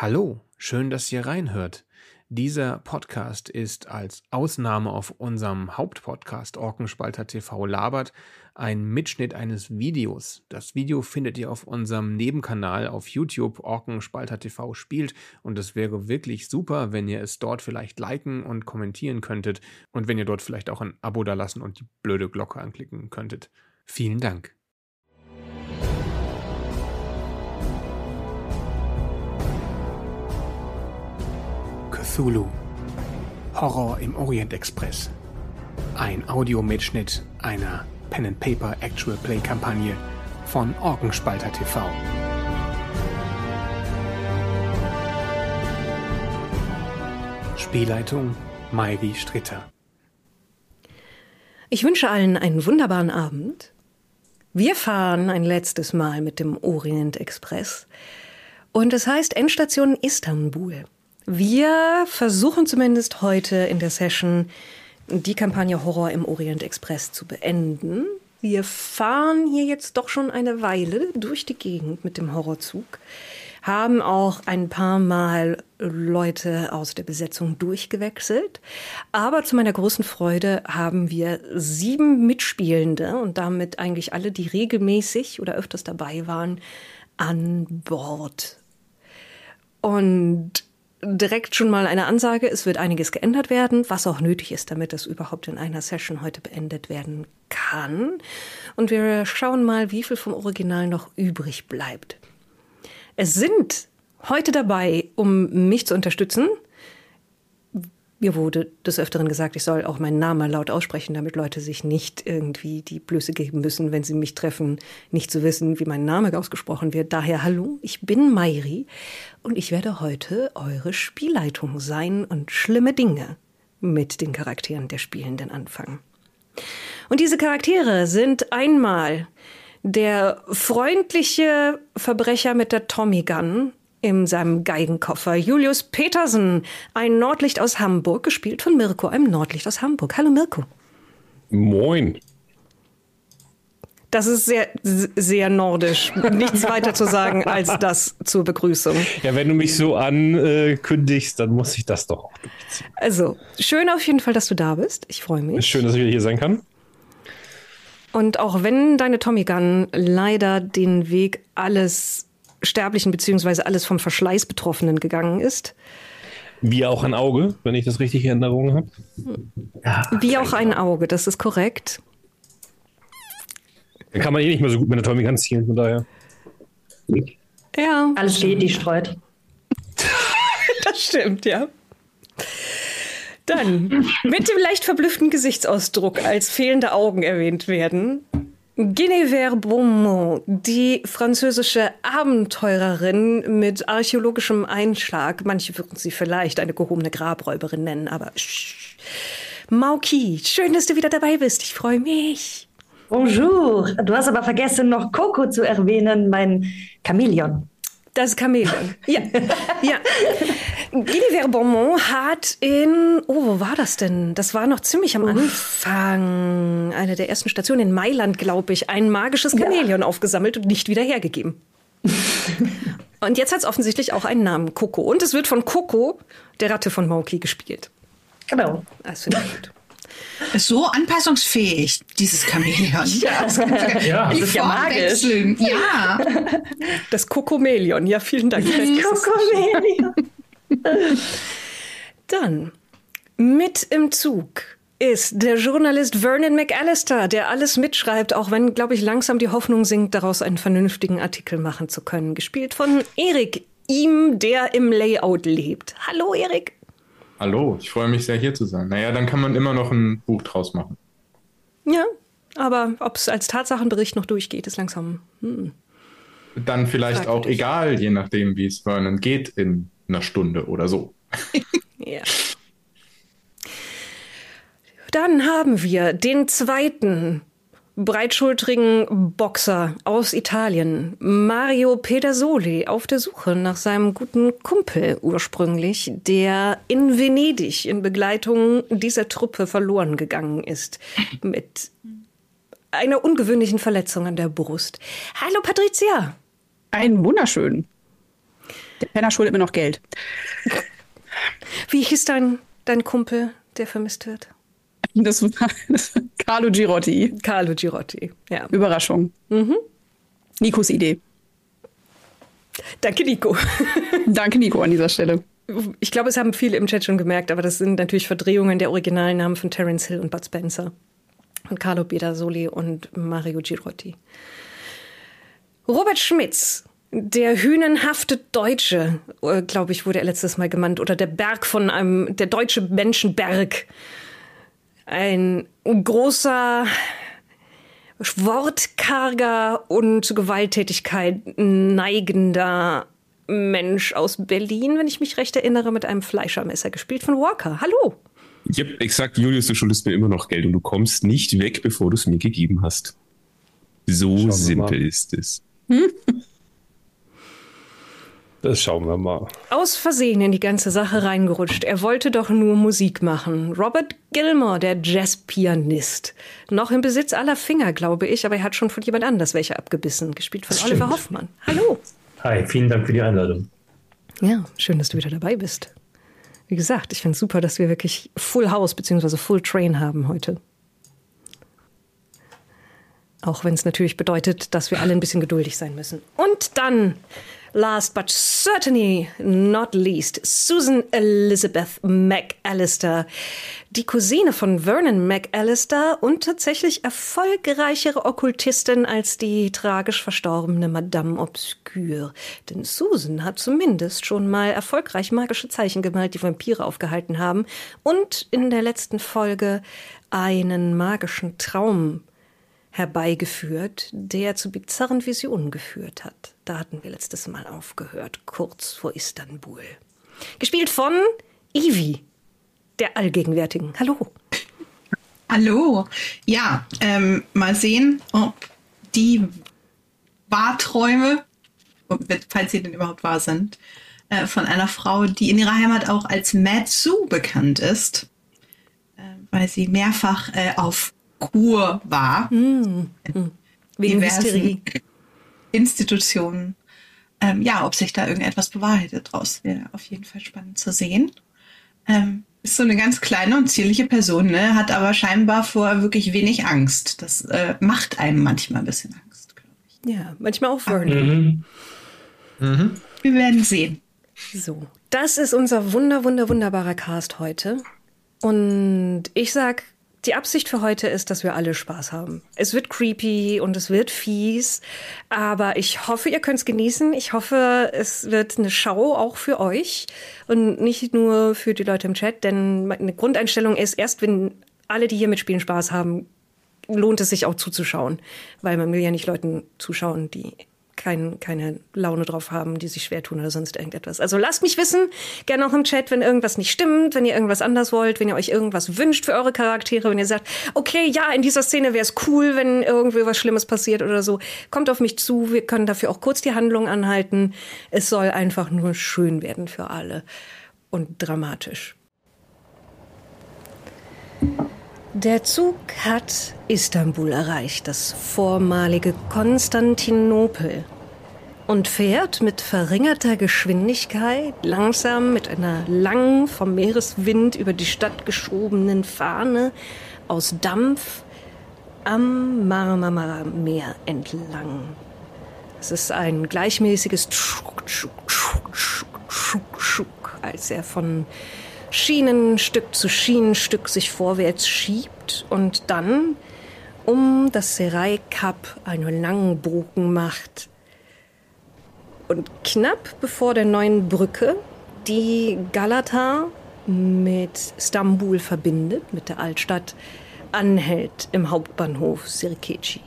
Hallo, schön, dass ihr reinhört. Dieser Podcast ist als Ausnahme auf unserem Hauptpodcast Orkenspalter TV labert ein Mitschnitt eines Videos. Das Video findet ihr auf unserem Nebenkanal auf YouTube Orkenspalter TV spielt und es wäre wirklich super, wenn ihr es dort vielleicht liken und kommentieren könntet und wenn ihr dort vielleicht auch ein Abo dalassen und die blöde Glocke anklicken könntet. Vielen Dank. Cthulhu. Horror im Orient Express. Ein Audiomitschnitt einer Pen and Paper Actual Play Kampagne von Orgenspalter TV. Spielleitung Mairi Stritter. Ich wünsche allen einen wunderbaren Abend. Wir fahren ein letztes Mal mit dem Orient Express und es heißt Endstation Istanbul. Wir versuchen zumindest heute in der Session die Kampagne Horror im Orient Express zu beenden. Wir fahren hier jetzt doch schon eine Weile durch die Gegend mit dem Horrorzug, haben auch ein paar Mal Leute aus der Besetzung durchgewechselt. Aber zu meiner großen Freude haben wir sieben Mitspielende und damit eigentlich alle, die regelmäßig oder öfters dabei waren, an Bord. Und direkt schon mal eine Ansage, es wird einiges geändert werden, was auch nötig ist, damit das überhaupt in einer Session heute beendet werden kann. Und wir schauen mal, wie viel vom Original noch übrig bleibt. Es sind heute dabei, um mich zu unterstützen, mir wurde des Öfteren gesagt, ich soll auch meinen Namen laut aussprechen, damit Leute sich nicht irgendwie die Blöße geben müssen, wenn sie mich treffen, nicht zu wissen, wie mein Name ausgesprochen wird. Daher hallo, ich bin Mairi und ich werde heute eure Spielleitung sein und schlimme Dinge mit den Charakteren der Spielenden anfangen. Und diese Charaktere sind einmal der freundliche Verbrecher mit der Tommy Gun, in seinem Geigenkoffer Julius Petersen, ein Nordlicht aus Hamburg, gespielt von Mirko, einem Nordlicht aus Hamburg. Hallo Mirko. Moin. Das ist sehr, sehr nordisch. Nichts weiter zu sagen als das zur Begrüßung. Ja, wenn du mich so ankündigst, dann muss ich das doch auch durchziehen. Also, schön auf jeden Fall, dass du da bist. Ich freue mich. Schön, dass ich wieder hier sein kann. Und auch wenn deine Tommy Gun leider den Weg alles Sterblichen beziehungsweise alles vom Verschleiß Betroffenen gegangen ist. Wie auch ein Auge, wenn ich das richtig in Erinnerung habe. Ja, Wie auch ein Auge, das ist korrekt. Da kann man eh nicht mehr so gut mit der Tommy Gun zielen, von daher. Ja. Alles steht, die streut. das stimmt, ja. Dann, mit dem leicht verblüfften Gesichtsausdruck als fehlende Augen erwähnt werden, Guinevere Beaumont, die französische Abenteurerin mit archäologischem Einschlag. Manche würden sie vielleicht eine gehobene Grabräuberin nennen, aber sch. Mauki, schön, dass du wieder dabei bist. Ich freue mich. Bonjour. Du hast aber vergessen, noch Coco zu erwähnen, mein Chamäleon. Das Chamäleon. Ja. ja. Guinevere Beaumont hat in, oh, wo war das denn? Das war noch ziemlich am Anfang, eine der ersten Stationen in Mailand, glaube ich, ein magisches Chamäleon ja. aufgesammelt und nicht wieder hergegeben. und jetzt hat es offensichtlich auch einen Namen, Coco. Und es wird von Coco, der Ratte von Mauki, gespielt. Genau. Das finde ich gut. So anpassungsfähig, dieses Chamäleon. Ja, ja. Die das ist ja magisch. Ja. Das Kokomelion. Ja, vielen Dank. Kokomelion. Dann mit im Zug ist der Journalist Vernon McAllister, der alles mitschreibt, auch wenn, glaube ich, langsam die Hoffnung sinkt, daraus einen vernünftigen Artikel machen zu können. Gespielt von Erik, ihm, der im Layout lebt. Hallo, Erik. Hallo, ich freue mich sehr, hier zu sein. Naja, dann kann man immer noch ein Buch draus machen. Ja, aber ob es als Tatsachenbericht noch durchgeht, ist langsam. Hm. Dann vielleicht auch egal, je nachdem, wie es Vernon geht in einer Stunde oder so. ja. Dann haben wir den zweiten breitschultrigen Boxer aus Italien, Mario Pedersoli, auf der Suche nach seinem guten Kumpel ursprünglich, der in Venedig in Begleitung dieser Truppe verloren gegangen ist mit einer ungewöhnlichen Verletzung an der Brust. Hallo Patricia. Einen wunderschönen. Der Penner schuldet mir noch Geld. Wie hieß dein, dein Kumpel, der vermisst wird? Das war, das war Carlo Girotti. Carlo Girotti, ja. Überraschung. Mhm. Nikos Idee. Danke, Nico. Danke, Nico, an dieser Stelle. Ich glaube, es haben viele im Chat schon gemerkt, aber das sind natürlich Verdrehungen der originalen Namen von Terence Hill und Bud Spencer. Und Carlo Bedasoli und Mario Girotti. Robert Schmitz, der hünenhafte Deutsche, äh, glaube ich, wurde er letztes Mal genannt, oder der Berg von einem, der deutsche Menschenberg. Ein großer, wortkarger und zu Gewalttätigkeit neigender Mensch aus Berlin, wenn ich mich recht erinnere, mit einem Fleischermesser gespielt von Walker. Hallo. Ich habe exakt, Julius, du schuldest mir immer noch Geld und du kommst nicht weg, bevor du es mir gegeben hast. So simpel ist es. Hm? Das schauen wir mal. Aus Versehen in die ganze Sache reingerutscht. Er wollte doch nur Musik machen. Robert Gilmore, der Jazzpianist. Noch im Besitz aller Finger, glaube ich, aber er hat schon von jemand anders welche abgebissen. Gespielt von Oliver Hoffmann. Hallo. Hi, vielen Dank für die Einladung. Ja, schön, dass du wieder dabei bist. Wie gesagt, ich finde es super, dass wir wirklich Full House bzw. Full Train haben heute. Auch wenn es natürlich bedeutet, dass wir alle ein bisschen geduldig sein müssen. Und dann Last but certainly not least, Susan Elizabeth McAllister, die Cousine von Vernon McAllister und tatsächlich erfolgreichere Okkultistin als die tragisch verstorbene Madame Obscure. Denn Susan hat zumindest schon mal erfolgreich magische Zeichen gemalt, die Vampire aufgehalten haben und in der letzten Folge einen magischen Traum herbeigeführt, der zu bizarren Visionen geführt hat. Da hatten wir letztes Mal aufgehört, kurz vor Istanbul. Gespielt von Ivi, der Allgegenwärtigen. Hallo. Hallo. Ja, ähm, mal sehen, ob die Wahrträume, falls sie denn überhaupt wahr sind, äh, von einer Frau, die in ihrer Heimat auch als Mad Sue bekannt ist, äh, weil sie mehrfach äh, auf Kur war. Hm. Hm. Wegen Hysterie. Institutionen. Ähm, ja, ob sich da irgendetwas bewahrheitet draus, wäre auf jeden Fall spannend zu sehen. Ähm, ist so eine ganz kleine und zierliche Person, ne? hat aber scheinbar vor wirklich wenig Angst. Das äh, macht einem manchmal ein bisschen Angst, glaube ich. Ja, manchmal auch Vernon. Mhm. Mhm. Wir werden sehen. So, das ist unser wunder, wunder, wunderbarer Cast heute. Und ich sag die Absicht für heute ist, dass wir alle Spaß haben. Es wird creepy und es wird fies, aber ich hoffe, ihr könnt es genießen. Ich hoffe, es wird eine Schau auch für euch und nicht nur für die Leute im Chat, denn eine Grundeinstellung ist, erst wenn alle, die hier mitspielen, Spaß haben, lohnt es sich auch zuzuschauen, weil man will ja nicht Leuten zuschauen, die kein, keine Laune drauf haben, die sich schwer tun oder sonst irgendetwas. Also lasst mich wissen, gerne auch im Chat, wenn irgendwas nicht stimmt, wenn ihr irgendwas anders wollt, wenn ihr euch irgendwas wünscht für eure Charaktere, wenn ihr sagt, okay, ja, in dieser Szene wäre es cool, wenn irgendwie was Schlimmes passiert oder so. Kommt auf mich zu, wir können dafür auch kurz die Handlung anhalten. Es soll einfach nur schön werden für alle und dramatisch. Der Zug hat Istanbul erreicht, das vormalige Konstantinopel, und fährt mit verringerter Geschwindigkeit langsam mit einer langen, vom Meereswind über die Stadt geschobenen Fahne aus Dampf am Marmara-Meer entlang. Es ist ein gleichmäßiges Tschuk, Tschuk, Tschuk, Tschuk, Tschuk, als er von Schienenstück zu Schienenstück sich vorwärts schiebt und dann um das Serai Kap einen langen Bogen macht. Und knapp bevor der neuen Brücke, die Galata mit Stambul verbindet, mit der Altstadt, anhält im Hauptbahnhof Sirkeci.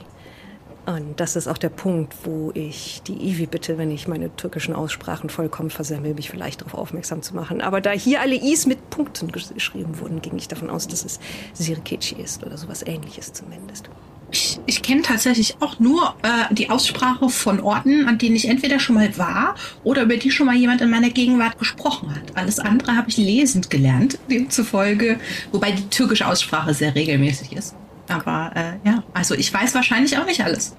Und das ist auch der Punkt, wo ich die Ivi bitte, wenn ich meine türkischen Aussprachen vollkommen versemmel, mich vielleicht darauf aufmerksam zu machen. Aber da hier alle Is mit Punkten geschrieben wurden, ging ich davon aus, dass es Sirkeci ist oder sowas ähnliches zumindest. Ich, ich kenne tatsächlich auch nur äh, die Aussprache von Orten, an denen ich entweder schon mal war oder über die schon mal jemand in meiner Gegenwart gesprochen hat. Alles andere habe ich lesend gelernt, demzufolge, wobei die türkische Aussprache sehr regelmäßig ist. Aber äh, ja, also ich weiß wahrscheinlich auch nicht alles.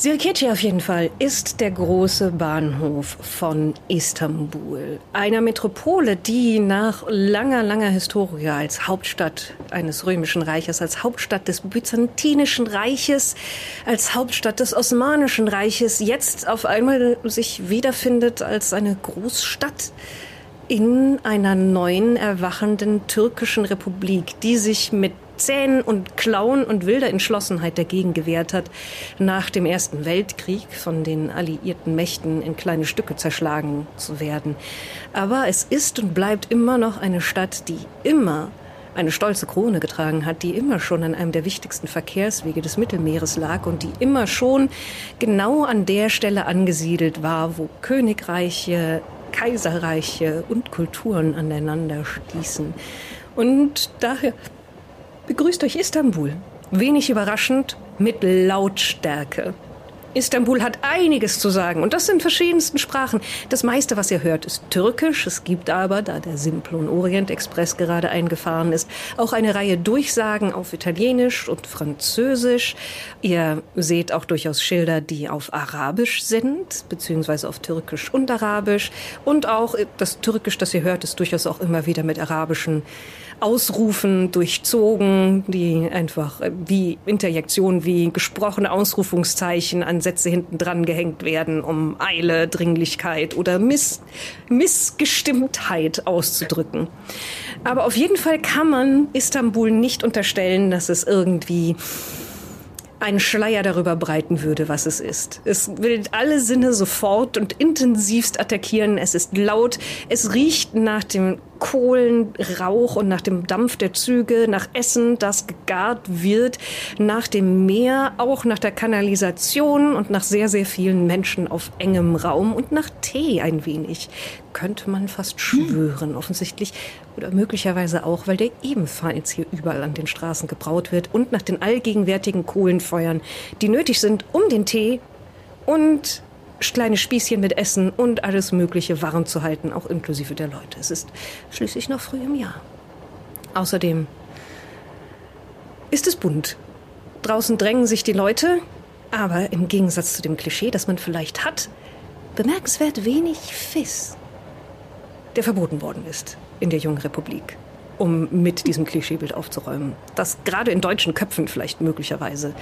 Sirkeci auf jeden Fall ist der große Bahnhof von Istanbul. Einer Metropole, die nach langer, langer Historie als Hauptstadt eines römischen Reiches, als Hauptstadt des byzantinischen Reiches, als Hauptstadt des osmanischen Reiches jetzt auf einmal sich wiederfindet als eine Großstadt in einer neuen, erwachenden türkischen Republik, die sich mit Zähnen und Klauen und wilder Entschlossenheit dagegen gewehrt hat, nach dem Ersten Weltkrieg von den alliierten Mächten in kleine Stücke zerschlagen zu werden. Aber es ist und bleibt immer noch eine Stadt, die immer eine stolze Krone getragen hat, die immer schon an einem der wichtigsten Verkehrswege des Mittelmeeres lag und die immer schon genau an der Stelle angesiedelt war, wo Königreiche, Kaiserreiche und Kulturen aneinander stießen. Und daher begrüßt euch Istanbul. Wenig überraschend mit Lautstärke. Istanbul hat einiges zu sagen und das in verschiedensten Sprachen. Das meiste, was ihr hört, ist türkisch. Es gibt aber, da der Simplon Orient Express gerade eingefahren ist, auch eine Reihe Durchsagen auf Italienisch und Französisch. Ihr seht auch durchaus Schilder, die auf Arabisch sind, beziehungsweise auf Türkisch und Arabisch. Und auch das Türkisch, das ihr hört, ist durchaus auch immer wieder mit arabischen Ausrufen durchzogen, die einfach äh, wie Interjektionen, wie gesprochene Ausrufungszeichen an Sätze hinten dran gehängt werden, um Eile, Dringlichkeit oder Miss, Missgestimmtheit auszudrücken. Aber auf jeden Fall kann man Istanbul nicht unterstellen, dass es irgendwie einen Schleier darüber breiten würde, was es ist. Es will alle Sinne sofort und intensivst attackieren. Es ist laut. Es riecht nach dem Kohlenrauch und nach dem Dampf der Züge, nach Essen, das gegart wird, nach dem Meer, auch nach der Kanalisation und nach sehr, sehr vielen Menschen auf engem Raum und nach Tee ein wenig. Könnte man fast schwören, offensichtlich. Oder möglicherweise auch, weil der ebenfalls hier überall an den Straßen gebraut wird und nach den allgegenwärtigen Kohlenfeuern, die nötig sind, um den Tee und kleine Spießchen mit Essen und alles Mögliche warm zu halten, auch inklusive der Leute. Es ist schließlich noch früh im Jahr. Außerdem ist es bunt. Draußen drängen sich die Leute, aber im Gegensatz zu dem Klischee, das man vielleicht hat, bemerkenswert wenig Fiss, der verboten worden ist in der jungen Republik, um mit diesem Klischeebild aufzuräumen, das gerade in deutschen Köpfen vielleicht möglicherweise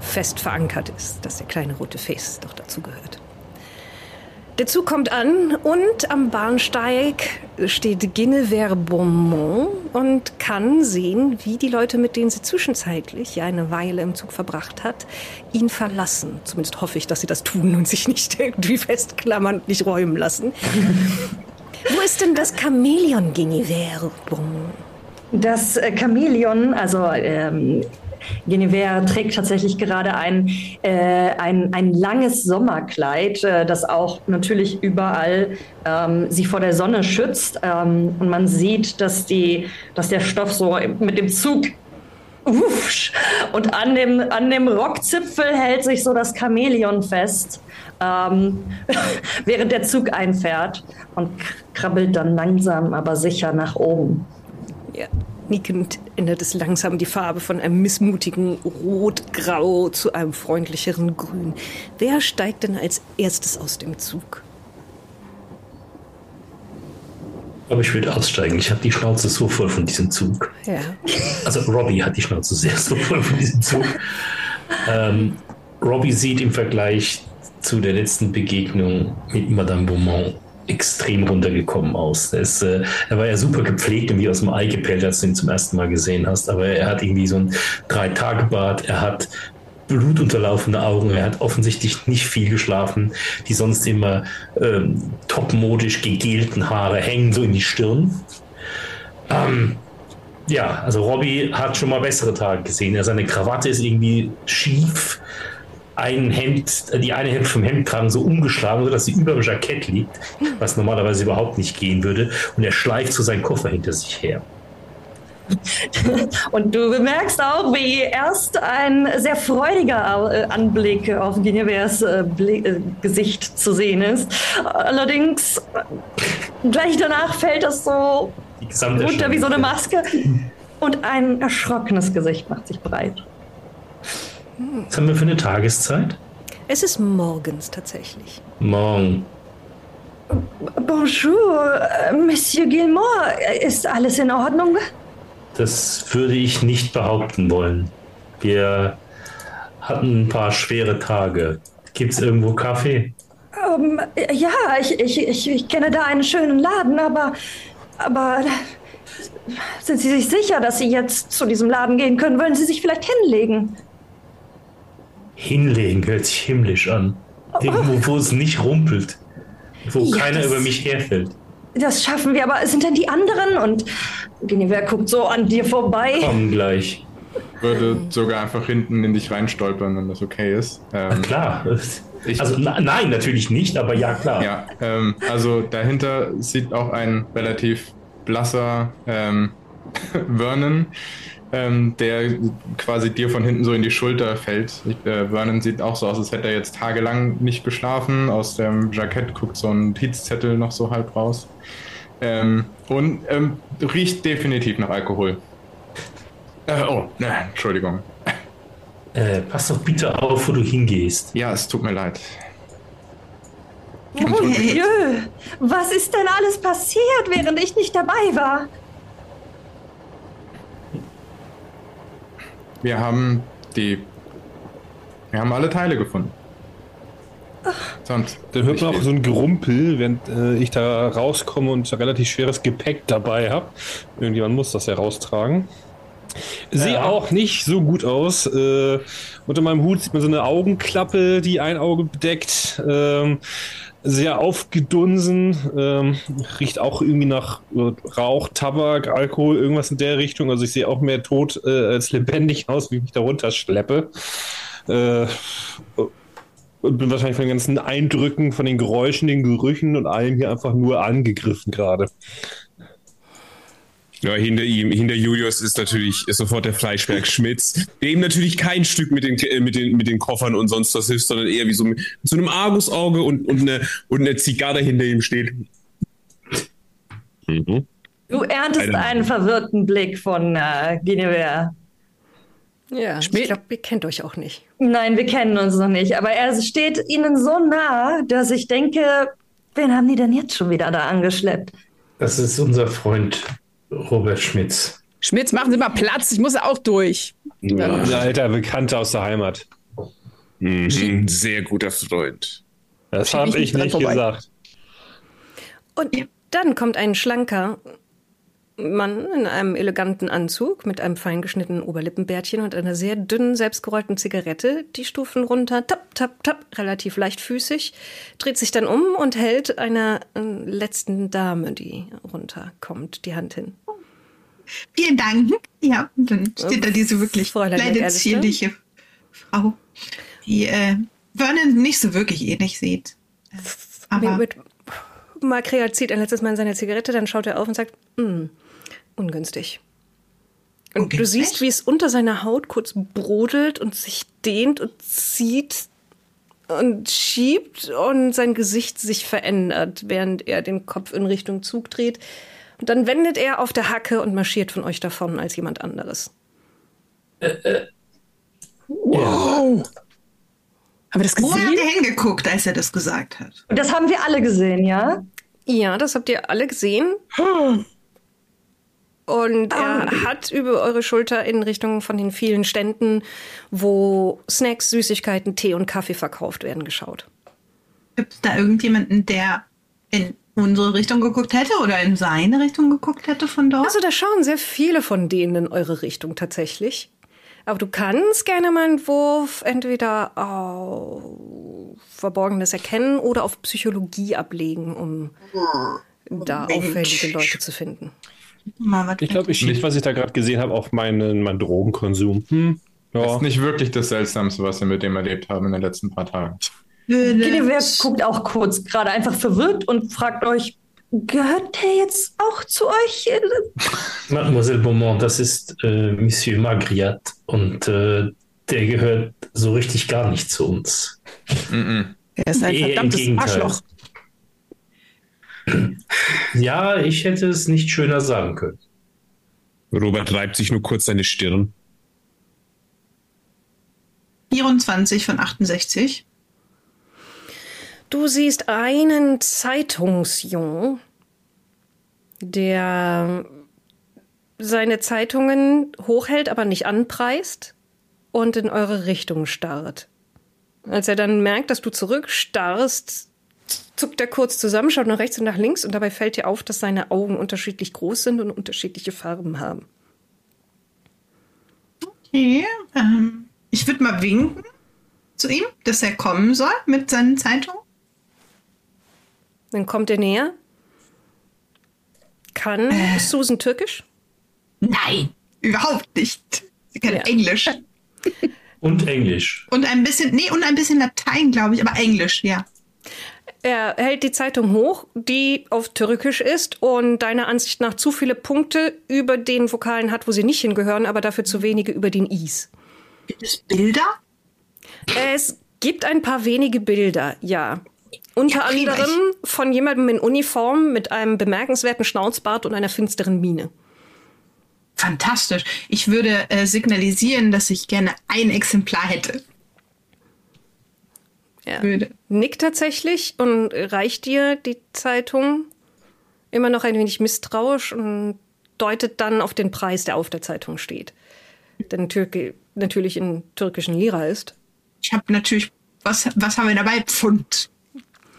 fest verankert ist, dass der kleine rote Face doch dazu gehört. Der Zug kommt an und am Bahnsteig steht Guinevere Beaumont und kann sehen, wie die Leute, mit denen sie zwischenzeitlich eine Weile im Zug verbracht hat, ihn verlassen. Zumindest hoffe ich, dass sie das tun und sich nicht irgendwie festklammern und nicht räumen lassen. Wo ist denn das Chamäleon Guinevere Beaumont? Das äh, Chamäleon, also ähm, Genevieve trägt tatsächlich gerade ein, äh, ein, ein langes Sommerkleid, äh, das auch natürlich überall ähm, sie vor der Sonne schützt. Ähm, und man sieht, dass, die, dass der Stoff so mit dem Zug und an dem, an dem Rockzipfel hält sich so das Chamäleon fest, ähm, während der Zug einfährt und krabbelt dann langsam, aber sicher nach oben. Ja, Nickend ändert es langsam die Farbe von einem missmutigen Rot-Grau zu einem freundlicheren Grün. Wer steigt denn als erstes aus dem Zug? Aber ich würde aussteigen. Ich habe die Schnauze so voll von diesem Zug. Ja. Also Robbie hat die Schnauze sehr so voll von diesem Zug. ähm, Robbie sieht im Vergleich zu der letzten Begegnung mit Madame Beaumont extrem runtergekommen aus. Er, ist, äh, er war ja super gepflegt und wie aus dem Ei gepellt, als du ihn zum ersten Mal gesehen hast. Aber er hat irgendwie so ein Drei-Tage-Bart, er hat blutunterlaufene Augen, er hat offensichtlich nicht viel geschlafen. Die sonst immer ähm, topmodisch gegelten Haare hängen so in die Stirn. Ähm, ja, also Robbie hat schon mal bessere Tage gesehen. seine Krawatte ist irgendwie schief ein Hemd, die eine Hemd vom Hemdkragen so umgeschlagen, sodass sie über dem Jackett liegt, was normalerweise überhaupt nicht gehen würde. Und er schleift so seinen Koffer hinter sich her. Und du bemerkst auch, wie erst ein sehr freudiger äh, Anblick auf Genevers äh, äh, Gesicht zu sehen ist. Allerdings gleich danach fällt das so runter wie so eine Maske und ein erschrockenes Gesicht macht sich breit. Was haben wir für eine Tageszeit? Es ist morgens tatsächlich. Morgen. Bonjour, äh, Monsieur Gilmore. Ist alles in Ordnung? Das würde ich nicht behaupten wollen. Wir hatten ein paar schwere Tage. Gibt es irgendwo Kaffee? Ähm, ja, ich, ich, ich, ich kenne da einen schönen Laden, aber, aber sind Sie sich sicher, dass Sie jetzt zu diesem Laden gehen können? Wollen Sie sich vielleicht hinlegen? Hinlegen hört sich himmlisch an. Irgendwo, wo es nicht rumpelt. Wo Ja, keiner das- über mich herfällt. Das schaffen wir, aber sind denn die anderen? Und Guinevere guckt so an dir vorbei. Kommen gleich. Würde sogar einfach hinten in dich reinstolpern, wenn das okay ist. Ähm, Klar. Ich- Also na, nein, natürlich nicht, aber ja klar. Ja, ähm, also dahinter sieht auch ein relativ blasser ähm, Vernon, ähm, der quasi dir von hinten so in die Schulter fällt. Ich, äh, Vernon sieht auch so aus, als hätte er jetzt tagelang nicht geschlafen. Aus dem Jackett guckt so ein Notizzettel noch so halb raus. Ähm, und ähm, riecht definitiv nach Alkohol. Äh, oh, ne, Entschuldigung. Äh, pass doch bitte auf, wo du hingehst. Ja, es tut mir leid. Oh, Jö, was ist denn alles passiert, während ich nicht dabei war? Wir haben die. Wir haben alle Teile gefunden. Sonst. Dann hört man auch so ein Gerumpel, während äh, ich da rauskomme und relativ schweres Gepäck dabei habe. Irgendjemand muss das ja raustragen. Sehe Ja. auch nicht so gut aus. Äh, unter meinem Hut sieht man so eine Augenklappe, die ein Auge bedeckt. Ähm, sehr aufgedunsen. Ähm, riecht auch irgendwie nach äh, Rauch, Tabak, Alkohol, irgendwas in der Richtung. Also ich sehe auch mehr tot äh, als lebendig aus, wie ich mich da runterschleppe. Äh, und bin wahrscheinlich von den ganzen Eindrücken, von den Geräuschen, den Gerüchen und allem hier einfach nur angegriffen gerade. Ja, hinter ihm, hinter Julius ist natürlich ist sofort der Fleischberg Schmitz, der ihm natürlich kein Stück mit den, äh, mit den, mit den Koffern und sonst was hilft, sondern eher wie so mit so einem Argusauge und, und, eine, und eine Zigarre hinter ihm steht. Mhm. Du erntest Eine- einen verwirrten Blick von äh, Guinevere. Ja, ich glaube, ihr kennt euch auch nicht. Nein, wir kennen uns noch nicht, aber er steht ihnen so nah, dass ich denke, wen haben die denn jetzt schon wieder da angeschleppt? Das ist unser Freund Robert Schmitz. Schmitz, machen Sie mal Platz, ich muss auch durch. Ein alter Bekannter aus der Heimat. Mhm. Sehr guter Freund. Das habe ich ich nicht vorbei. gesagt. Und dann kommt ein schlanker Mann in einem eleganten Anzug mit einem fein geschnittenen Oberlippenbärtchen und einer sehr dünnen, selbstgerollten Zigarette, die Stufen runter, tap, tap, tap, relativ leichtfüßig, dreht sich dann um und hält einer äh, letzten Dame, die runterkommt, die Hand hin. Vielen Dank. Ja, und dann steht da diese wirklich kleine, zierliche Frau, die äh, Vernon nicht so wirklich ähnlich sieht. Äh, aber Mit, Makrea zieht ein letztes Mal seine Zigarette, dann schaut er auf und sagt, "Hm, ungünstig. Und du Ungünstig? siehst, wie es unter seiner Haut kurz brodelt und sich dehnt und zieht und schiebt und sein Gesicht sich verändert, während er den Kopf in Richtung Zug dreht. Und dann wendet er auf der Hacke und marschiert von euch davon als jemand anderes. Wow. Haben wir das wo hat gesehen? er hingeguckt, als er das gesagt hat? Und das haben wir alle gesehen, ja? Ja, das habt ihr alle gesehen. Und er hat über eure Schulter in Richtung von den vielen Ständen, wo Snacks, Süßigkeiten, Tee und Kaffee verkauft werden, geschaut. Gibt es da irgendjemanden, der in unsere Richtung geguckt hätte oder in seine Richtung geguckt hätte von dort? Also da schauen sehr viele von denen in eure Richtung tatsächlich. Aber du kannst gerne mal einen Wurf entweder auf Verborgenes erkennen oder auf Psychologie ablegen, um da auffällige Leute zu finden. Ich glaube, ich schiebe, was ich da gerade gesehen habe, auf meinen, meinen Drogenkonsum. Hm. Das Ja. ist nicht wirklich das Seltsamste, was wir mit dem erlebt haben in den letzten paar Tagen. Guinevere guckt auch kurz gerade einfach verwirrt und fragt euch, gehört der jetzt auch zu euch? Mademoiselle Beaumont, das ist äh, Monsieur Magriat und äh, der gehört so richtig gar nicht zu uns. Er ist ein verdammtes. Arschloch. Ja, ich hätte es nicht schöner sagen können. Robert reibt sich nur kurz seine Stirn. 24 von 68. Du siehst einen Zeitungsjungen, der seine Zeitungen hochhält, aber nicht anpreist und in eure Richtung starrt. Als er dann merkt, dass du zurückstarrst, zuckt er kurz zusammen, schaut nach rechts und nach links und dabei fällt dir auf, dass seine Augen unterschiedlich groß sind und unterschiedliche Farben haben. Okay, ähm, ich würde mal winken zu ihm, dass er kommen soll mit seinen Zeitungen. Dann kommt er näher. Kann Susan Türkisch? Nein, überhaupt nicht. Sie kann Ja. Englisch. Und Englisch. Und ein bisschen, nee, und ein bisschen Latein, glaube ich, aber Englisch, ja. Er hält die Zeitung hoch, die auf Türkisch ist und deiner Ansicht nach zu viele Punkte über den Vokalen hat, wo sie nicht hingehören, aber dafür zu wenige über den Is. Gibt es Bilder? Es gibt ein paar wenige Bilder, ja. Unter Ja, anderem von jemandem in Uniform mit einem bemerkenswerten Schnauzbart und einer finsteren Miene. Fantastisch. Ich würde äh, signalisieren, dass ich gerne ein Exemplar hätte. Er Würde. nickt tatsächlich und reicht dir die Zeitung immer noch ein wenig misstrauisch und deutet dann auf den Preis, der auf der Zeitung steht. Denn Türke natürlich in türkischen Lira ist. Ich habe natürlich, was, was haben wir dabei? Pfund.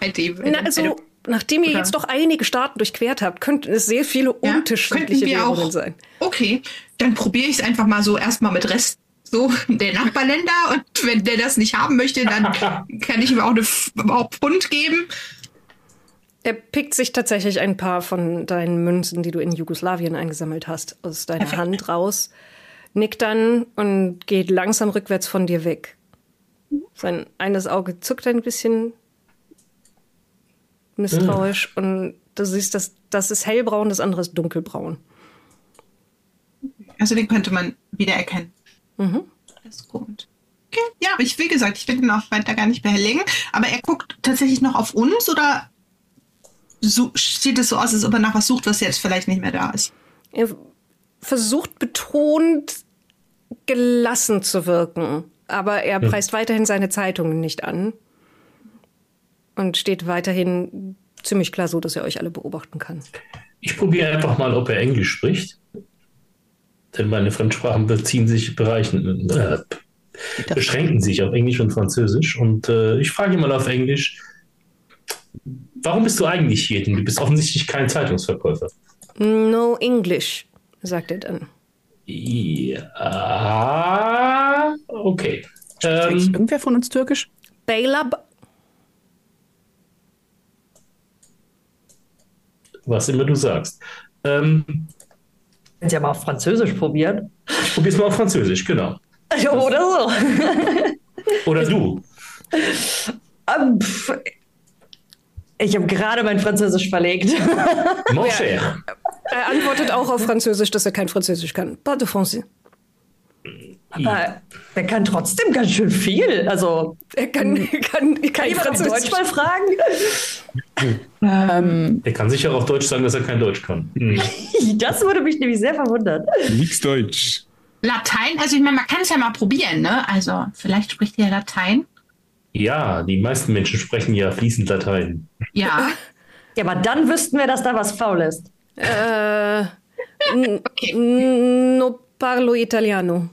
Bei dem. Na, also, nachdem ihr Oder- jetzt doch einige Staaten durchquert habt, könnten es sehr viele Ja, unterschiedliche Währungen auch. sein. Okay, dann probiere ich es einfach mal so erstmal mit Rest so der Nachbarländer und wenn der das nicht haben möchte, dann kann ich ihm auch eine auch Pfund geben. Er pickt sich tatsächlich ein paar von deinen Münzen, die du in Jugoslawien eingesammelt hast, aus deiner Perfekt. Hand raus, nickt dann und geht langsam rückwärts von dir weg. Sein eines Auge zuckt ein bisschen misstrauisch und du siehst, dass das ist hellbraun, das andere ist dunkelbraun. Also den könnte man wiedererkennen. Mhm. Das ist gut. Okay, ja, ich wie gesagt, ich will ihn auch weiter gar nicht behelligen, aber er guckt tatsächlich noch auf uns oder so, sieht es so aus, als ob er nach was sucht, was jetzt vielleicht nicht mehr da ist. Er versucht betont gelassen zu wirken, aber er preist weiterhin seine Zeitungen nicht an und steht weiterhin ziemlich klar so, dass er euch alle beobachten kann. Ich probiere einfach mal, ob er Englisch spricht. Denn meine Fremdsprachen beziehen sich, bereichen, äh, beschränken sich auf Englisch und Französisch. Und äh, ich frage ihn mal auf Englisch, warum bist du eigentlich hier? Denn du bist offensichtlich kein Zeitungsverkäufer. No English, sagt er dann. Ja, okay. Spricht Ähm, irgendwer von uns Türkisch? Bailab, was immer du sagst. Ähm, Wenn Sie ja mal auf Französisch probieren. ich probiere es mal auf Französisch, genau. Oder so. Oder du. Ähm, pff, Ich habe gerade mein Französisch verlegt. Mon cher. er antwortet auch auf Französisch, dass er kein Französisch kann. Pas de français. Aber er kann trotzdem ganz schön viel. Also, Er kann, kann, kann kann jemand auf. Deutsch mal fragen? Ähm, Er kann sicher auf Deutsch sagen, dass er kein Deutsch kann. Hm. Das würde mich nämlich sehr verwundern. Nix Deutsch. Latein, also ich meine, man kann es ja mal probieren, ne? Also vielleicht spricht er Latein. Ja, die meisten Menschen sprechen ja fließend Latein. Ja. Ja, aber dann wüssten wir, dass da was faul ist. Äh, Okay. no parlo italiano.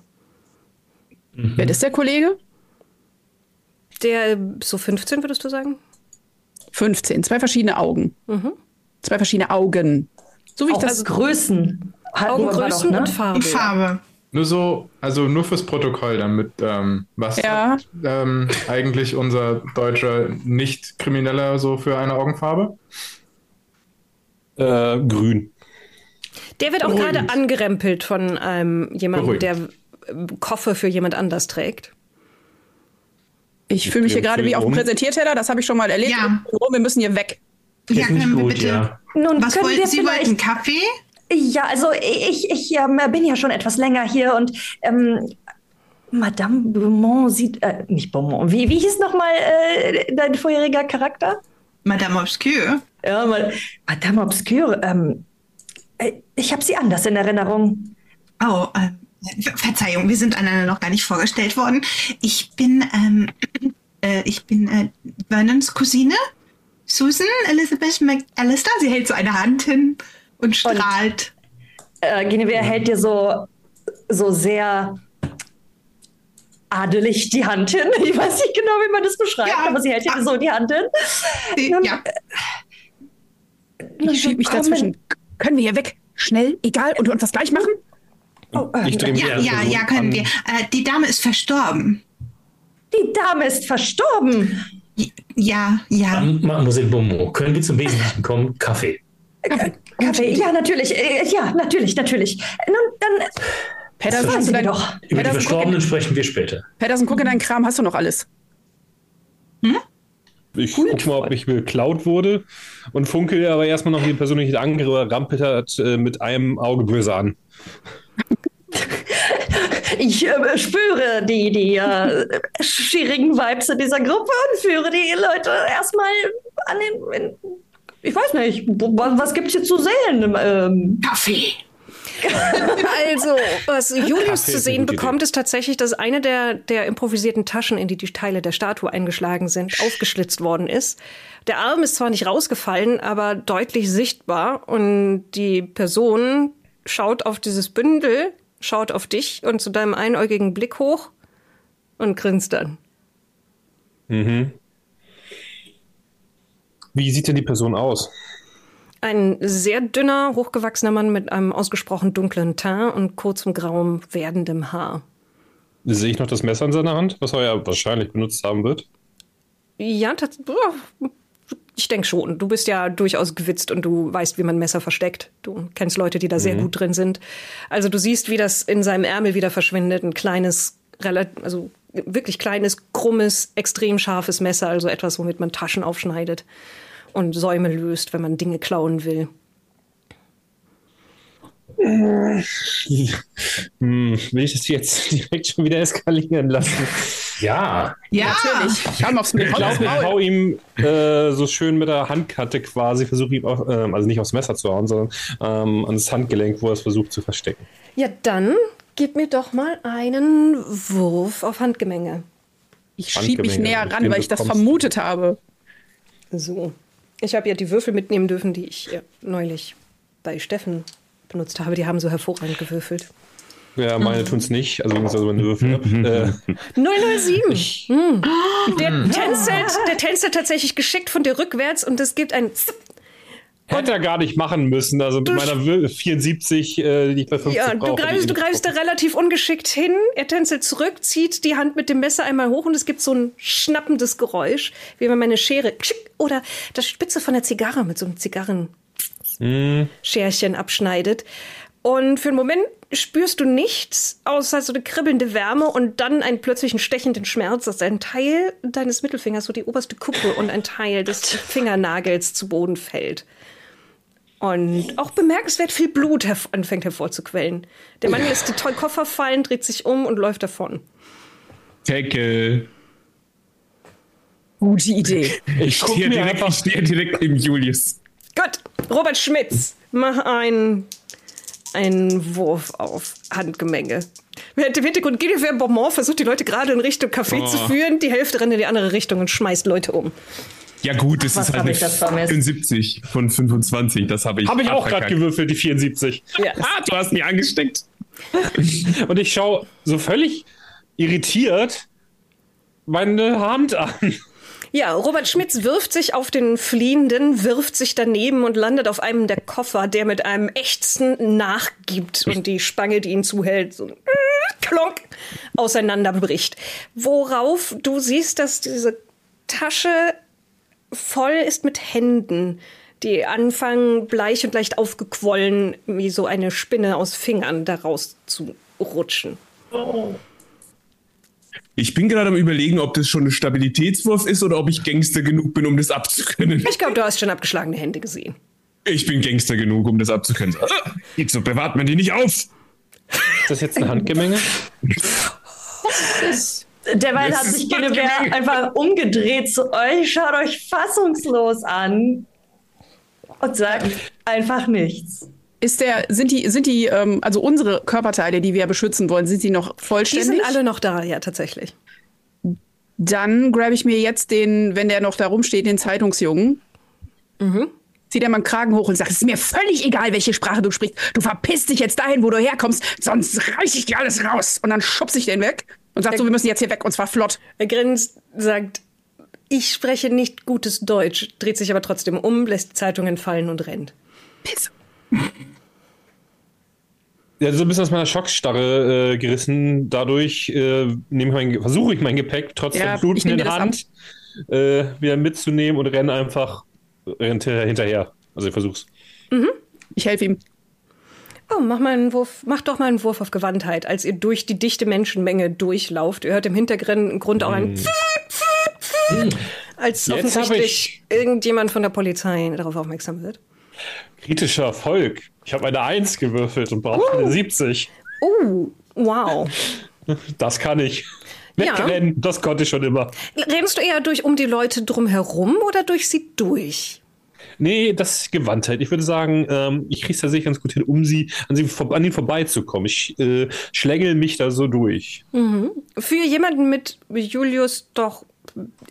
Wer ist der Kollege? Der so 15, würdest du sagen? 15. Zwei verschiedene Augen. Zwei verschiedene Augen. So wie ich das. das Größen. Augengrößen ne? und Farbe. Und Farbe. Nur so, also nur fürs Protokoll, damit, ähm, was Ja. hat, ähm, eigentlich unser deutscher Nicht-Krimineller so für eine Augenfarbe? Äh, grün. Der wird auch gerade angerempelt von einem jemandem, der Koffer für jemand anders trägt. Ich fühle mich hier gerade wie auf dem. Präsentierteller, das habe ich schon mal erlebt. Ja. Oh, wir müssen hier weg. Ja, können wir gut, bitte. ja. Nun, Was können wollten wir Sie? Wollten vielleicht... Kaffee? Ja, also ich, ich ähm, bin ja schon etwas länger hier und ähm, Madame Beaumont sieht... Äh, nicht Beaumont. Wie, wie hieß nochmal äh, dein vorheriger Charakter? Madame Obscure? Ja, mal, Madame Obscure. Ähm, äh, ich habe sie anders in Erinnerung. Oh, ähm, Verzeihung, wir sind einander noch gar nicht vorgestellt worden. Ich bin ähm, äh, ich bin äh, Vernons Cousine, Susan Elizabeth McAllister. Sie hält so eine Hand hin und strahlt. Und, äh, Guinevere hält dir so, so sehr adelig die Hand hin. Ich weiß nicht genau, wie man das beschreibt, ja, aber sie hält dir so die Hand hin. Sie, ja. Ich schieb mich dazwischen. Können wir hier weg? Schnell, egal, und uns das gleich machen? Oh, äh, ja, ja, ja, können wir. Äh, die Dame ist verstorben. Die Dame ist verstorben. Ja, ja. Mademoiselle Beaumont, können wir zum Wesentlichen kommen? Kaffee. Kaffee, Kaffee. ja, natürlich. Äh, ja, natürlich, natürlich. Nun, dann. Pedersen, hast du dein, doch. Über Pedersen, die Verstorbenen sprechen wir später. Pedersen, guck in deinen Kram, hast du noch alles? Hm? Ich Gut. guck mal, ob ich geklaut wurde und funkel aber erstmal noch die persönliche Angriff rampelt äh, mit einem Auge böse an. Ich äh, spüre die, die äh, schwierigen Vibes in dieser Gruppe und führe die Leute erstmal an den. In, ich weiß nicht, was gibt es hier zu sehen? Ähm, Kaffee. Also, was Julius zu sehen bekommt, ist tatsächlich, dass eine der, der improvisierten Taschen, in die die Teile der Statue eingeschlagen sind, aufgeschlitzt worden ist. Der Arm ist zwar nicht rausgefallen, aber deutlich sichtbar und die Person schaut auf dieses Bündel, schaut auf dich und zu deinem einäugigen Blick hoch und grinst dann. Mhm. Wie sieht denn die Person aus? Ein sehr dünner, hochgewachsener Mann mit einem ausgesprochen dunklen Teint und kurzem grauem werdendem Haar. Sehe ich noch das Messer in seiner Hand, was er ja wahrscheinlich benutzt haben wird? Ja, ich denke schon. Du bist ja durchaus gewitzt und du weißt, wie man Messer versteckt. Du kennst Leute, die da sehr mhm. gut drin sind. Also du siehst, wie das in seinem Ärmel wieder verschwindet. Ein kleines, also wirklich kleines, krummes, extrem scharfes Messer, also etwas, womit man Taschen aufschneidet und Säume löst, wenn man Dinge klauen will. Hm, will ich das jetzt direkt schon wieder eskalieren lassen? Ja. Ja, natürlich. Ich, aufs ich glaube, ich hau ihm äh, so schön mit der Handkante quasi, versuche ihm, auch, äh, also nicht aufs Messer zu hauen, sondern ähm, ans Handgelenk, wo er es versucht zu verstecken. Ja, dann gib mir doch mal einen Wurf auf Handgemenge. Ich schiebe mich näher ran, weil ich das vermutet habe. So. Ich habe ja die Würfel mitnehmen dürfen, die ich neulich bei Steffen benutzt habe. Die haben so hervorragend gewürfelt. Ja, meine mhm. tun es nicht. Also, also meine Würfel. Mhm. äh. 007. Mhm. Der, tänzelt, der tänzelt tatsächlich geschickt von dir rückwärts und es gibt ein Hätte er gar nicht machen müssen. Also mit meiner 74, äh, die ich bei 50 Ja, du greifst, du greifst da relativ ungeschickt hin. Er tänzelt zurück, zieht die Hand mit dem Messer einmal hoch und es gibt so ein schnappendes Geräusch, wie wenn man eine Schere oder das Spitze von der Zigarre mit so einem Zigarrenscherchen mm. abschneidet. Und für einen Moment spürst du nichts, außer so eine kribbelnde Wärme und dann einen plötzlichen stechenden Schmerz, dass ein Teil deines Mittelfingers, so die oberste Kuppe und ein Teil des Fingernagels zu Boden fällt. Und auch bemerkenswert viel Blut herv anfängt hervorzuquellen. Der Mann lässt die Koffer fallen, dreht sich um und läuft davon. Tackle. Gute Idee. Ich stehe direkt, ich steh direkt neben Julius. Gut, Robert Schmitz, mach einen, einen Wurf auf Handgemenge. Im Hintergrund geht für Beaumont, versucht die Leute gerade in Richtung Café oh. zu führen. Die Hälfte rennt in die andere Richtung und schmeißt Leute um. Ja gut, das Ach, ist halt eine 74 von 25. Das habe ich. Habe ich auch gerade gewürfelt, die 74. Ja. Ah, du hast mich angesteckt. Und ich schaue so völlig irritiert meine Hand an. Ja, Robert Schmitz wirft sich auf den Fliehenden, wirft sich daneben und landet auf einem der Koffer, der mit einem Ächzen nachgibt und die Spange, die ihn zuhält, so klonk auseinanderbricht. Worauf du siehst, dass diese Tasche voll ist mit Händen, die anfangen bleich und leicht aufgequollen, wie so eine Spinne aus Fingern daraus zu rutschen. Oh. Ich bin gerade am überlegen, ob das schon ein Stabilitätswurf ist oder ob ich Gangster genug bin, um das abzukönnen. Ich glaube, du hast schon abgeschlagene Hände gesehen. Ich bin Gangster genug, um das abzukönnen. Jetzt so bewahrt man die nicht auf. Ist das jetzt eine Handgemenge? Derweil hat sich Genevieve einfach umgedreht zu euch, schaut euch fassungslos an und sagt einfach nichts. Ist der, sind die, sind die, ähm, also unsere Körperteile, die wir beschützen wollen, sind die noch vollständig? Die sind alle noch da, ja, tatsächlich. Dann grabe ich mir jetzt den, wenn der noch da rumsteht, den Zeitungsjungen. Mhm. Zieht er mal einen Kragen hoch und sagt, es ist mir völlig egal, welche Sprache du sprichst. Du verpisst dich jetzt dahin, wo du herkommst, sonst reiß ich dir alles raus. Und dann schubse ich den weg und sagt so, wir müssen jetzt hier weg und zwar flott. Er grinst, sagt, ich spreche nicht gutes Deutsch, dreht sich aber trotzdem um, lässt die Zeitungen fallen und rennt. Piss. Ja, so ein bisschen aus meiner Schockstarre äh, gerissen. Dadurch äh, nehme ich mein, versuche ich mein Gepäck trotz Ja, der ich Bluten nehm in dir das Hand äh, wieder mitzunehmen und renne einfach hinterher. Also ich versuch's. Ich helfe ihm. Oh, mach mal einen Wurf, mach doch mal einen Wurf auf Gewandtheit, als ihr durch die dichte Menschenmenge durchlauft. Ihr hört im Hintergrund auch ein als Jetzt offensichtlich irgendjemand von der Polizei darauf aufmerksam wird. Kritischer Erfolg. Ich habe eine 1 gewürfelt und brauche eine 70. Oh, wow. Das kann ich. Ja. Wegrennen, das konnte ich schon immer. Rennst du eher durch um die Leute drumherum oder durch sie durch? Nee, das ist Gewandtheit. Ich würde sagen, ähm, ich kriege es tatsächlich ganz gut hin, um sie an, sie vor, an ihnen vorbeizukommen. Ich äh, schlängel mich da so durch. Für jemanden mit Julius doch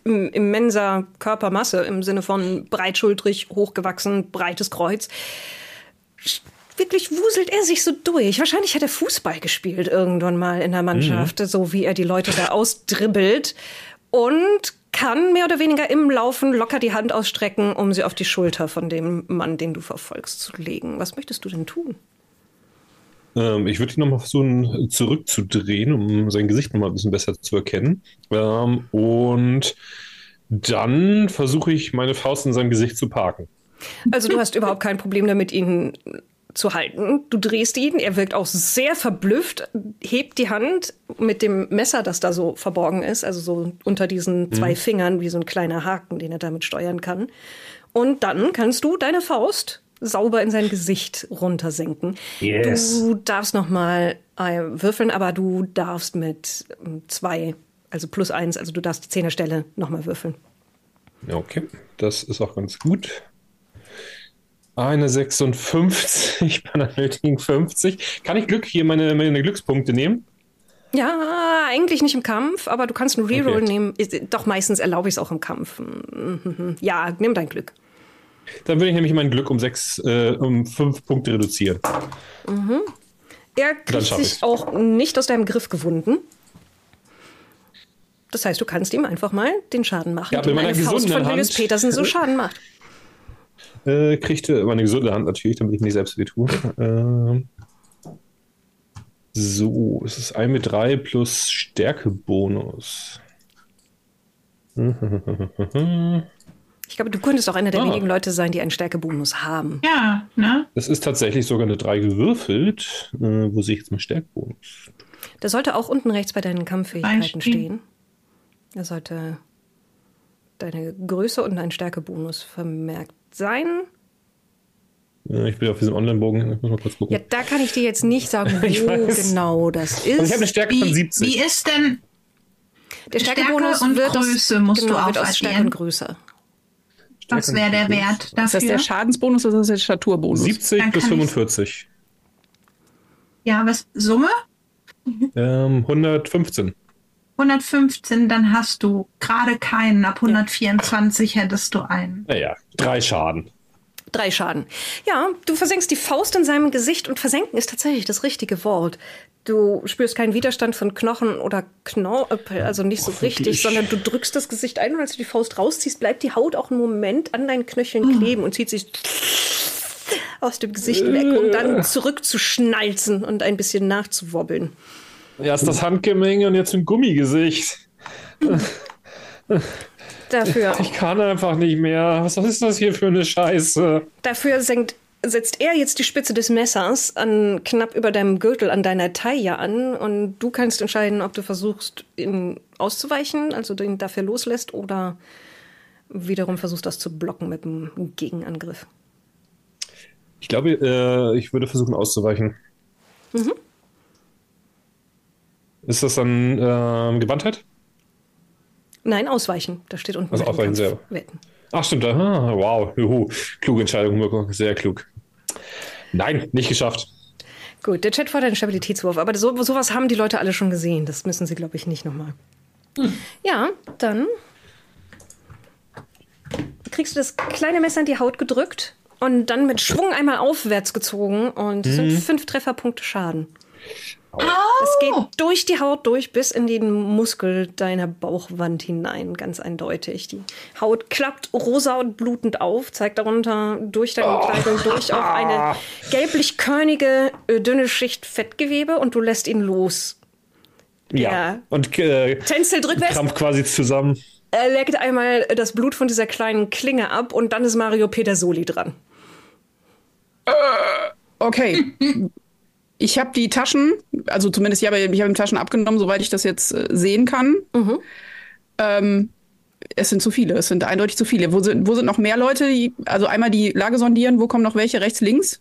immenser Körpermasse im Sinne von breitschultrig, hochgewachsen, breites Kreuz. Wirklich wuselt er sich so durch. Wahrscheinlich hat er Fußball gespielt irgendwann mal in der Mannschaft, so wie er die Leute da ausdribbelt und kann mehr oder weniger im Laufen locker die Hand ausstrecken, um sie auf die Schulter von dem Mann, den du verfolgst, zu legen. Was möchtest du denn tun? Ähm, ich würde ihn nochmal versuchen zurückzudrehen, um sein Gesicht nochmal ein bisschen besser zu erkennen. Ähm, und dann versuche ich, meine Faust in seinem Gesicht zu parken. Also du hast überhaupt kein Problem damit, ihn zu halten. Du drehst ihn, er wirkt auch sehr verblüfft, hebt die Hand mit dem Messer, das da so verborgen ist, also so unter diesen zwei Fingern wie so ein kleiner Haken, den er damit steuern kann. Und dann kannst du deine Faust sauber in sein Gesicht runtersenken. Yes. Du darfst noch mal äh, würfeln, aber du darfst mit ähm, zwei, also plus eins, also du darfst die Zehnerstelle noch mal würfeln. Okay, das ist auch ganz gut. Eine 56 bei einer nötigen 50. Kann ich Glück hier meine, meine Glückspunkte nehmen? Ja, eigentlich nicht im Kampf, aber du kannst einen Reroll Okay. nehmen. Doch meistens erlaube ich es auch im Kampf. Mhm. Ja, nimm dein Glück. Dann würde ich nämlich mein Glück um sechs, äh, um fünf Punkte reduzieren. Er Dann kriegt sich ich's. auch nicht aus deinem Griff gewunden. Das heißt, du kannst ihm einfach mal den Schaden machen, Ja, den eine Faust von Julius. Petersen so Schaden macht. Äh, kriegte meine gesunde Hand natürlich, damit ich nicht selbst wehtue. Ähm, so, es ist 1 mit 3 plus Stärkebonus. Ich glaube, du könntest auch einer der Ah. wenigen Leute sein, die einen Stärkebonus haben. Ja, ne? Das ist tatsächlich sogar eine 3 gewürfelt. Äh, wo sehe ich jetzt mal Stärkebonus? Der sollte auch unten rechts bei deinen Kampffähigkeiten stehen. Er sollte deine Größe und ein Stärkebonus vermerkt sein. Ich bin auf diesem Online-Bogen. Ich muss mal kurz gucken. Ja, da kann ich dir jetzt nicht sagen, wo Ich weiß. genau das Und ich habe eine ist. Stärke von Wie, 70. wie ist denn Der Stärkebonus Stärke und wird aus, Größe musst du genau, wird aus Stärke und Größe. Was wäre der Wert Ist das dafür? der Schadensbonus oder ist das der Staturbonus? 70 Dann plus kann ich's- 45. ja, was? Summe? Ähm, 115. 115, dann hast du gerade keinen. Ab 124 hättest du einen. Naja, drei Schaden. Drei Schaden. Ja, du versenkst die Faust in seinem Gesicht und versenken ist tatsächlich das richtige Wort. Du spürst keinen Widerstand von Knochen oder Knorpel, also nicht so richtig, wirklich? sondern du drückst das Gesicht ein und als du die Faust rausziehst, bleibt die Haut auch einen Moment an deinen Knöcheln kleben und zieht sich aus dem Gesicht weg, um dann zurückzuschnalzen und ein bisschen nachzuwobbeln. Erst das Handgemenge und jetzt ein Gummigesicht. Dafür Ich kann einfach nicht mehr. Was ist das hier für eine Scheiße? Dafür senkt, setzt er jetzt die Spitze des Messers an knapp über deinem Gürtel an deiner Taille an und du kannst entscheiden, ob du versuchst, ihn auszuweichen, also den dafür loslässt oder wiederum versuchst, das zu blocken mit einem Gegenangriff. Ich glaube, äh, ich würde versuchen auszuweichen. Mhm. Ist das dann ähm, Gewandtheit? Nein, ausweichen. Da steht unten. Also ausweichen selber. Ach, stimmt. Ah, wow. Juhu. Kluge Entscheidung, Mirko. Sehr klug. Nein, nicht geschafft. Gut, der Chat fordert einen Stabilitätswurf, aber so, sowas haben die Leute alle schon gesehen. Das müssen sie, glaube ich, nicht nochmal. Ja, dann kriegst du das kleine Messer in die Haut gedrückt und dann mit Schwung einmal aufwärts gezogen und es sind fünf Trefferpunkte Schaden. Es geht durch die Haut durch bis in den Muskel deiner Bauchwand hinein, ganz eindeutig. Die Haut klappt rosa und blutend auf, zeigt darunter durch deine Kleidung durch auch eine gelblich-körnige, äh, dünne Schicht Fettgewebe und du lässt ihn los. Ja. Und äh, Tänzelt rückwärts, krampft quasi zusammen. er leckt einmal das Blut von dieser kleinen Klinge ab und dann ist Mario Petersoli dran. Okay. Ich habe die Taschen, also zumindest ich habe, ich habe die Taschen abgenommen, soweit ich das jetzt äh, sehen kann. Ähm, es sind zu viele, es sind eindeutig zu viele. Wo sind, wo sind noch mehr Leute? Die, also einmal die Lage sondieren, wo kommen noch welche? Rechts, links?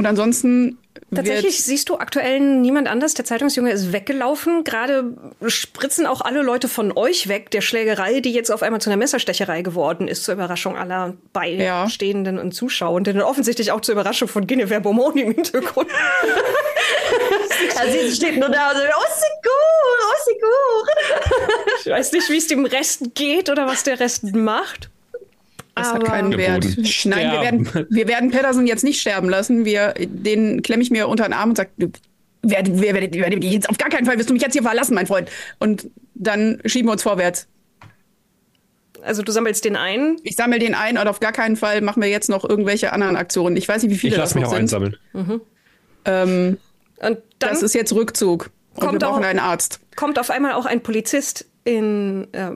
Und ansonsten. Tatsächlich siehst du aktuell niemand anders. Der Zeitungsjunge ist weggelaufen. Gerade spritzen auch alle Leute von euch weg. Der Schlägerei, die jetzt auf einmal zu einer Messerstecherei geworden ist, zur Überraschung aller Beistehenden und Zuschauenden. Und offensichtlich auch zur Überraschung von Guinevere Beaumont im Hintergrund. Also sie steht nur da und so, oh, Segur, oh, Segur. Ich weiß nicht, wie es dem Rest geht oder was der Rest macht. Das hat Aber- keinen Der Wert. Nein, wir werden, wir werden Pedersen jetzt nicht sterben lassen. Wir, den klemme ich mir unter den Arm und sage, wer, wer, wer, wer, jetzt auf gar keinen Fall wirst du mich jetzt hier verlassen, mein Freund. Und dann schieben wir uns vorwärts. Also du sammelst den ein. Ich sammle den ein und auf gar keinen Fall machen wir jetzt noch irgendwelche anderen Aktionen. Ich weiß nicht, wie viele Ich das lasse mich noch auch sind. einsammeln. Ähm, Und dann das ist jetzt Rückzug. Und Kommt wir brauchen auch- einen Arzt. kommt auf einmal auch ein Polizist in äh,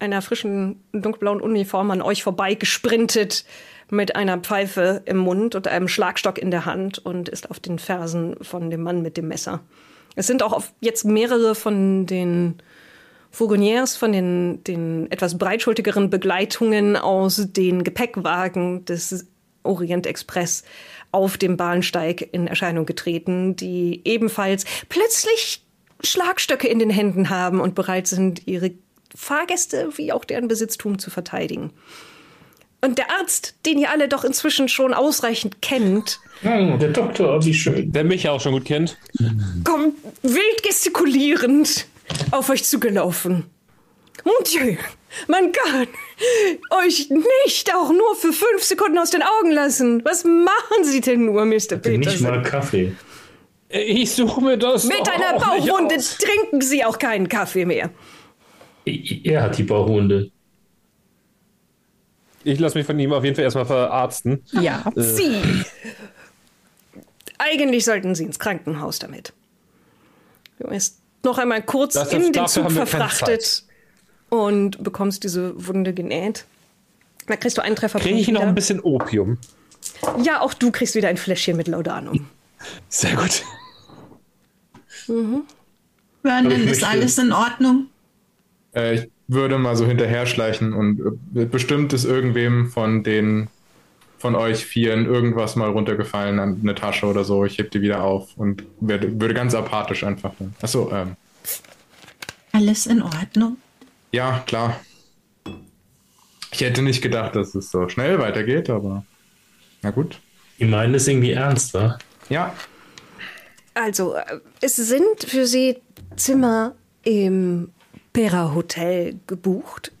einer frischen dunkelblauen Uniform an euch vorbei gesprintet mit einer Pfeife im Mund und einem Schlagstock in der Hand und ist auf den Fersen von dem Mann mit dem Messer. Es sind auch jetzt mehrere von den Fourgonniers, von den, den etwas breitschultigeren Begleitungen aus den Gepäckwagen des Orient Express auf dem Bahnsteig in Erscheinung getreten, die ebenfalls plötzlich Schlagstöcke in den Händen haben und bereit sind, ihre Fahrgäste wie auch deren Besitztum zu verteidigen. Und der Arzt, den ihr alle doch inzwischen schon ausreichend kennt, Hm, der Doktor, wie schön. Der mich ja auch schon gut kennt. kommt wild gestikulierend auf euch zugelaufen. Mon Dieu, man kann euch nicht auch nur für fünf Sekunden aus den Augen lassen. Was machen Sie denn nur, Mr. Nicht Peterson? mal Kaffee. Ich suche mir das Mit einer nicht aus. trinken Sie auch keinen Kaffee mehr. Er hat die Bauchwunde. Ich lasse mich von ihm auf jeden Fall erstmal verarzten. Ja. Sie. Eigentlich sollten Sie ins Krankenhaus damit. Du bist noch einmal kurz Das- in den Zug verfrachtet und bekommst diese Wunde genäht. Da kriegst du einen Treffer. Kriege ich noch ein bisschen Opium? Ja, auch du kriegst wieder ein Fläschchen mit Laudanum. Sehr gut. Vernon, ich ist alles in Ordnung? Äh, ich würde mal so hinterher schleichen und äh, bestimmt ist irgendwem von den von euch vieren irgendwas mal runtergefallen an eine Tasche oder so. Ich heb die wieder auf und werde, würde ganz apathisch einfach. dann- Achso, ähm, Alles in Ordnung? ja, klar. Ich hätte nicht gedacht, dass es so schnell weitergeht, aber na gut. Die meinen es irgendwie ernst, wa? Ja, Also, äh, es sind für Sie Zimmer im Pera Hotel gebucht,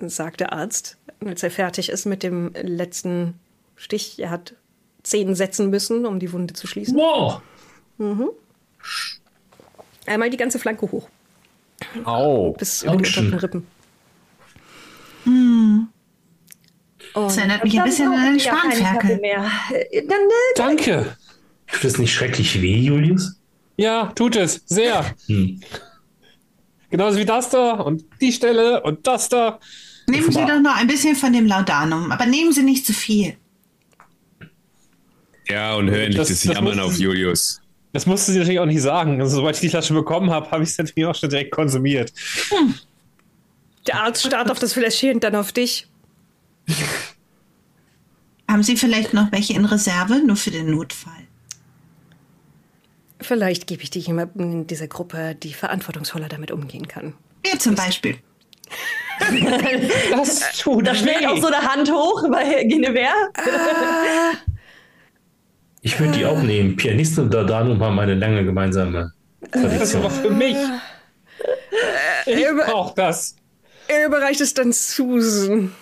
sagt der Arzt, als er fertig ist mit dem letzten Stich. Er hat zehn setzen müssen, um die Wunde zu schließen. Wow! Einmal die ganze Flanke hoch, Au. bis über die unteren Rippen. Das erinnert mich ein bisschen an Kaffee Spanferkel. mehr. Äh, Dann, äh, Danke. Tut das nicht schrecklich weh, Julius? Ja, tut es. Sehr. Hm. Genauso wie das da und die Stelle und das da. Nehmen Sie doch noch ein bisschen von dem Laudanum, aber nehmen Sie nicht zu viel. Ja, und hör endlich Das- das, das Jammern auf Julius. Das musste sie natürlich auch nicht sagen. Also, sobald ich die Flasche bekommen habe, habe ich es natürlich auch schon direkt konsumiert. Der Arzt starrt auf das Fläschchen, dann auf dich. Haben Sie vielleicht noch welche in Reserve, nur für den Notfall? Vielleicht gebe ich dir jemanden in dieser Gruppe, die verantwortungsvoller damit umgehen kann. Mir zum Beispiel. Das tut da schlägt auch so eine Hand hoch bei Guinevere. Ich würde die auch nehmen. Pianisten und Dardanum haben eine lange gemeinsame Das ist Tradition. aber für mich. Ich brauch das. Er überreicht es dann Susan.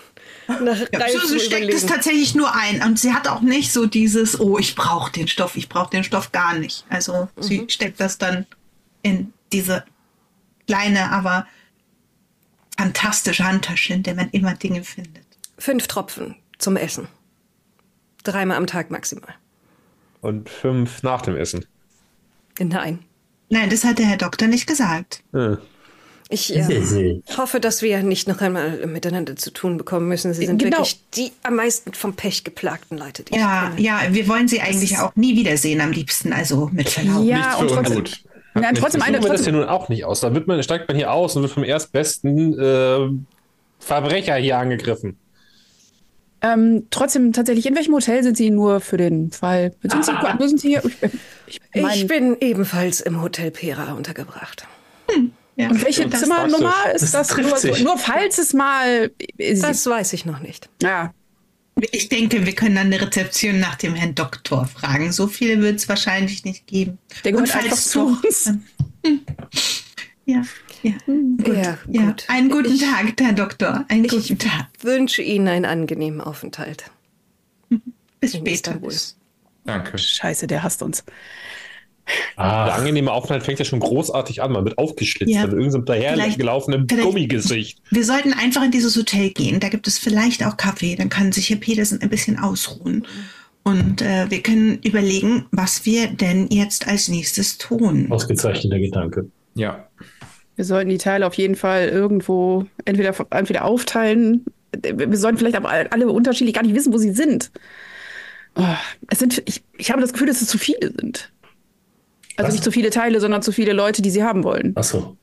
Nach Ja, reifem Susan steckt es tatsächlich nur ein und sie hat auch nicht so dieses, oh, ich brauche den Stoff, ich brauche den Stoff gar nicht. Also sie steckt das dann in diese kleine, aber fantastische Handtasche, in der man immer Dinge findet. Fünf Tropfen zum Essen. Dreimal am Tag maximal. Und fünf nach dem Essen. Nein. Nein, das hat der Herr Doktor nicht gesagt. Ja. Ich äh, hoffe, dass wir nicht noch einmal miteinander zu tun bekommen müssen. Sie sind Genau. wirklich die am meisten vom Pech geplagten Leute, die Ja, ich kenne. ja, wir wollen sie eigentlich auch nie wiedersehen am liebsten, also mit Verlaub. Ja, Nicht und für trotzdem, ungut. ja, und trotzdem eine, das ja trotzdem, nun auch nicht aus. Da wird man, steigt man hier aus und wird vom erstbesten äh, Verbrecher hier angegriffen. ähm, trotzdem tatsächlich, in welchem Hotel sind Sie nur für den Fall? Sind Sie, wo sind Sie hier? Ich, ich, Ich mein, bin ebenfalls im Hotel Pera untergebracht. Ja. und welche Das- Zimmernummer ist das das? trifft Nur, sich. nur falls es mal. Das weiß ich noch nicht. ja, Ich denke, wir können an der Rezeption nach dem Herrn Doktor fragen. So viele wird es wahrscheinlich nicht geben. Der gehört falls einfach zu uns. Ja, ja. Gut, Ja, ja. gut. Einen guten Ich- Tag, Herr Doktor. Einen Ich guten Tag. wünsche Ihnen einen angenehmen Aufenthalt. Bis in später. Istanbul. Danke. Scheiße, der hasst uns. Der Ah, angenehme Aufenthalt fängt ja schon großartig an. Man wird aufgeschlitzt Ja. von irgendeinem dahergelaufenen Gummigesicht. Wir sollten einfach in dieses Hotel gehen. Da gibt es vielleicht auch Kaffee. Dann kann sich Herr Petersen ein bisschen ausruhen. Und äh, wir können überlegen, was wir denn jetzt als nächstes tun. ausgezeichneter Gedanke. Ja. Wir sollten die Teile auf jeden Fall irgendwo entweder, entweder aufteilen. Wir sollten vielleicht aber alle unterschiedlich gar nicht wissen, wo sie sind. Oh, es sind ich, ich habe das Gefühl, dass es zu viele sind. Also Was? nicht zu viele Teile, sondern zu viele Leute, die sie haben wollen. Achso.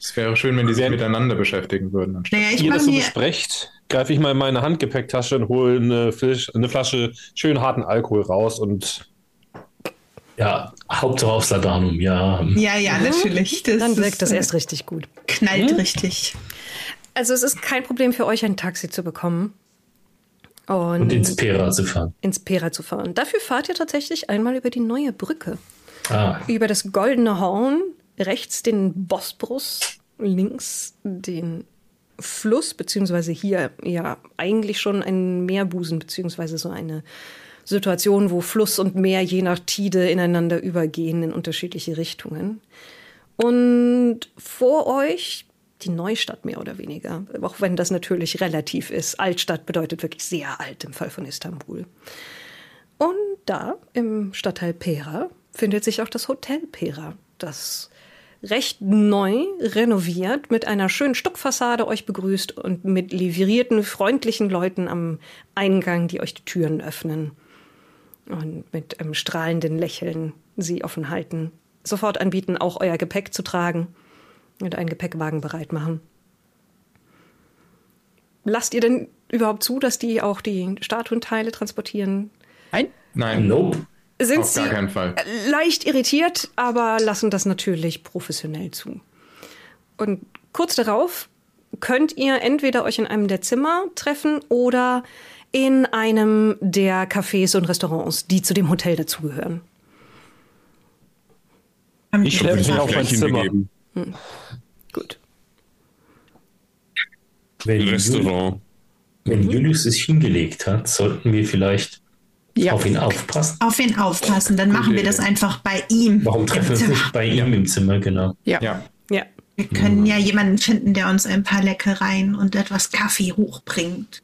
Es wäre schön, wenn die sich miteinander beschäftigen würden. Naja, ich ihr das so besprecht, greife ich mal in meine Handgepäcktasche und hole eine, Fisch, eine Flasche schön harten Alkohol raus und Ja, Hauptsache aufs Ladanum, ja. ja, ja, natürlich. Das Dann wirkt das äh, erst richtig gut. Knallt richtig. Also es ist kein Problem für euch, ein Taxi zu bekommen und, Und ins Pera zu fahren. ins Pera zu fahren. Dafür fahrt ihr tatsächlich einmal über die neue Brücke. Ah, Über das Goldene Horn, rechts den Bosporus, links den Fluss, beziehungsweise hier ja eigentlich schon ein Meerbusen, beziehungsweise so eine Situation, wo Fluss und Meer je nach Tide ineinander übergehen in unterschiedliche Richtungen. Und vor euch die Neustadt mehr oder weniger, auch wenn das natürlich relativ ist. Altstadt bedeutet wirklich sehr alt im Fall von Istanbul. Und da im Stadtteil Pera findet sich auch das Hotel Pera, das recht neu renoviert mit einer schönen Stuckfassade euch begrüßt und mit livrierten, freundlichen Leuten am Eingang, die euch die Türen öffnen und mit einem strahlenden Lächeln sie offen halten, sofort anbieten, auch euer Gepäck zu tragen und einen Gepäckwagen bereit machen. Lasst ihr denn überhaupt zu, dass die auch die Statuenteile transportieren? Nein? Nein, nope. Sind auf sie gar keinen Fall. leicht irritiert, aber lassen das natürlich professionell zu. Und kurz darauf könnt ihr entweder euch in einem der Zimmer treffen oder in einem der Cafés und Restaurants, die zu dem Hotel dazugehören. Ich Würde mich ich auf mein Zimmer. hinbegeben. Gut. Wenn, Restaurant. wenn Julius sich hingelegt hat, sollten wir vielleicht Ja. auf ihn aufpassen. auf ihn aufpassen, dann machen wir Idee. das einfach bei ihm. Warum treffen wir uns nicht bei ihm im Zimmer, genau. Ja. Ja, Ja. Wir können ja jemanden finden, der uns ein paar Leckereien und etwas Kaffee hochbringt.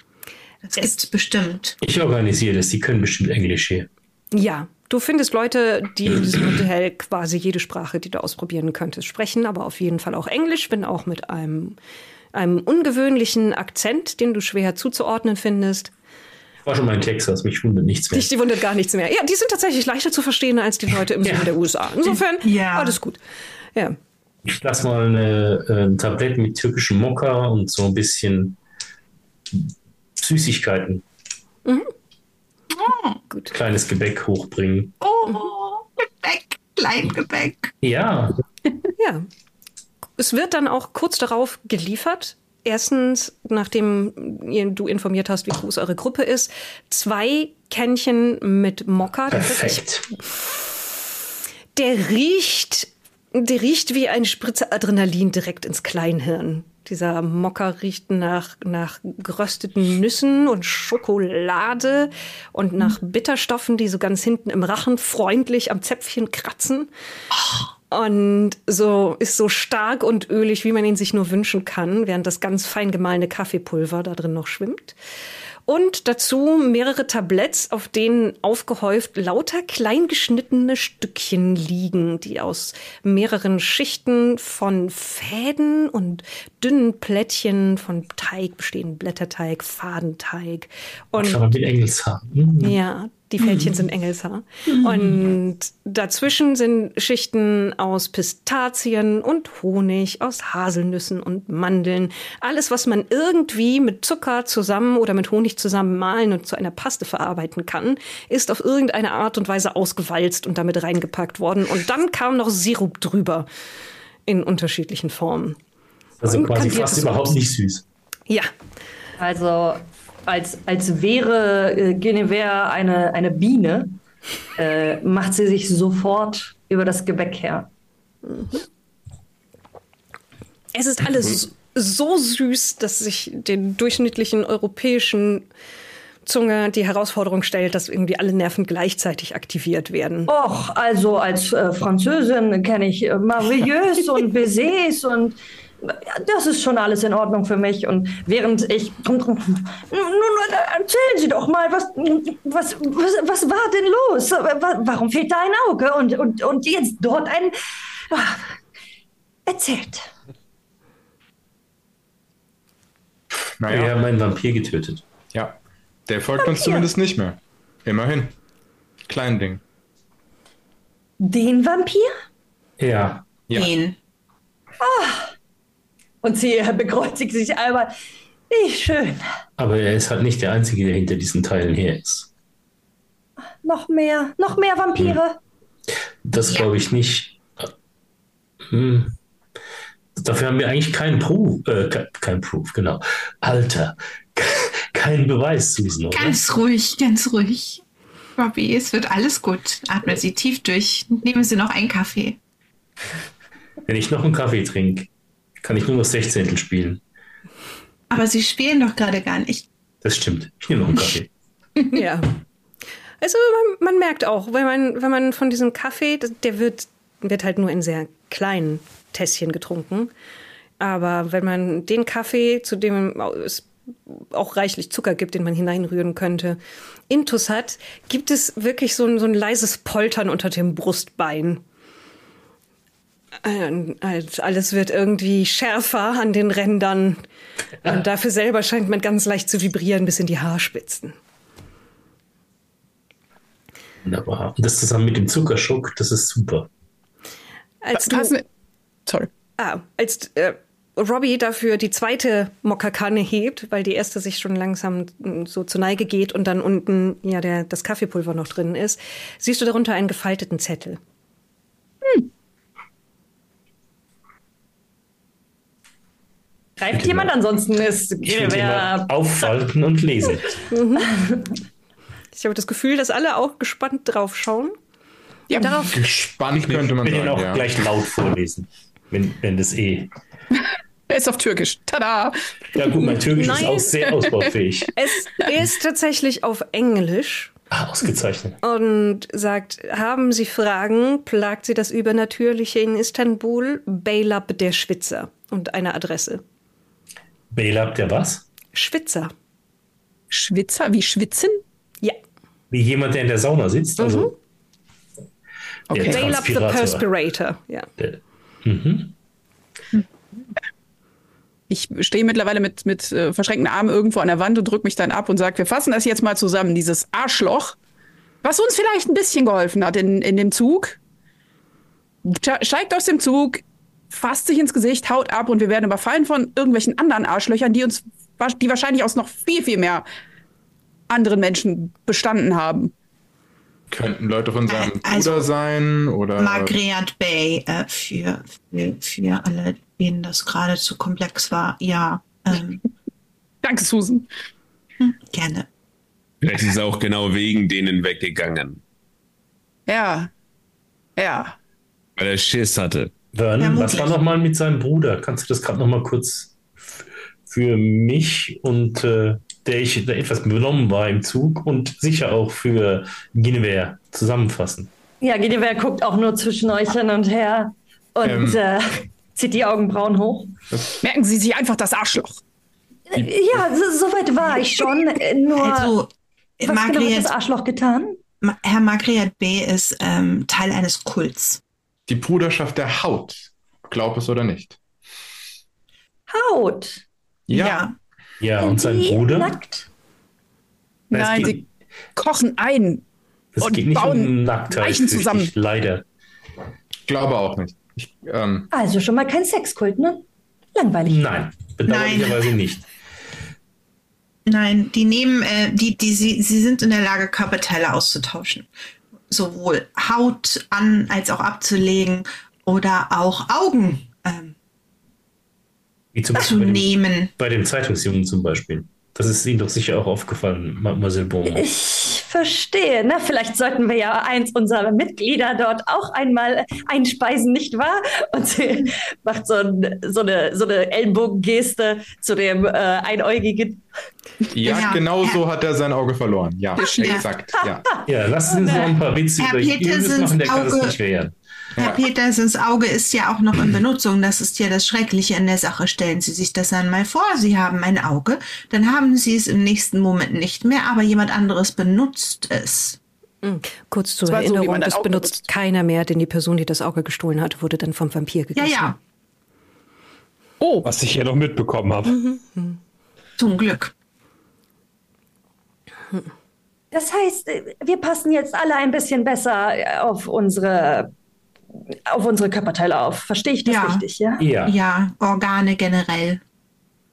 Das gibt's bestimmt. Ich organisiere das, die können bestimmt Englisch hier. Ja, du findest Leute, die in diesem Hotel quasi jede Sprache, die du ausprobieren könntest, sprechen, aber auf jeden Fall auch Englisch, wenn auch mit einem, einem ungewöhnlichen Akzent, den du schwer zuzuordnen findest. Ich war schon mal in Texas, mich wundert nichts mehr. Dich die wundert gar nichts mehr. Ja, die sind tatsächlich leichter zu verstehen als die Leute im Ja. Süden der USA. Insofern, Ja. alles gut. Ja. Ich lasse mal eine, äh, ein Tablett mit türkischem Mokka und so ein bisschen Süßigkeiten, Gut. kleines Gebäck hochbringen. Oh, Gebäck, Kleingebäck. Ja, Ja. Es wird dann auch kurz darauf geliefert. Erstens, nachdem du informiert hast, wie groß eure Gruppe ist, zwei Kännchen mit Mokka. Der, perfekt. der riecht der riecht wie eine Spritze Adrenalin direkt ins Kleinhirn. Dieser Mocker riecht nach, nach gerösteten Nüssen und Schokolade und nach Bitterstoffen, die so ganz hinten im Rachen freundlich am Zäpfchen kratzen. Und so ist so stark und ölig, wie man ihn sich nur wünschen kann, während das ganz fein gemahlene Kaffeepulver da drin noch schwimmt. Und dazu mehrere Tabletts, auf denen aufgehäuft lauter kleingeschnittene Stückchen liegen, die aus mehreren Schichten von Fäden und dünnen Plättchen von Teig bestehen. Blätterteig, Fadenteig. Und mit Engelshaar. Mhm. ja, die Fältchen sind Engelshaar. Und dazwischen sind Schichten aus Pistazien und Honig, aus Haselnüssen und Mandeln. Alles, was man irgendwie mit Zucker zusammen oder mit Honig zusammen mahlen und zu einer Paste verarbeiten kann, ist auf irgendeine Art und Weise ausgewalzt und damit reingepackt worden. Und dann kam noch Sirup drüber in unterschiedlichen Formen. Also Und quasi fast überhaupt nicht süß. Ja, Also als, als wäre äh, Guinevere eine, eine Biene, äh, macht sie sich sofort über das Gebäck her. Es ist alles so süß, dass sich den durchschnittlichen europäischen Zunge die Herausforderung stellt, dass irgendwie alle Nerven gleichzeitig aktiviert werden. Och, also als äh, Französin kenne ich äh, Marveilleuse und Baisers und das ist schon alles in Ordnung für mich. Und während ich. Nun, nun, erzählen Sie doch mal, was, was, was, was war denn los? Wa- Warum fehlt da ein Auge? Und, und, und jetzt dort ein. Ah, Erzählt. Naja, Wir haben einen Vampir getötet. ja. Der folgt uns zumindest nicht mehr. Immerhin. Klein Ding. Den Vampir? Ja. Ja. Den. Und sie äh, bekreuzigt sich einmal. Wie schön. Aber er ist halt nicht der Einzige, der hinter diesen Teilen her ist. Noch mehr, noch mehr Vampire. Das glaube ich nicht. Hm. Dafür haben wir eigentlich keinen Proof, äh, ke- kein Proof, genau. Alter, kein Beweis, Susan, oder? Ganz ruhig, ganz ruhig. Robbie, es wird alles gut. Atmen Sie tief durch. Nehmen Sie noch einen Kaffee. Wenn ich noch einen Kaffee trinke, kann ich nur noch Sechzehntel spielen. Aber Sie spielen doch gerade gar nicht. Das stimmt. Ich nehme noch einen Kaffee. Ja. Also man, man merkt auch, wenn man, wenn man von diesem Kaffee, der wird, wird halt nur in sehr kleinen Tässchen getrunken. Aber wenn man den Kaffee, zu dem es auch reichlich Zucker gibt, den man hineinrühren könnte, intus hat, gibt es wirklich so ein, so ein leises Poltern unter dem Brustbein. Äh, als Alles wird irgendwie schärfer an den Rändern. Und dafür selber scheint man ganz leicht zu vibrieren bis in die Haarspitzen. Wunderbar. Und das zusammen mit dem Zuckerschock, das ist super. Als du, Hast du- Sorry. ah, als äh, Robbie dafür die zweite Mokkakanne hebt, weil die erste sich schon langsam so zur Neige geht und dann unten ja der, das Kaffeepulver noch drin ist, siehst du darunter einen gefalteten Zettel. Greift jemand, ansonsten ist mal auffalten und lesen. Ich habe das Gefühl, dass alle auch gespannt drauf schauen. Ja, Darauf Gespannt könnte man Ich will ihn sagen, auch ja. gleich laut vorlesen, wenn, wenn das eh. er ist auf Türkisch. Tada! Ja gut, mein Türkisch ist Nein. auch sehr ausbaufähig. es ist tatsächlich auf Englisch Ah, ausgezeichnet. und sagt, haben Sie Fragen, plagt Sie das Übernatürliche in Istanbul, Beylab der Schwitzer und eine Adresse. Belab der was? Schwitzer. Schwitzer, wie schwitzen? Ja. Wie jemand, der in der Sauna sitzt. Also Okay. der Bail up the. Perspirator. Ja. Der, mhm. Ich stehe mittlerweile mit, mit äh, verschränkten Armen irgendwo an der Wand und drücke mich dann ab und sage, wir fassen das jetzt mal zusammen, dieses Arschloch, was uns vielleicht ein bisschen geholfen hat in, in dem Zug. Ste- Steigt aus dem Zug, fasst sich ins Gesicht, haut ab und wir werden überfallen von irgendwelchen anderen Arschlöchern, die uns, die wahrscheinlich aus noch viel, viel mehr anderen Menschen bestanden haben. Könnten Leute von seinem Also- Bruder sein oder. Margret Bay äh, für, für, für alle, denen das gerade zu komplex war. Ja, ähm, Danke, Susan. gerne. Vielleicht ist er auch genau wegen denen weggegangen, Ja. Ja. weil er Schiss hatte. Vernon, was war nochmal mit seinem Bruder? Kannst du das gerade nochmal kurz für mich und äh, der ich der etwas benommen war im Zug und sicher auch für Guinevere zusammenfassen? Ja, Guinevere guckt auch nur zwischen euch hin und her und Ähm. äh, zieht die Augenbrauen hoch. Merken Sie sich einfach das Arschloch. Ja, so, so weit war ich schon. Nur, Also, was genau hat Margret, das Arschloch getan? Herr Margret B. ist ähm, Teil eines Kults. Die Bruderschaft der Haut. Glaub es oder nicht. Haut. Ja. Ja, und sein Bruder? Nackt. Nein, sie kochen ein. Es und geht nicht bauen um Nacktheit, Leichen zusammen. richtig, leider. Glaube auch nicht. Ich, ähm, Also schon mal kein Sexkult, ne? Langweilig. Nein, bedauerlicherweise nicht. Nein, die nehmen, äh, die, die, sie, sie sind in der Lage, Körperteile auszutauschen. Sowohl Haut an als auch abzulegen oder auch Augen ähm, Wie zum zu bei dem, nehmen. bei dem Zeitungsjungen zum Beispiel. Das ist Ihnen doch sicher auch aufgefallen, Mademoiselle Beaumont. Ich verstehe. Na, vielleicht sollten wir ja eins unserer Mitglieder dort auch einmal einspeisen, nicht wahr? Und sie macht so, ein, so, eine, so eine Ellenbogengeste zu dem äh, Einäugigen. ja, genau Ja. so hat er sein Auge verloren. Ja, exakt. Ja. Ja, lassen Sie uns noch ein paar Witze Herr über Petersens machen, der kann das Auge-. Herr Petersens Auge ist ja auch noch in Benutzung. Das ist ja das Schreckliche in der Sache. Stellen Sie sich das einmal vor. Sie haben ein Auge, dann haben Sie es im nächsten Moment nicht mehr, aber jemand anderes benutzt es. Kurz zur Das so, Erinnerung, ein das benutzt benutzt. keiner mehr, denn die Person, die das Auge gestohlen hatte, wurde dann vom Vampir Ja, gegessen. ja, Oh, Was ich hier noch mitbekommen habe. zum Glück. Das heißt, wir passen jetzt alle ein bisschen besser auf unsere, auf unsere Körperteile auf. Verstehe ich das Ja. richtig, ja? Ja, Ja, Organe generell.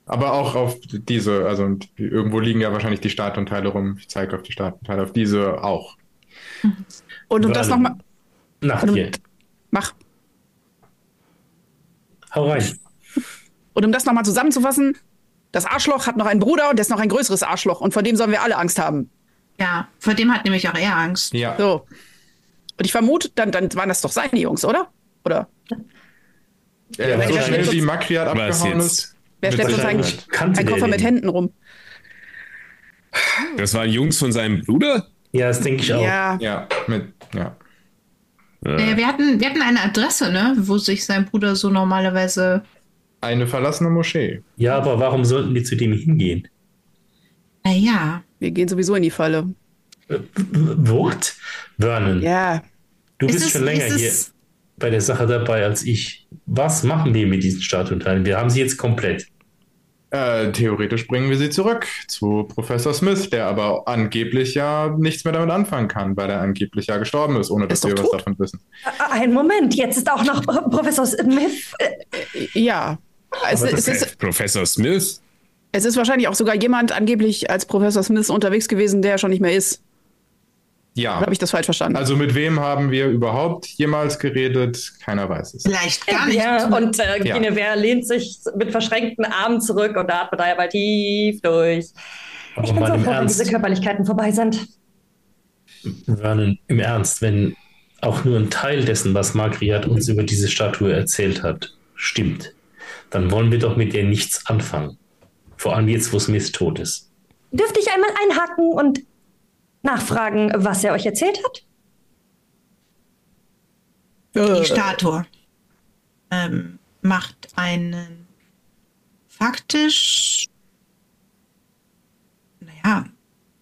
Aber auch auf diese, also irgendwo liegen ja wahrscheinlich die Startteile rum. Ich zeige auf die Startteile, auf diese auch. und um das nochmal. nach Und- dir. Mach. Hau rein. Und um das nochmal zusammenzufassen, das Arschloch hat noch einen Bruder und der ist noch ein größeres Arschloch. Und vor dem sollen wir alle Angst haben. Ja, vor dem hat nämlich auch er Angst. Ja. So. Und ich vermute, dann, dann waren das doch seine Jungs, oder? Oder? Äh, Ja, so wer schnell wie uns- Makriat abgehauen ist. Wer schleppt uns einen der Koffer mit den? Händen rum? Das waren Jungs von seinem Bruder? Ja, das denke ich auch. Ja. Ja, mit, ja. Äh, wir, hatten, wir hatten eine Adresse, ne, wo sich sein Bruder so normalerweise. Eine verlassene Moschee. Ja, aber warum sollten die zu dem hingehen? Naja, Wir gehen sowieso in die Falle. What? Vernon, Ja. Du Ist bist es- schon länger hier es- bei der Sache dabei als ich. Was machen wir mit diesen Statuenteilen? Wir haben sie jetzt komplett. Äh, theoretisch bringen wir sie zurück zu Professor Smith, der aber angeblich ja nichts mehr damit anfangen kann, weil er angeblich ja gestorben ist, ohne dass wir was davon wissen. Ein Moment, jetzt ist auch noch Professor Smith. äh, Ja. Es, Aber es, ist, Professor Smith? es ist wahrscheinlich auch sogar jemand angeblich als Professor Smith unterwegs gewesen, der schon nicht mehr ist. Ja. Habe ich das falsch verstanden? Also mit wem haben wir überhaupt jemals geredet? Keiner weiß es. vielleicht gar nicht. Ja, und äh, Ja. Guinevere lehnt sich mit verschränkten Armen zurück und atmet da mal tief durch. Aber Ich bin mal so froh, wenn diese Körperlichkeiten vorbei sind. Vernon, im Ernst, wenn auch nur ein Teil dessen, was Margriat uns über diese Statue erzählt hat, stimmt, dann wollen wir doch mit ihr nichts anfangen. Vor allem jetzt, wo Smith tot ist. Dürfte ich einmal einhaken und nachfragen, was er euch erzählt hat? Die Statue ähm, macht einen faktisch, naja,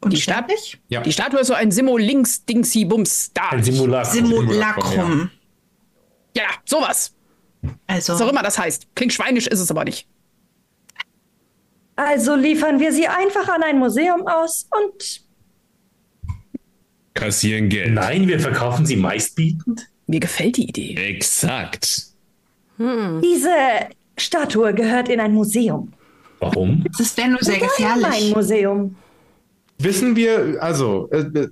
unsterblich? Ja. Die Statue ist so ein Simo-Links, Dingsy, Bums, da. Ein Simulacrum. Simulacrum. ja, sowas. Also, Was auch immer das heißt. Klingt schweinisch, ist es aber nicht. Also liefern wir sie einfach an ein Museum aus und Kassieren Geld. Nein, wir verkaufen sie meistbietend. Mir gefällt die Idee. Exakt. diese Statue gehört in ein Museum. Warum? das wäre nur sehr Ein gefährlich. Museum. Wissen wir, also, äh, äh,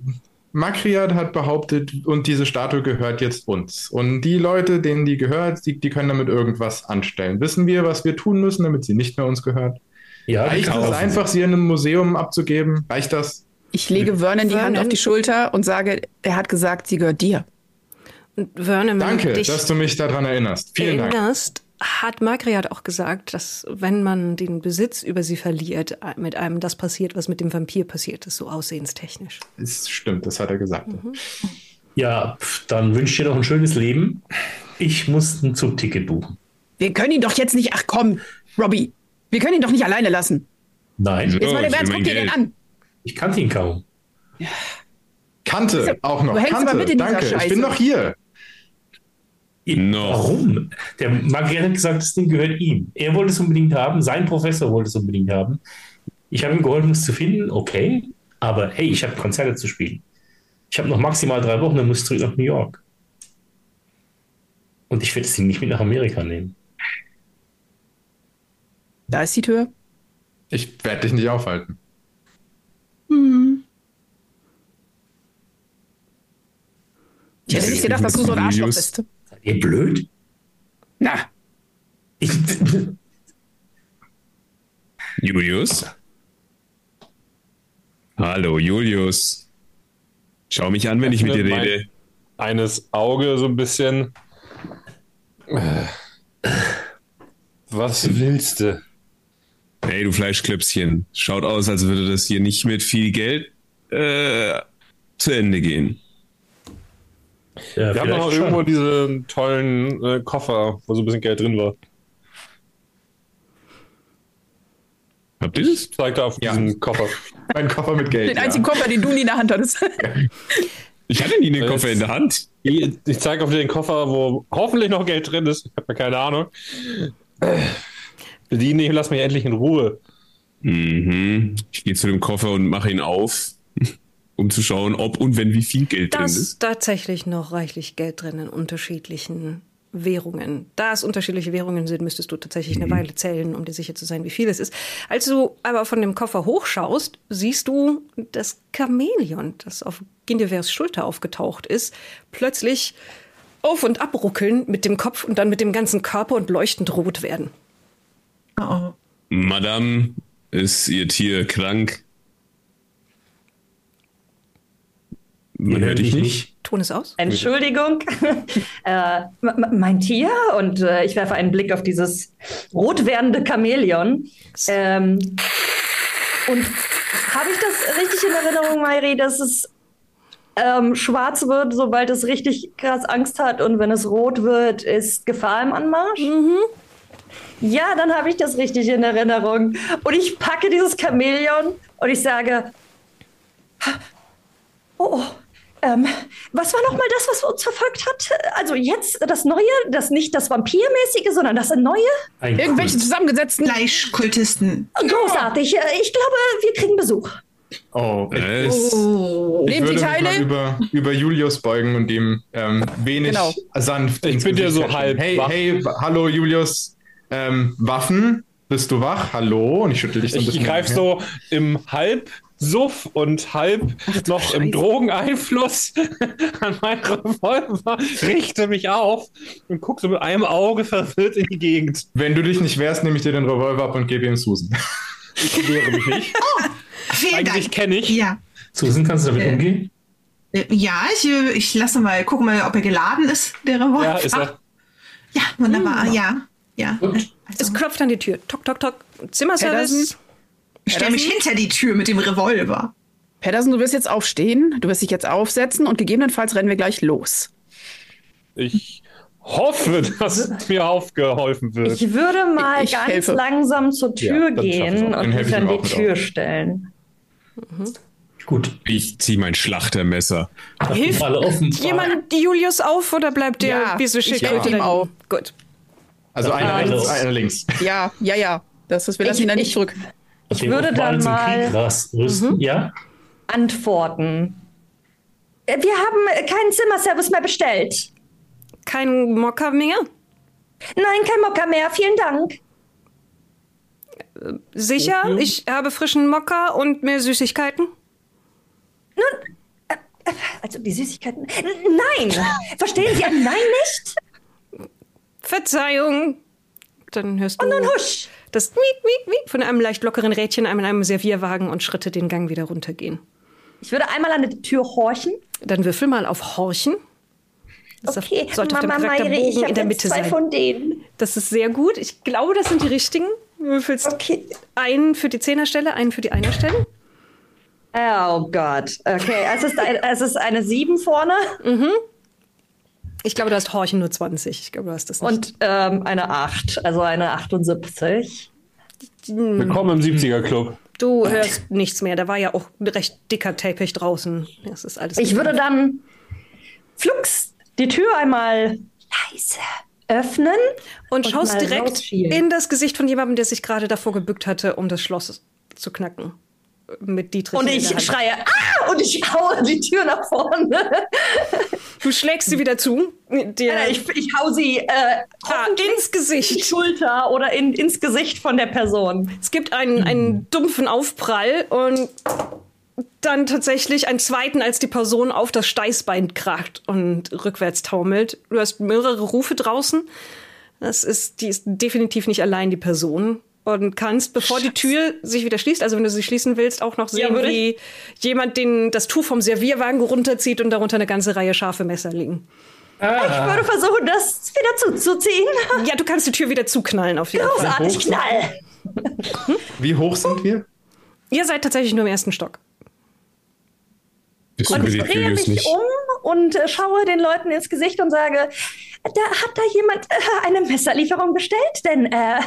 Makriat hat behauptet, und diese Statue gehört jetzt uns. Und die Leute, denen die gehört, die, die können damit irgendwas anstellen. Wissen wir, was wir tun müssen, damit sie nicht mehr uns gehört? Ja, Reicht es einfach, sie. sie in einem Museum abzugeben? Reicht das? Ich lege Vernon die Hand auf die Schulter und sage, er hat gesagt, sie gehört dir. Vernon, Danke, dich dass du mich daran erinnerst. Vielen Dank. erinnerst, hat Margriat auch gesagt, dass wenn man den Besitz über sie verliert, mit einem das passiert, was mit dem Vampir passiert ist, so aussehenstechnisch. Es stimmt, das hat er gesagt. Ja, pf, dann wünsche ich dir noch ein schönes Leben. Ich muss ein Zugticket buchen. Wir können ihn doch jetzt nicht. Ach komm, Robbie. Wir können ihn doch nicht alleine lassen. Nein? Jetzt mal will guck dir den an. Ich kannte ihn kaum. Kante, auch noch. Du hängst Kante, aber mit in dieser danke. Ich bin noch hier. Noch. Warum? Der Magier hat gesagt, das Ding gehört ihm. Er wollte es unbedingt haben, sein Professor wollte es unbedingt haben. Ich habe ihm geholfen, es zu finden, okay. Aber hey, ich habe Konzerte zu spielen. Ich habe noch maximal drei Wochen, dann muss ich zurück nach New York. Und ich werde das Ding nicht mit nach Amerika nehmen. Da ist die Tür. Ich werde dich nicht aufhalten. Ich hätte nicht gedacht, dass du so ein Arschloch bist. Seid ihr blöd? Na, Ich, Julius? Hallo, Julius. Schau mich an, wenn ich mit dir rede. Eines Auge so ein bisschen. Was willst du? Hey, du Fleischklöpschen. Schaut aus, als würde das hier nicht mit viel Geld äh, zu Ende gehen. Ja, Wir haben noch vielleicht irgendwo schon. diese tollen äh, Koffer, wo so ein bisschen Geld drin war. Habt ihr das? Zeigt er auf Ja. diesen Koffer. Mein Koffer mit Geld. den ja. einzigen Koffer, den du nie in der Hand hattest. Ich hatte nie einen Das- Koffer in der Hand. Ich, ich zeige auf den Koffer, wo hoffentlich noch Geld drin ist. Ich habe keine Ahnung. Bediene, ich lass mich endlich in Ruhe. Mhm. Ich gehe zu dem Koffer und mache ihn auf, um zu schauen, ob und wenn wie viel Geld Da drin ist ist. tatsächlich noch reichlich Geld drin in unterschiedlichen Währungen. Da es unterschiedliche Währungen sind, müsstest du tatsächlich eine Weile zählen, um dir sicher zu sein, wie viel es ist. Als du aber von dem Koffer hochschaust, siehst du das Chamäleon, das auf Guinevers Schulter aufgetaucht ist, plötzlich auf und abruckeln mit dem Kopf und dann mit dem ganzen Körper und leuchtend rot werden. Oh, oh. Madame, ist Ihr Tier krank? Man hört dich nicht. Ton es aus. Entschuldigung, äh, mein Tier und äh, ich werfe einen Blick auf dieses rot werdende Chamäleon. Ähm, und habe ich das richtig in Erinnerung, Mairi, dass es ähm, schwarz wird, sobald es richtig krass Angst hat und wenn es rot wird, ist Gefahr im Anmarsch? Ja, dann habe ich das richtig in Erinnerung. Und ich packe dieses Chamäleon und ich sage, Oh, ähm, was war nochmal das, was uns verfolgt hat? Also jetzt das Neue, das nicht das Vampirmäßige, sondern das Neue? Ein Irgendwelche Kult. zusammengesetzten. Fleischkultisten. Großartig. Äh, Ich glaube, wir kriegen Besuch. Oh, ich, Es, Oh. ich Nehmt die würde mich mal Teile. über, über Julius beugen und ihm ähm, wenig Genau. sanft. Ich bin dir so halb Hey, wach. hey, hallo Julius. Ähm, Waffen? Bist du wach? Hallo? Und ich schüttel dich so ein Ich, bisschen. ich greife so im Halbsuff und halb noch im Drogeneinfluss an meinen Revolver, richte mich auf und gucke so mit einem Auge verwirrt in die Gegend. Wenn du dich nicht wehrst, nehme ich dir den Revolver ab und gebe ihm Susan. Ich wehre mich nicht. Vielen Eigentlich kenne ich. Ja. Susan, kannst du damit Äh, umgehen? Äh, Ja, ich, äh, ich lasse mal, gucke mal, ob er geladen ist, der Revolver. Ja, ist er. Ja, wunderbar, ja. Ja. Gut. Es Also, klopft an die Tür. Tok, tok, tok. Zimmerservice. Ich stelle mich hinter die Tür mit dem Revolver. Pedersen, du wirst jetzt aufstehen, du wirst dich jetzt aufsetzen und gegebenenfalls rennen wir gleich los. Ich hoffe, dass mir aufgeholfen wird. Ich würde mal Ich ganz helfe. langsam zur Ja, Tür ich's gehen und mich ich an die Tür auf. stellen. Gut. ich ziehe mein Schlachtermesser. Hilft jemand Julius auf oder bleibt der Ja, wie so ich schick ihm auf. Gut. Also einer Ja, einer links. Ja, ja, ja. Das ist, wir lassen Ich- ihn da nicht ich- zurück. Ich würde dann mal- rüsten. Ja? Antworten. Äh, Wir haben äh, keinen Zimmerservice mehr bestellt. Kein Mocker mehr? Nein, kein Mokka mehr. Vielen Dank. Sicher? Ich habe frischen Mocker und mehr Süßigkeiten? Also die Süßigkeiten. Nein! Verstehen Sie ein Nein nicht? Verzeihung. Dann hörst du Und nun husch! Das Miet, Miet, Miet von einem leicht lockeren Rädchen an einem Servierwagen und Schritte den Gang wieder runtergehen. Ich würde einmal an die Tür horchen. Dann würfel mal auf Horchen. Das Okay, sollte auf dem Mama Mayri, ich Charakterbogen habe in der Mitte zwei sein. von denen. Das ist sehr gut. Ich glaube, das sind die richtigen. Du würfelst Okay. einen für die Zehnerstelle, einen für die Einerstelle. Oh Gott. Okay, es ist, ein, es ist eine 7 vorne Ich glaube, du hast Horchen nur 20. Ich glaube, du hast das nicht. und ähm, eine 8, also eine 78. Willkommen im 70er Club. du hörst nichts mehr. Da war ja auch ein recht dicker Teppich draußen. Das ist alles. Ich würde dann flugs die Tür einmal leise öffnen und und schaust direkt in das Gesicht von jemandem, der sich gerade davor gebückt hatte, um das Schloss zu knacken. Mit Dietrich. und ich schreie ah und ich haue die Tür nach vorne. Du schlägst sie wieder zu. Äh, ich, ich hau sie äh, ah, ins in die Gesicht. Schulter oder in, ins Gesicht von der Person. Es gibt einen, einen dumpfen Aufprall und dann tatsächlich einen zweiten, als die Person auf das Steißbein kracht und rückwärts taumelt. Du hast mehrere Rufe draußen. Das ist, die ist definitiv nicht allein, die Person. Und kannst, bevor die Tür sich wieder schließt, also wenn du sie schließen willst, auch noch sehen, würde wie jemand den, das Tuch vom Servierwagen runterzieht und darunter eine ganze Reihe scharfe Messer liegen. Ich würde versuchen, das wieder zuzuziehen. Ja, du kannst die Tür wieder zuknallen auf jeden Fall. Großartig, Knall. Wie hoch sind wir? Ihr seid tatsächlich nur im ersten Stock. Und ich drehe mich nicht. um und äh, schaue den Leuten ins Gesicht und sage, da hat da jemand äh, eine Messerlieferung bestellt, denn äh,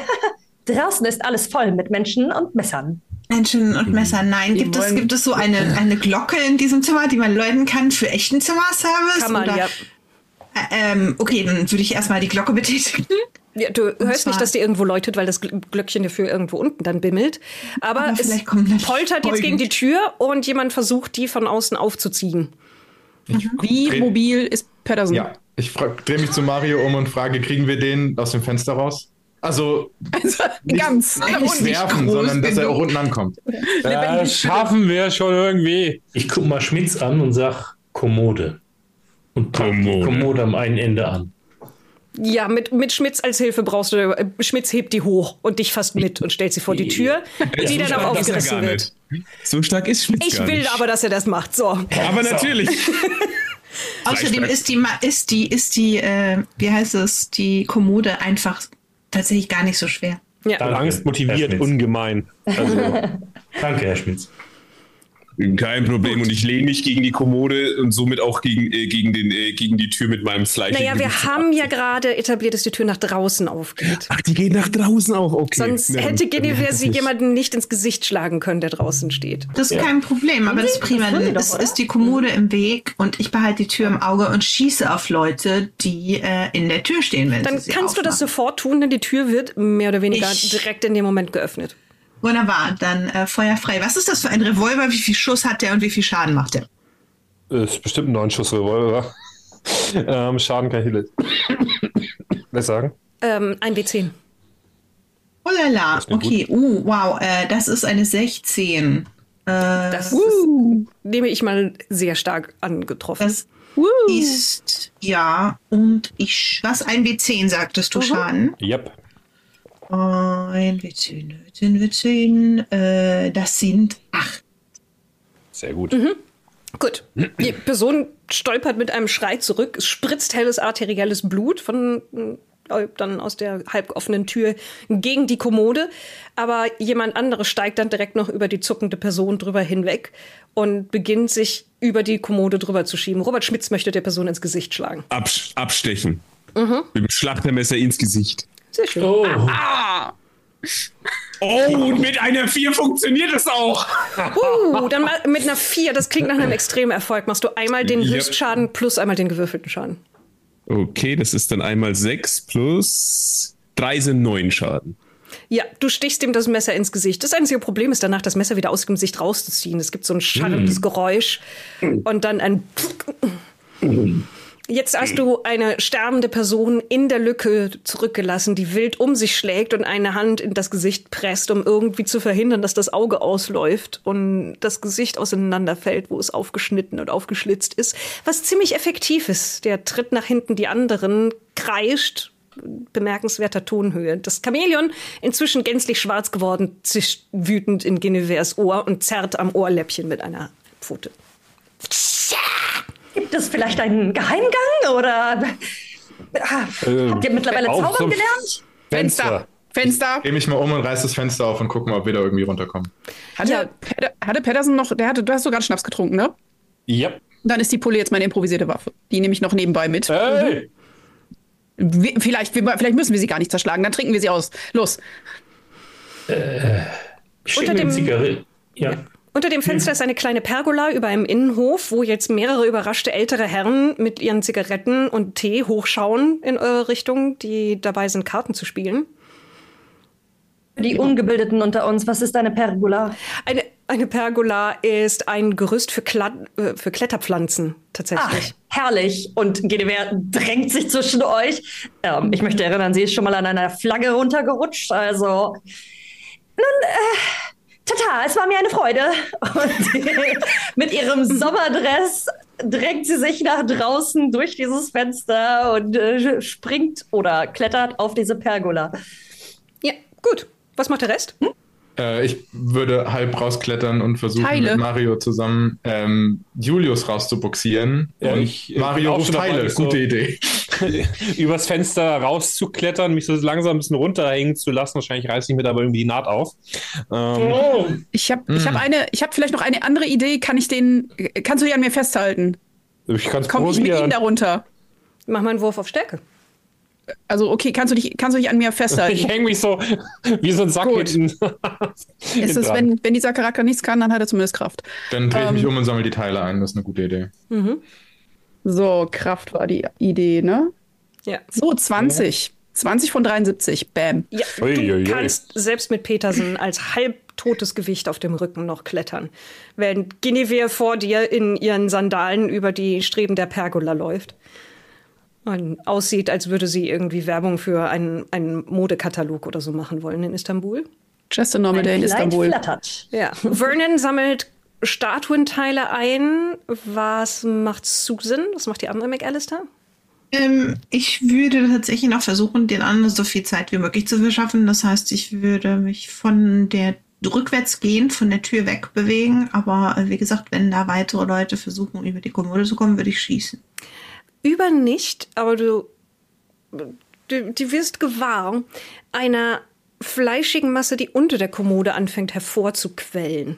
draußen ist alles voll mit Menschen und Messern. Menschen und Messer. Nein, gibt es, gibt es so eine, eine Glocke in diesem Zimmer, die man läuten kann für echten Zimmerservice? Kann man, Oder- ja. Ä- Ähm, okay, dann würde ich erstmal die Glocke betätigen. Ja, du hörst zwar- nicht, dass die irgendwo läutet, weil das Gl- Glöckchen dafür irgendwo unten dann bimmelt. Aber, Aber es poltert jetzt gegen die Tür und jemand versucht, die von außen aufzuziehen. Wie Dreh- mobil ist Patterson? Ja, ich drehe mich zu Mario um und frage, kriegen wir den aus dem Fenster raus? Also Also, ganz. nicht werfen, sondern dass er auch unten ankommt. Das schaffen wir schon irgendwie. Ich guck mal Schmitz an und sag Kommode. Und Kommode. Kommode am einen Ende an. Ja, mit, mit Schmitz als Hilfe brauchst du. äh, Schmitz hebt die hoch und dich fasst mit und stellt sie vor die Tür, die dann auch er aufgerissen wird. nicht. So stark ist Schmitz Ich gar will nicht. aber, dass er das macht. So. Aber natürlich. Außerdem ist die, ist die, ist die, äh, wie heißt es, die Kommode einfach tatsächlich gar nicht so schwer. Ja. Danke, Angst motiviert ungemein. Also, Danke, Herr Schmitz. Kein Problem. Und ich lehne mich gegen die Kommode und somit auch gegen, äh, gegen, den, äh, gegen die Tür mit meinem Fleisch. Naja, wir haben ja gerade etabliert, dass die Tür nach draußen aufgeht. Ach, die geht nach draußen auf. Okay. Sonst Ja, hätte Genevieve sie jemanden nicht ins Gesicht schlagen können, der draußen steht. Das ist kein Problem, aber das ist prima. ist, oder? ist die Kommode im Weg und ich behalte die Tür im Auge und schieße auf Leute, die äh, in der Tür stehen, wenn Dann sie sie kannst du das aufmachen. sofort tun, denn die Tür wird mehr oder weniger Ich- direkt in dem Moment geöffnet. Wunderbar, dann äh, Feuer frei. Was ist das für ein Revolver? Wie viel Schuss hat der und wie viel Schaden macht der? ist bestimmt ein 9-Schuss-Revolver. ähm, Schaden kann ich nicht was sagen. Ähm, ein W10. Oh la la, okay, uh, wow, äh, das ist eine 16. Äh, Das ist, nehme ich mal sehr stark angetroffen. das ist, ja, und ich, was, ein W10 sagtest du Mhm. Schaden? Yep. Ein W10, W10, W10, äh, das sind acht. Sehr gut. Gut. Die Person stolpert mit einem Schrei zurück. Es spritzt helles arterielles Blut von äh, dann aus der halboffenen Tür gegen die Kommode. Aber jemand anderes steigt dann direkt noch über die zuckende Person drüber hinweg und beginnt sich über die Kommode drüber zu schieben. Robert Schmitz möchte der Person ins Gesicht schlagen. Abs abstechen. Mit dem Schlachtermesser ins Gesicht. Sehr schön. Oh, Oh, und mit einer 4 funktioniert das auch. Uh, dann mal mit einer 4, das klingt nach einem extremen Erfolg. Machst du einmal den Ja. Höchstschaden plus einmal den gewürfelten Schaden. Okay, das ist dann einmal 6 plus 3 sind 9 Schaden. Ja, du stichst ihm das Messer ins Gesicht. Das einzige Problem ist danach, das Messer wieder aus dem Gesicht rauszuziehen. Es gibt so ein scharrendes Geräusch und dann ein. Jetzt hast du eine sterbende Person in der Lücke zurückgelassen, die wild um sich schlägt und eine Hand in das Gesicht presst, um irgendwie zu verhindern, dass das Auge ausläuft und das Gesicht auseinanderfällt, wo es aufgeschnitten und aufgeschlitzt ist. Was ziemlich effektiv ist. Der tritt nach hinten die anderen, kreischt, bemerkenswerter Tonhöhe. Das Chamäleon, inzwischen gänzlich schwarz geworden, zischt wütend in Genevers Ohr und zerrt am Ohrläppchen mit einer Pfote. Gibt es vielleicht einen Geheimgang oder Ähm, habt ihr mittlerweile auf zaubern so gelernt? Fenster. Fenster. Dreh mich mal um und reiß das Fenster auf und guck mal, ob wir da irgendwie runterkommen. Hatte, Ja. Peder- hatte Pedersen noch, der hatte, du hast sogar Schnaps getrunken, ne? Ja. Dann ist die Pulle jetzt meine improvisierte Waffe. Die nehme ich noch nebenbei mit. Hey! Wir- Vielleicht, vielleicht müssen wir sie gar nicht zerschlagen, dann trinken wir sie aus. Los. Ich Unter dem- Zigarette. Ja. Unter dem Fenster ist eine kleine Pergola über einem Innenhof, wo jetzt mehrere überraschte ältere Herren mit ihren Zigaretten und Tee hochschauen in eure Richtung, die dabei sind, Karten zu spielen. Für die Ungebildeten unter uns, was ist eine Pergola? Eine, eine Pergola ist ein Gerüst für, Kla äh, für Kletterpflanzen, Ach, tatsächlich. herrlich. Und Genevieve drängt sich zwischen euch. Ähm, ich möchte erinnern, sie ist schon mal an einer Flagge runtergerutscht. Also, nun, äh, tata, es war mir eine Freude. Und mit ihrem Sommerdress drängt sie sich nach draußen durch dieses Fenster und äh, springt oder klettert auf diese Pergola. Ja, gut. Was macht der Rest? Äh, ich würde halb rausklettern und versuchen, Teile. mit Mario zusammen ähm, Julius rauszuboxieren. Ja, und ich, äh, Mario ruft Teile. so- Gute Idee. übers Fenster rauszuklettern, mich so langsam ein bisschen runterhängen zu lassen. Wahrscheinlich reiße ich mir dabei irgendwie die Naht auf. Ähm, Ich habe ich Hm. hab eine, ich habe vielleicht noch eine andere Idee. Kann ich den, kannst du die an mir festhalten? ich kann es Komm ich mit ihm probieren. darunter? Mach mal einen Wurf auf Stärke. Also okay, kannst du dich, kannst du dich an mir Ich festhalten? hänge mich so wie so ein Sack Gut. hinten. ist es, wenn, wenn dieser Charakter nichts kann, dann hat er zumindest Kraft. Dann drehe ich mich Ähm. um und sammle die Teile ein. Das ist eine gute Idee. So, Kraft war die Idee, ne? Ja. So, 20. 20 von 73. Bam. Ja, du ui, ui. kannst selbst mit Petersen als halbtotes Gewicht auf dem Rücken noch klettern, während Guinevere vor dir in ihren Sandalen über die Streben der Pergola läuft. Und aussieht, als würde sie irgendwie Werbung für einen, einen Modekatalog oder so machen wollen in Istanbul. Just a normal day in Istanbul. flattert. Ja. Vernon sammelt Statuenteile ein. Was macht Susan? Was macht die andere McAllister? Ähm, ich würde tatsächlich noch versuchen, den anderen so viel Zeit wie möglich zu verschaffen. Das heißt, ich würde mich von der rückwärts gehen, von der Tür wegbewegen. Aber äh, wie gesagt, wenn da weitere Leute versuchen, über die Kommode zu kommen, würde ich schießen. Über nicht, aber du, du, du wirst gewahr einer fleischigen Masse, die unter der Kommode anfängt hervorzuquellen.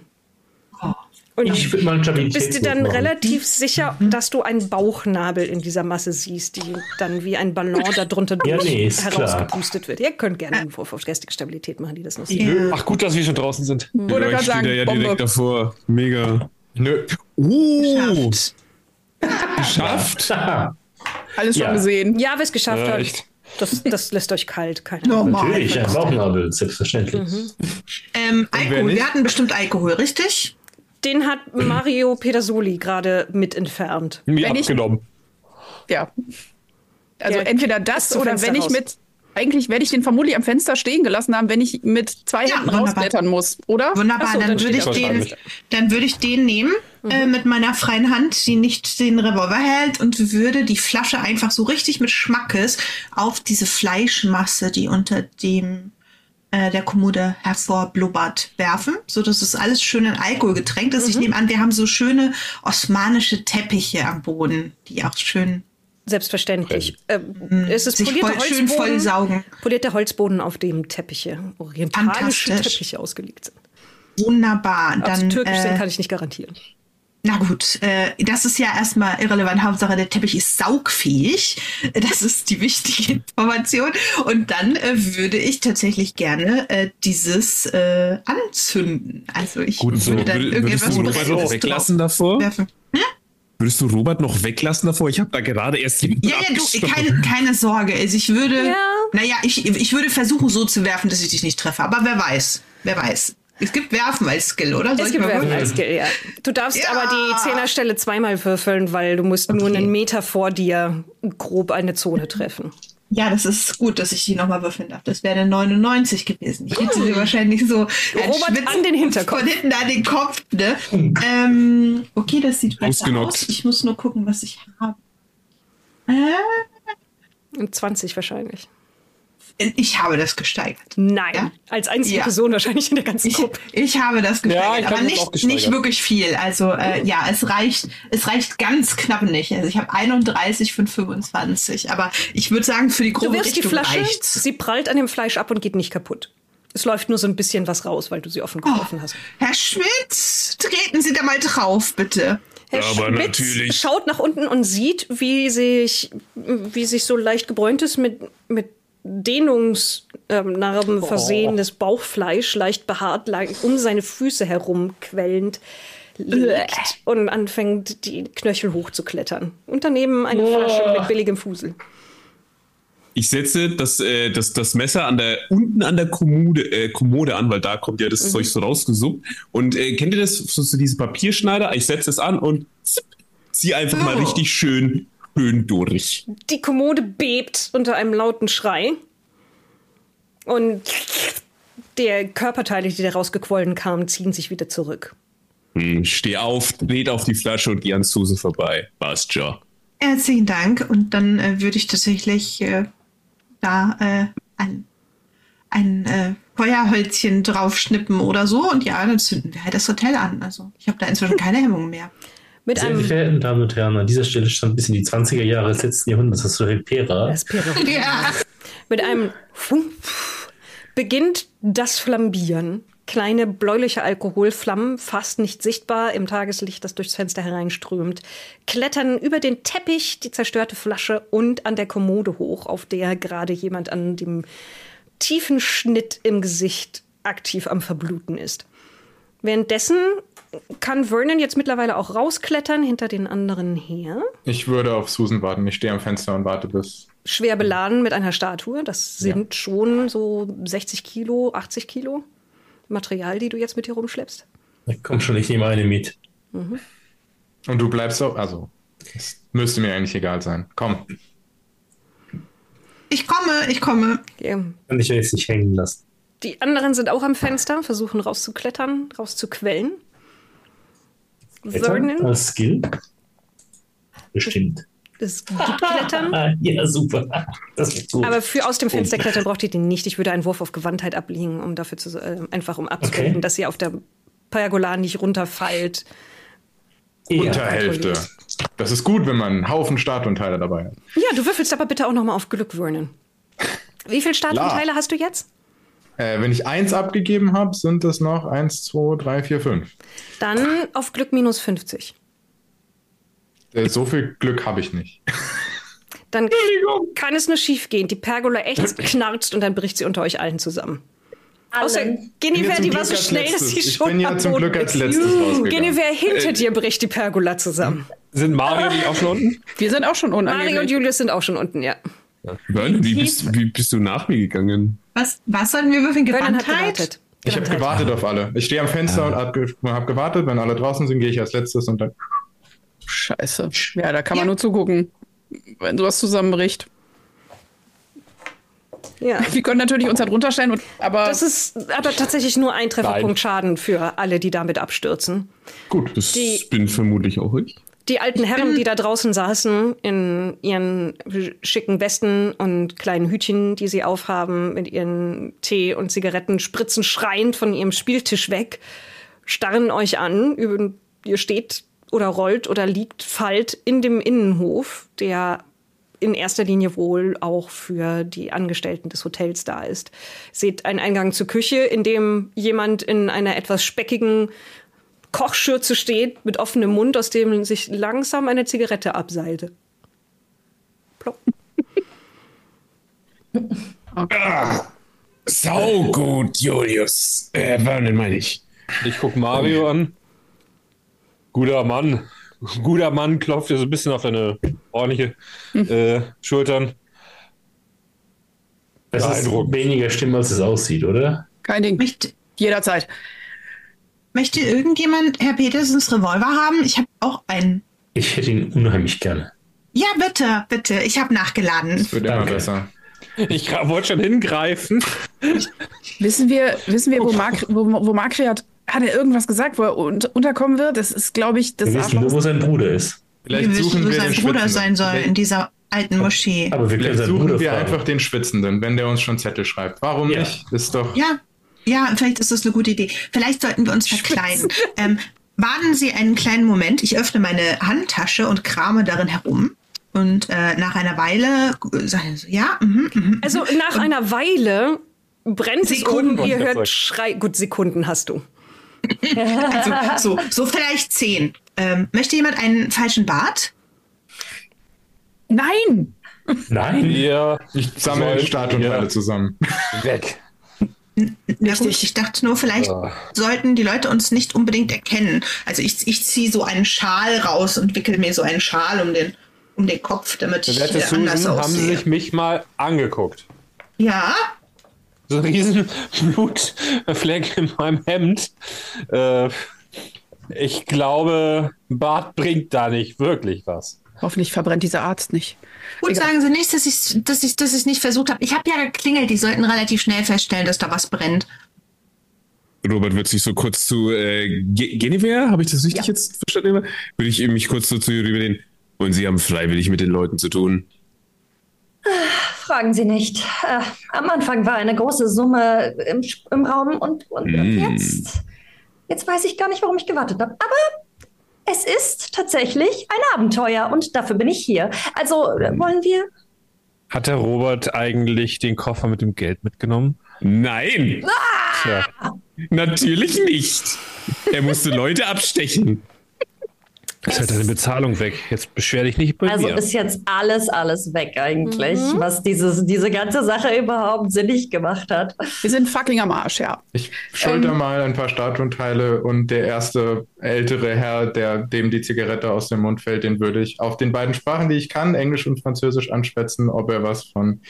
Und Ich würde mal bist Stabilitätswurf dann machen. relativ sicher, dass du einen Bauchnabel in dieser Masse siehst, die dann wie ein Ballon darunter Ja, nee, ist klar. herausgepustet wird. Ihr könnt gerne einen Wurf auf geistige Stabilität machen, die das noch sehen. Ja. Ach gut, dass wir schon draußen sind. Wollte Ja, gerade ich stehe sagen, da ja Bombe. direkt davor. Mega. Nö. Uh, Geschafft. Geschafft. Alles schon Ja. gesehen. Ja, wer es geschafft Ja, hat, das, das lässt euch kalt. Keine Normal. Natürlich, ein Bauchnabel, selbstverständlich. Ähm, wer Alkohol. Wir hatten bestimmt Alkohol, richtig? Den hat Mario Pedersoli gerade mit entfernt. Mir Wenn ich- abgenommen. Ja. Also Der entweder das oder wenn ich raus. mit. Eigentlich werde ich den vermutlich am Fenster stehen gelassen haben, wenn ich mit zwei Ja, Händen wunderbar. rausklettern muss, oder? Wunderbar, so, dann, dann würde ich den, dann würde ich den nehmen äh, mit meiner freien Hand, die nicht den Revolver hält und würde die Flasche einfach so richtig mit Schmackes auf diese Fleischmasse, die unter dem äh, der Kommode hervorblubbert, werfen, so dass es alles schön in Alkohol getränkt ist. Ich nehme an, wir haben so schöne osmanische Teppiche am Boden, die auch schön Selbstverständlich. Ähm, es ist sich polierter voll, schön Holzboden. vollsaugen. Polierter Holzboden, auf dem Teppiche, orientalische. Teppiche ausgelegt sind. Wunderbar. Ob sie Dann, türkisch sind, äh, kann ich nicht garantieren. Na gut, äh, das ist ja erstmal irrelevant. Hauptsache, der Teppich ist saugfähig. Das ist die wichtige Information. Und dann äh, würde ich tatsächlich gerne äh, dieses äh, anzünden. Also ich Gut, so. würde dann Würd- Würdest irgendetwas du weglassen davor? draufwerfen. Würdest du Robert noch weglassen davor? Ich habe da gerade erst Ja, ja, du, keine, keine Sorge. Also ich würde, Ja. naja, ich, ich würde versuchen, so zu werfen, dass ich dich nicht treffe. Aber wer weiß, wer weiß. Es gibt Werfen als Skill, oder? Soll Es gibt Werfen als Skill, ja. Du darfst Ja. aber die Zehnerstelle zweimal würfeln, weil du musst nur Okay. einen Meter vor dir grob eine Zone treffen. Ja, das ist gut, dass ich die nochmal würfeln darf. Das wäre eine 99 gewesen. Ich hätte sie wahrscheinlich so Robert Schwitzen an den Hinterkopf. Von hinten an den Kopf, ne? ähm, okay, das sieht besser aus. Ich muss nur gucken, was ich habe. Äh, Und 20 wahrscheinlich. Ich habe das gesteigert. Nein, Ja? als einzige Ja. Person wahrscheinlich in der ganzen Ich, Gruppe. ich habe das gesteigert, Ja, aber nicht, gesteigert. nicht wirklich viel. Also äh, ja, es reicht, es reicht ganz knapp nicht. Also ich habe 31 von 25, aber ich würde sagen, für die Du grobe wirfst die Flasche, reicht's. sie prallt an dem Fleisch ab und geht nicht kaputt. Es läuft nur so ein bisschen was raus, weil du sie offen getroffen hast. Herr Schmidt, treten Sie da mal drauf, bitte. Herr Aber Schmitz natürlich. schaut nach unten und sieht, wie sich, wie sich so leicht gebräuntes mit, mit Dehnungsnarben versehenes Bauchfleisch leicht behaart um seine Füße herum quellend liegt und anfängt, die Knöchel hochzuklettern. Und daneben eine Flasche mit billigem Fusel. Ich setze das, äh, das, das Messer an der, unten an der Kommode, äh, Kommode an, weil da kommt ja das Zeug so rausgesuppt. Und äh, kennt ihr das, so, so diese Papierschneider? Ich setze es an und zipp, zieh einfach mal Oh. richtig schön, schön durch. Die Kommode bebt unter einem lauten Schrei. Und der Körperteile, die da rausgequollen kamen, ziehen sich wieder zurück. Hm, steh auf, dreht auf die Flasche und geh an Suse vorbei. Passt schon. Herzlichen Dank. Und dann äh, würde ich tatsächlich äh, da äh, ein, ein äh, Feuerhölzchen draufschnippen oder so. Und ja, dann zünden wir halt das Hotel an. Also ich habe da inzwischen keine Hemmungen mehr. Mit Sehr einem verehrten Damen und Herren, an dieser Stelle stand bis in die 20er Jahre des letzten Jahrhunderts das Repera. Aspira. Ja. Mit einem Fumpf beginnt das Flambieren. Kleine bläuliche Alkoholflammen, fast nicht sichtbar im Tageslicht, das durchs Fenster hereinströmt, klettern über den Teppich, die zerstörte Flasche und an der Kommode hoch, auf der gerade jemand an dem tiefen Schnitt im Gesicht aktiv am Verbluten ist. Währenddessen kann Vernon jetzt mittlerweile auch rausklettern hinter den anderen her. Ich würde auf Susan warten. Ich stehe am Fenster und warte bis. schwer beladen mit einer Statue. Das sind schon so 60 Kilo, 80 Kilo Material, die du jetzt mit dir rumschleppst. Komm schon, ich nehme eine mit. Und du bleibst auch. Also, es müsste mir eigentlich egal sein. Komm. Ich komme, ich komme. Ja. Kann ich ja jetzt nicht hängen lassen. Die anderen sind auch am Fenster, versuchen rauszuklettern, rauszuquellen. Klettern Vernon als Skill? Bestimmt. ist gut klettern. Ah, ja, super. Das wird gut. Aber für aus dem Fenster klettern braucht ihr den nicht. Ich würde einen Wurf auf Gewandtheit ablegen, um dafür zu, äh, einfach um abzuwenden, Okay. dass ihr auf der Pergola nicht runterfallt. ja. Unter Hälfte. Das ist gut, wenn man einen Haufen Startunteile dabei hat. Ja, du würfelst aber bitte auch noch mal auf Glück, Vernon. Wie viele Startunteile hast du jetzt? Äh, wenn ich eins abgegeben habe, sind es noch eins, zwei, drei, vier, fünf. Dann auf Glück minus 50. Äh, so viel Glück habe ich nicht. Dann kann es nur schief gehen. Die Pergola echt knarzt und dann bricht sie unter euch allen zusammen. Außer Allen. Guinevere, zum die war so schnell, dass letztes. sie Ich schon bin ja zum Boden Glück als letztes rausgegangen. Guinevere, hinter dir bricht die Pergola zusammen. Sind Mario nicht auch schon unten? Wir sind auch schon Mario und. Julius sind auch schon unten, ja. Vernon, wie bist, wie bist du nach mir gegangen? Was, was sollten wir würfeln? Gewandtheit? Ich habe gewartet auf alle. Ich stehe am Fenster und habe hab gewartet. Wenn alle draußen sind, gehe ich als letztes und dann. Scheiße. Ja, da kann man Ja. nur zugucken, wenn sowas zusammenbricht. Ja. Wir können natürlich uns da drunter stellen, und, aber Das ist aber tatsächlich nur ein Trefferpunkt Nein. Schaden für alle, die damit abstürzen. Gut, das Die- bin vermutlich auch ich. Die alten Herren, die da draußen saßen, in ihren schicken Westen und kleinen Hütchen, die sie aufhaben, mit ihren Tee und Zigaretten, spritzen schreiend von ihrem Spieltisch weg, starren euch an. Ihr steht oder rollt oder liegt, fallt in dem Innenhof, der in erster Linie wohl auch für die Angestellten des Hotels da ist. Seht einen Eingang zur Küche, in dem jemand in einer etwas speckigen Kochschürze steht, mit offenem Mund, aus dem sich langsam eine Zigarette abseilte. Plopp. Sau gut, Julius. Äh, Vernon meine ich. Ich guck Mario an. Guter Mann. Guter Mann klopft dir so ein bisschen auf deine ordentliche äh, Schultern. Es ist weniger schlimm, als es aussieht, oder? kein Ding. Möchte, Jederzeit. Möchte irgendjemand Herr Petersens Revolver haben? Ich habe auch einen. Ich hätte ihn unheimlich gerne. Ja, bitte, bitte. Ich habe nachgeladen. Wird immer besser. Ich wollte schon hingreifen. Wissen wir, wissen wir, wo, Mark, wo, wo Markriat, hat er irgendwas gesagt, wo er un unterkommen wird? Das ist, glaube ich, das Wir wissen nur, wo sein Bruder ist. Vielleicht wir wissen, suchen wo wir sein Bruder sein soll in dieser alten Moschee. Aber wir können Vielleicht seinen suchen Bruder wir fragen. einfach den Schwitzenden, wenn der uns schon Zettel schreibt. Warum Ja. nicht? Ist doch. Ja, ja, vielleicht ist das eine gute Idee. Vielleicht sollten wir uns verkleiden. Ähm, warten Sie einen kleinen Moment. Ich öffne meine Handtasche und krame darin herum. Und äh, nach einer Weile äh, sage ich so, ja, mhm, mhm. Also nach einer Weile brennt Sekunden. es oben, ihr hört Schrei. Gut, Sekunden hast du. Also, so, so vielleicht zehn. Ähm, möchte jemand einen falschen Bart? Nein! Nein, Wir Ich sammle Statuenteile Ja. zusammen. weg. Na gut, ich dachte nur, vielleicht sollten die Leute uns nicht unbedingt erkennen. Also ich, ich ziehe so einen Schal raus und wickel mir so einen Schal um den, um den Kopf, damit ich Werte äh, anders Susan, haben Sie aussehe. sich mich mal angeguckt? ja, So ein riesen Blutfleck in meinem Hemd. Äh, ich glaube, Bart bringt da nicht wirklich was. Hoffentlich verbrennt dieser Arzt nicht. Gut, sagen Sie nicht, dass ich dass ich, dass ich nicht versucht habe. Ich habe ja geklingelt, die sollten relativ schnell feststellen, dass da was brennt. Robert wird sich so kurz zu äh, Ge- Genevieve, habe ich das richtig jetzt verstanden? Würde ich mich kurz so zu ihr rüberlehnen. Und Sie haben freiwillig mit den Leuten zu tun. Fragen Sie nicht. Äh, am Anfang war eine große Summe im, im Raum und, und Mm. jetzt, jetzt weiß ich gar nicht, warum ich gewartet habe. Aber es ist tatsächlich ein Abenteuer und dafür bin ich hier. Also äh, wollen wir? Hat der Robert eigentlich den Koffer mit dem Geld mitgenommen? Nein, Tja, natürlich nicht. Er musste Leute abstechen. Ist halt deine Bezahlung weg. Jetzt beschwer dich nicht bei Also mir. ist jetzt alles, alles weg eigentlich, was dieses, diese ganze Sache überhaupt sinnig gemacht hat. Wir sind fucking am Arsch, ja. Ich schulter Ähm. mal ein paar Statuenteile und der erste ältere Herr, der dem die Zigarette aus dem Mund fällt, den würde ich auf den beiden Sprachen, die ich kann, Englisch und Französisch, anschwätzen, ob er was von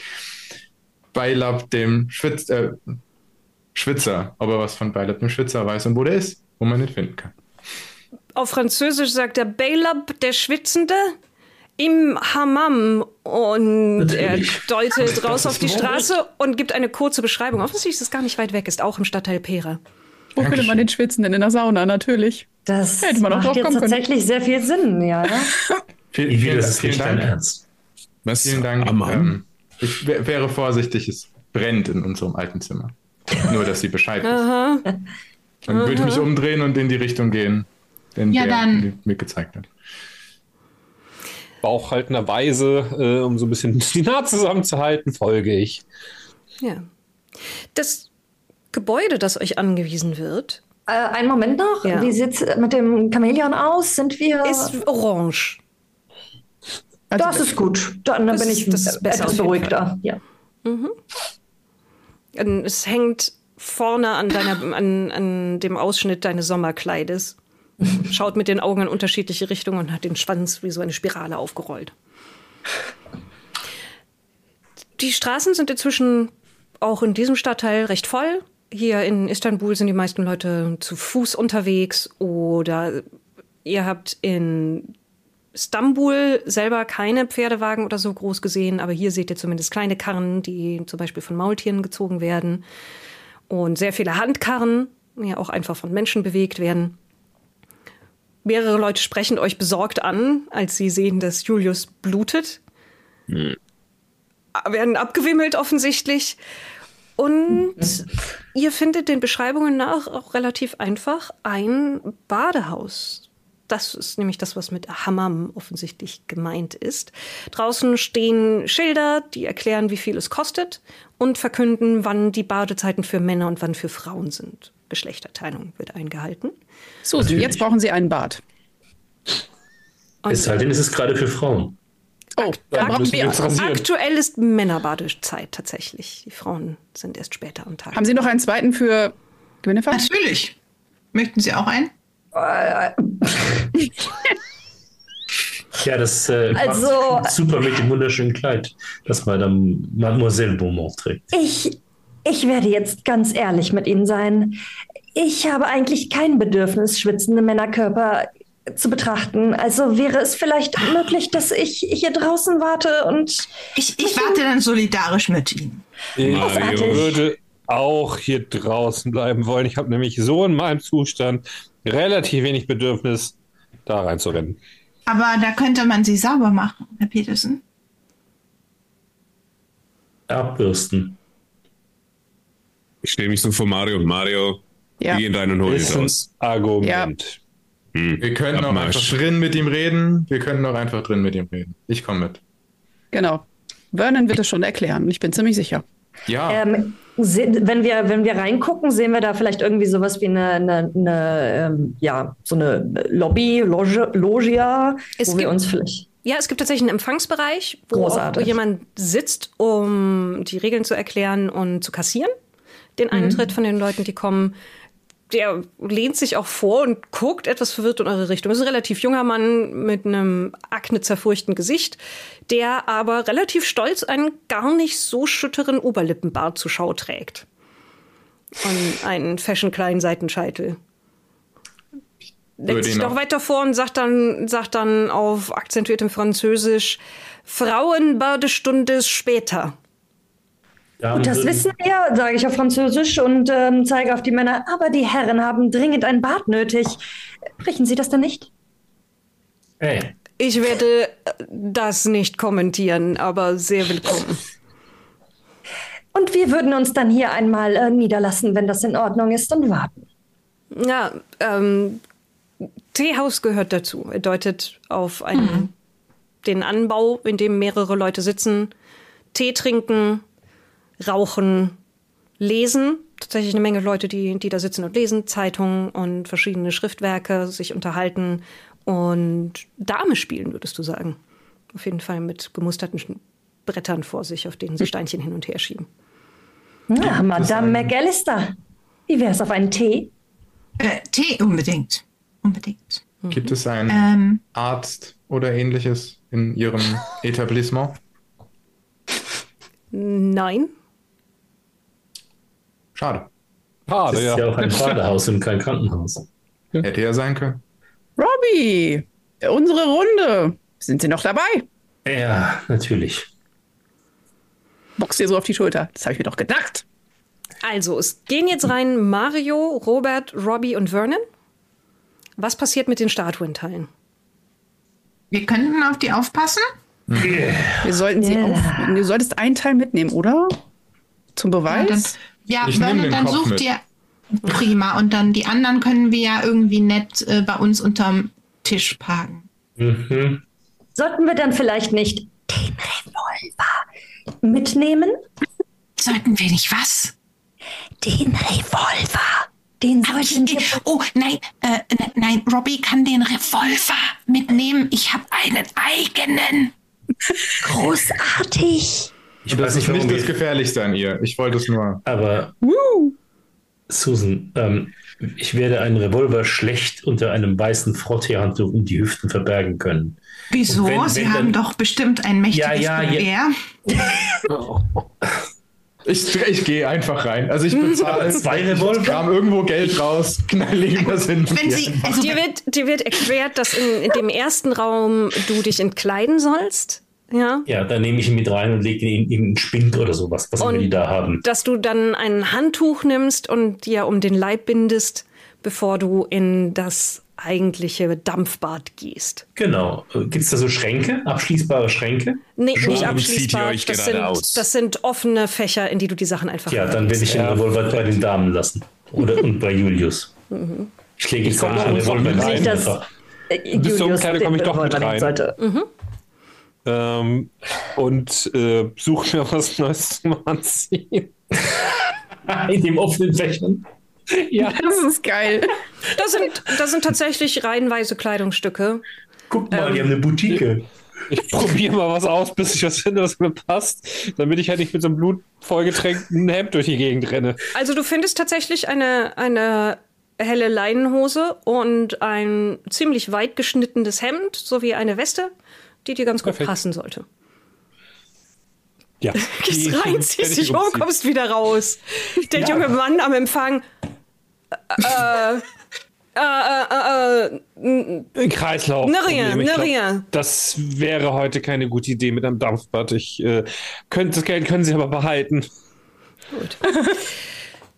Beilab dem Schwitz, äh, Schwitzer, ob er was von Beilab dem Schwitzer weiß und wo der ist, wo man ihn finden kann. Auf Französisch sagt er Beilab, der Schwitzende, im Hammam. Und Natürlich. er deutet raus auf die. Straße und gibt eine kurze Beschreibung. Offensichtlich ist es gar nicht weit weg, ist auch im Stadtteil Pera. Wo findet man den Schwitzenden in der Sauna? Natürlich. Das Hätte man auch macht drauf jetzt kommen können. tatsächlich sehr viel Sinn, ja. Viel, Ivi, vielen, das ist vielen nicht dein Dank. Ernst. Was? Vielen Dank. Ähm, ich wär- wäre vorsichtig, es brennt in unserem alten Zimmer. Nur, dass sie Bescheid wissen. Dann würde ich mich umdrehen und in die Richtung gehen, in Ja, der dann- mir gezeigt hat. Bauchhaltenderweise, äh, um so ein bisschen die Naht zusammenzuhalten, folge ich. Ja. Das Gebäude, das euch angewiesen wird, Äh, einen Moment noch. Ja. Wie sieht's mit dem Chamäleon aus? Sind wir. ist orange. Also das ist gut. Dann Das bin ich etwas beruhigter. Ja. Ähm, Es hängt vorne an, deiner, an, an dem Ausschnitt deines Sommerkleides. Schaut mit den Augen in unterschiedliche Richtungen und hat den Schwanz wie so eine Spirale aufgerollt. Die Straßen sind inzwischen auch in diesem Stadtteil recht voll. Hier in Istanbul sind die meisten Leute zu Fuß unterwegs oder ihr habt in Stambul selber keine Pferdewagen oder so groß gesehen, aber hier seht ihr zumindest kleine Karren, die zum Beispiel von Maultieren gezogen werden und sehr viele Handkarren, die ja auch einfach von Menschen bewegt werden. Mehrere Leute sprechen euch besorgt an, als sie sehen, dass Julius blutet. Werden abgewimmelt offensichtlich. Und ihr findet den Beschreibungen nach auch relativ einfach ein Badehaus. Das ist nämlich das, was mit Hammam offensichtlich gemeint ist. Draußen stehen Schilder, die erklären, wie viel es kostet und verkünden, wann die Badezeiten für Männer und wann für Frauen sind. Geschlechterteilung wird eingehalten. Susan, Natürlich. jetzt brauchen Sie einen Bart. Und Es sei denn, es ist gerade für Frauen. Oh, dann brauchen wir aktuell ist Männerbadezeit tatsächlich. Die Frauen sind erst später am Tag. Haben Sie noch einen zweiten für Gwyneth? Natürlich. Möchten Sie auch einen? Ja, das äh, Also- passt super mit dem wunderschönen Kleid, das Madame Mademoiselle Beaumont trägt. Ich, ich werde jetzt ganz ehrlich mit Ihnen sein. Ich habe eigentlich kein Bedürfnis, schwitzende Männerkörper zu betrachten. Also wäre es vielleicht möglich, dass ich hier draußen warte und Ich, ich warte dann solidarisch mit Ihnen. Ich Mario. würde auch hier draußen bleiben wollen. Ich habe nämlich so in meinem Zustand relativ wenig Bedürfnis, da reinzurennen. Aber da könnte man sie sauber machen, Herr Petersen. abbürsten. Ich stelle mich so vor Mario und Mario. Ja. Wir gehen rein und holen Ist es ein aus. Argument. Hm. Wir können auch Abmarsch. einfach drin mit ihm reden. Wir können auch einfach drin mit ihm reden. Ich komme mit. Genau. Vernon wird es schon erklären. Ich bin ziemlich sicher. Ja, Ähm, wenn, wir, wenn wir reingucken, sehen wir da vielleicht irgendwie sowas wie eine, eine, eine ähm, ja, so eine Lobby, Loge, Logia, Es wo wir uns vielleicht. Ja, es gibt tatsächlich einen Empfangsbereich, wo, auch, wo jemand sitzt, um die Regeln zu erklären und zu kassieren. Den Eintritt von den Leuten, die kommen. Der lehnt sich auch vor und guckt etwas verwirrt in eure Richtung. Das ist ein relativ junger Mann mit einem aknezerfurchten Gesicht, der aber relativ stolz einen gar nicht so schütteren Oberlippenbart zur Schau trägt. Und einen fashion kleinen Seitenscheitel. Legt sich noch weiter vor und sagt dann, sagt dann auf akzentuiertem Französisch, Frauenbadestunde später. Damen Das wissen wir, sage ich auf Französisch und ähm, zeige auf die Männer. Aber die Herren haben dringend ein Bad nötig. Sprechen Sie das denn nicht? Hey, Ich werde äh, das nicht kommentieren, aber sehr willkommen. Und wir würden uns dann hier einmal äh, niederlassen, wenn das in Ordnung ist, und warten. Ja, ähm, Teehaus gehört dazu. Er deutet auf einen, den Anbau, in dem mehrere Leute sitzen, Tee trinken, rauchen, lesen. Tatsächlich eine Menge Leute, die, die da sitzen und lesen, Zeitungen und verschiedene Schriftwerke, sich unterhalten und Dame spielen, würdest du sagen. Auf jeden Fall mit gemusterten Brettern vor sich, auf denen sie Steinchen hin und her schieben. Ja, Madame McAllister, wie wäre es auf einen Tee? Äh, Tee unbedingt. Unbedingt. gibt es einen Ähm, Arzt oder ähnliches in Ihrem Etablissement? Nein, Schade. das Schade, ist ja. ja auch ein Badehaus und kein Krankenhaus. Hätte ja sein können. Robbie, unsere Runde. Sind Sie noch dabei? Ja, natürlich. Box dir so auf die Schulter. Das habe ich mir doch gedacht. Also, es gehen jetzt rein Mario, Robert, Robbie und Vernon. Was passiert mit den Statuenteilen? wir könnten auf die aufpassen. Wir sollten sie Ja. auf. Du solltest einen Teil mitnehmen, oder? Zum Beweis? Ja Ich Vernon, den dann Kopf sucht mit. ihr. Prima. Und dann die anderen können wir ja irgendwie nett äh, bei uns unterm Tisch parken. Mhm. Sollten wir dann vielleicht nicht den Revolver mitnehmen? Sollten wir nicht was? Den Revolver. Den Aber wir. oh, nein, äh, ne- nein, Robbie kann den Revolver mitnehmen. Ich habe einen eigenen. Großartig. Ich weiß Das nicht, ist warum nicht das Gefährlichste an ihr. Ich wollte es nur. aber Susan, ähm, ich werde einen Revolver schlecht unter einem weißen Frotteehandtuch um die Hüften verbergen können. Wieso? Und wenn- Sie wenn haben dann- doch bestimmt ein mächtiges Ja, ja, ja. Gewehr. Ich, ich gehe einfach rein. Also ich bezahle. Zwei Revolver? kram irgendwo Geld raus, knall irgendwas hin. Wenn Sie, also, Dir wird, dir wird erklärt, dass in, in dem ersten Raum du dich entkleiden sollst. Ja. Ja, dann nehme ich ihn mit rein und lege ihn in, in einen Spind oder sowas, was immer Und- die da haben. Dass du dann ein Handtuch nimmst und dir um den Leib bindest, bevor du in das eigentliche Dampfbad gehst. Genau. Gibt es da so Schränke, abschließbare Schränke? Nee, Schon nicht abschließbar. euch Das gerade sind, aus. das sind offene Fächer, in die du die Sachen einfach Ja, dann werde ich den. Revolver bei den Damen lassen. Oder und bei Julius. Ich lege jetzt komm einen Revolver rein. rein. Das-. Äh, Bis Julius Umkleide den komme ich doch mit Revolver nehmen rein. Ähm, und äh, such mir was Neues zum Anziehen. In dem offenen Fächern. Ja. Das ist geil. Das sind, das sind tatsächlich reihenweise Kleidungsstücke. Guck mal, Ähm. die haben eine Boutique. Ich probiere mal was aus, bis ich was finde, was mir passt, damit ich halt nicht mit so einem blutvollgetränkten Hemd durch die Gegend renne. Also du findest tatsächlich eine, eine helle Leinenhose und ein ziemlich weit geschnittenes Hemd sowie eine Weste, die dir ganz gut Perfekt. passen sollte. Ja. Gehst rein, ziehst dich um, kommst wieder raus. Der Ja. junge Mann am Empfang. Äh, äh, äh, äh, Ein Kreislauf. Ne rien, ne Ich glaub, rien. Das wäre heute keine gute Idee mit einem Dampfbad. Ich äh, könnte das Geld können Sie aber behalten. gut.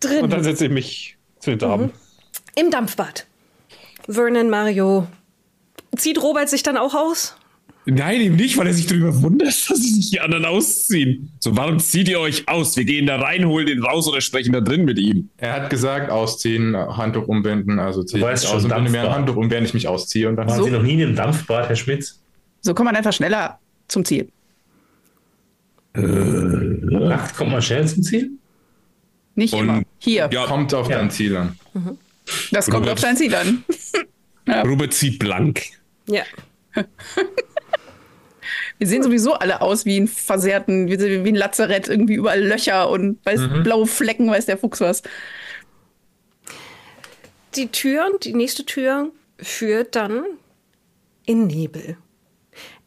Und dann Drin, setze ich mich zu den Damen. im Dampfbad. Vernon, Mario. Zieht Robert sich dann auch aus? Nein, eben nicht, weil er sich darüber wundert, dass sich die anderen ausziehen. So, warum zieht ihr euch aus? Wir gehen da rein, holen den raus oder sprechen da drin mit ihm. Er hat gesagt, ausziehen, Handtuch umbinden, also ziehe ich weißt mich schon, aus und binde mir ein. Handtuch um, während ich mich ausziehe und dann Waren So. Sie noch nie in einem Dampfbad, Herr Schmitz? So kommt man einfach schneller zum Ziel. Nacht kommt man schnell zum Ziel? Nicht Und- immer. Hier. Ja, kommt auf Ja. dein Ziel an. Das kommt Robert. auf dein Ziel an. Robert zieht blank. Ja. Wir sehen sowieso alle aus wie ein versehrten, wie, wie ein Lazarett, irgendwie überall Löcher und weiß, blaue Flecken, weiß der Fuchs was. Die Tür, die nächste Tür führt dann in Nebel.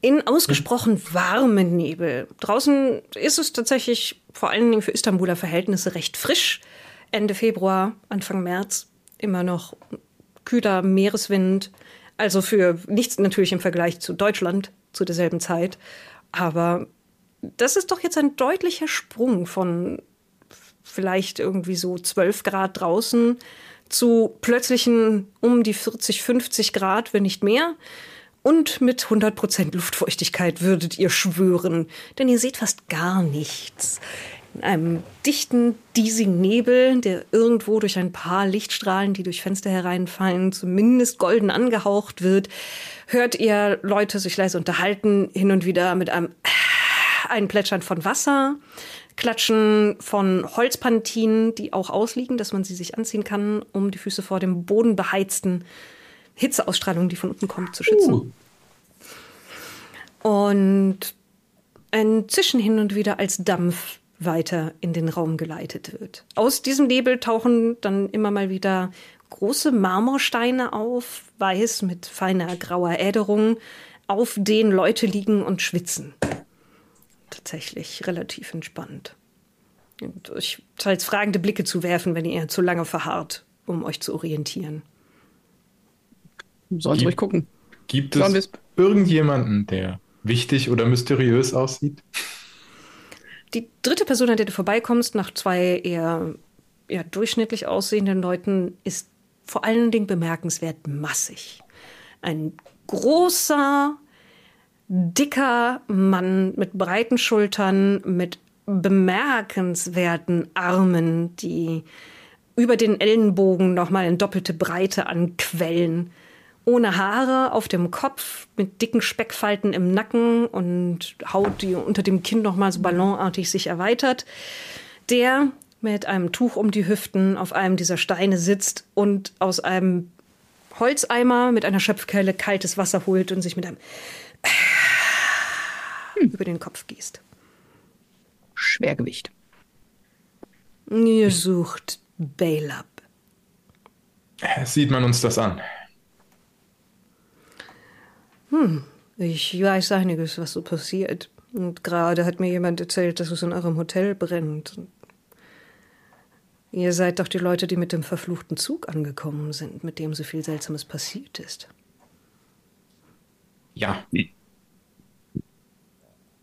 In ausgesprochen warmen Nebel. Draußen ist es tatsächlich vor allen Dingen für Istanbuler Verhältnisse recht frisch. Ende Februar, Anfang März immer noch kühler Meereswind. Also für nichts natürlich im Vergleich zu Deutschland zu derselben Zeit. Aber das ist doch jetzt ein deutlicher Sprung von vielleicht irgendwie so 12 Grad draußen zu plötzlichen um die 40, 50 Grad, wenn nicht mehr. Und mit 100 Prozent Luftfeuchtigkeit würdet ihr schwören, denn ihr seht fast gar nichts. In einem dichten, diesigen Nebel, der irgendwo durch ein paar Lichtstrahlen, die durch Fenster hereinfallen, zumindest golden angehaucht wird, hört ihr Leute sich leise unterhalten, hin und wieder mit einem ein Plätschern von Wasser, Klatschen von Holzpantinen, die auch ausliegen, dass man sie sich anziehen kann, um die Füße vor dem bodenbeheizten Hitzeausstrahlung, die von unten kommt, zu schützen. Und ein Zischen hin und wieder als Dampf weiter in den Raum geleitet wird. Aus diesem Nebel tauchen dann immer mal wieder große Marmorsteine auf, weiß mit feiner grauer Äderung, auf denen Leute liegen und schwitzen. Tatsächlich relativ entspannt. Und euch teils fragende Blicke zu werfen, wenn ihr zu lange verharrt, um euch zu orientieren. Die- ruhig gucken. Gibt es wir's- irgendjemanden, der wichtig oder mysteriös aussieht? Die dritte Person, an der du vorbeikommst, nach zwei eher, eher durchschnittlich aussehenden Leuten, ist vor allen Dingen bemerkenswert massig. Ein großer, dicker Mann mit breiten Schultern, mit bemerkenswerten Armen, die über den Ellenbogen nochmal in doppelte Breite anquellen. Ohne Haare auf dem Kopf, mit dicken Speckfalten im Nacken und Haut, die unter dem Kinn nochmal so ballonartig sich erweitert. Der mit einem Tuch um die Hüften auf einem dieser Steine sitzt und aus einem Holzeimer mit einer Schöpfkelle kaltes Wasser holt und sich mit einem über den Kopf gießt. Schwergewicht. Ihr sucht Balab. Sieht man uns das an? Ich weiß einiges, was so passiert. Und gerade hat mir jemand erzählt, dass es in eurem Hotel brennt. Ihr seid doch die Leute, die mit dem verfluchten Zug angekommen sind, mit dem so viel Seltsames passiert ist. Ja.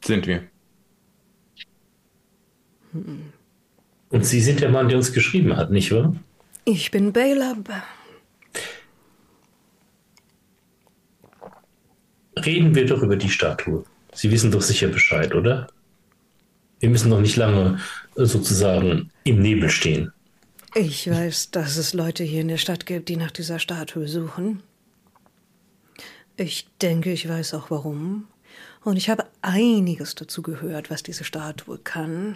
Sind wir. Und Sie sind der Mann, der uns geschrieben hat, nicht wahr? Ich bin Balab. Reden wir doch über die Statue. Sie wissen doch sicher Bescheid, oder? Wir müssen doch nicht lange sozusagen im Nebel stehen. Ich weiß, dass es Leute hier in der Stadt gibt, die nach dieser Statue suchen. Ich denke, ich weiß auch warum. Und ich habe einiges dazu gehört, was diese Statue kann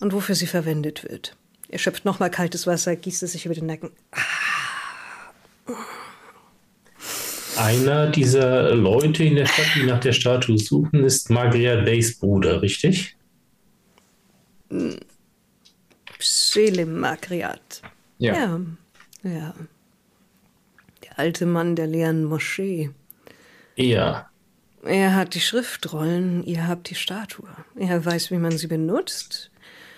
und wofür sie verwendet wird. Er schöpft nochmal kaltes Wasser, gießt es sich über den Nacken. Einer dieser Leute in der Stadt, die nach der Statue suchen, ist Magria Days Bruder, richtig? Selim Makriat. Ja. Ja, ja. Der alte Mann der leeren Moschee. Ja. Er hat die Schriftrollen, ihr habt die Statue. Er weiß, wie man sie benutzt.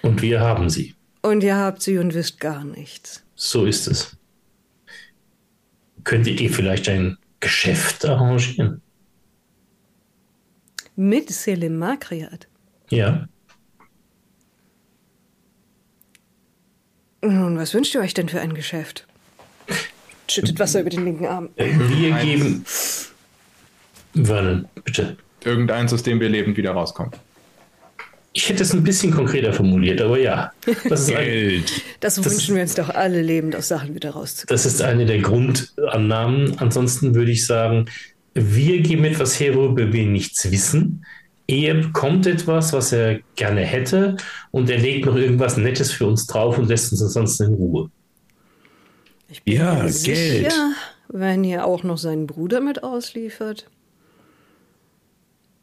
Und wir haben sie. Und ihr habt sie und wisst gar nichts. So ist es. Könntet ihr vielleicht ein Geschäft arrangieren? Mit Selim Makriat. Ja. Nun, was wünscht ihr euch denn für ein Geschäft? Schüttet Wasser über den linken Arm. Wir Eins. geben. Vernon, bitte. irgendeins, aus dem wir lebend wieder rauskommen. Ich hätte es ein bisschen konkreter formuliert, aber ja. Das ist Geld. Das, das wünschen wir uns doch alle lebend aus Sachen wieder rauszukommen. Das ist eine der Grundannahmen. Ansonsten würde ich sagen, wir geben etwas her, worüber wir nichts wissen. Er bekommt etwas, was er gerne hätte, und er legt noch irgendwas Nettes für uns drauf und lässt uns ansonsten in Ruhe. Ich bin ja, Geld. Sicher, wenn ihr auch noch seinen Bruder mit ausliefert.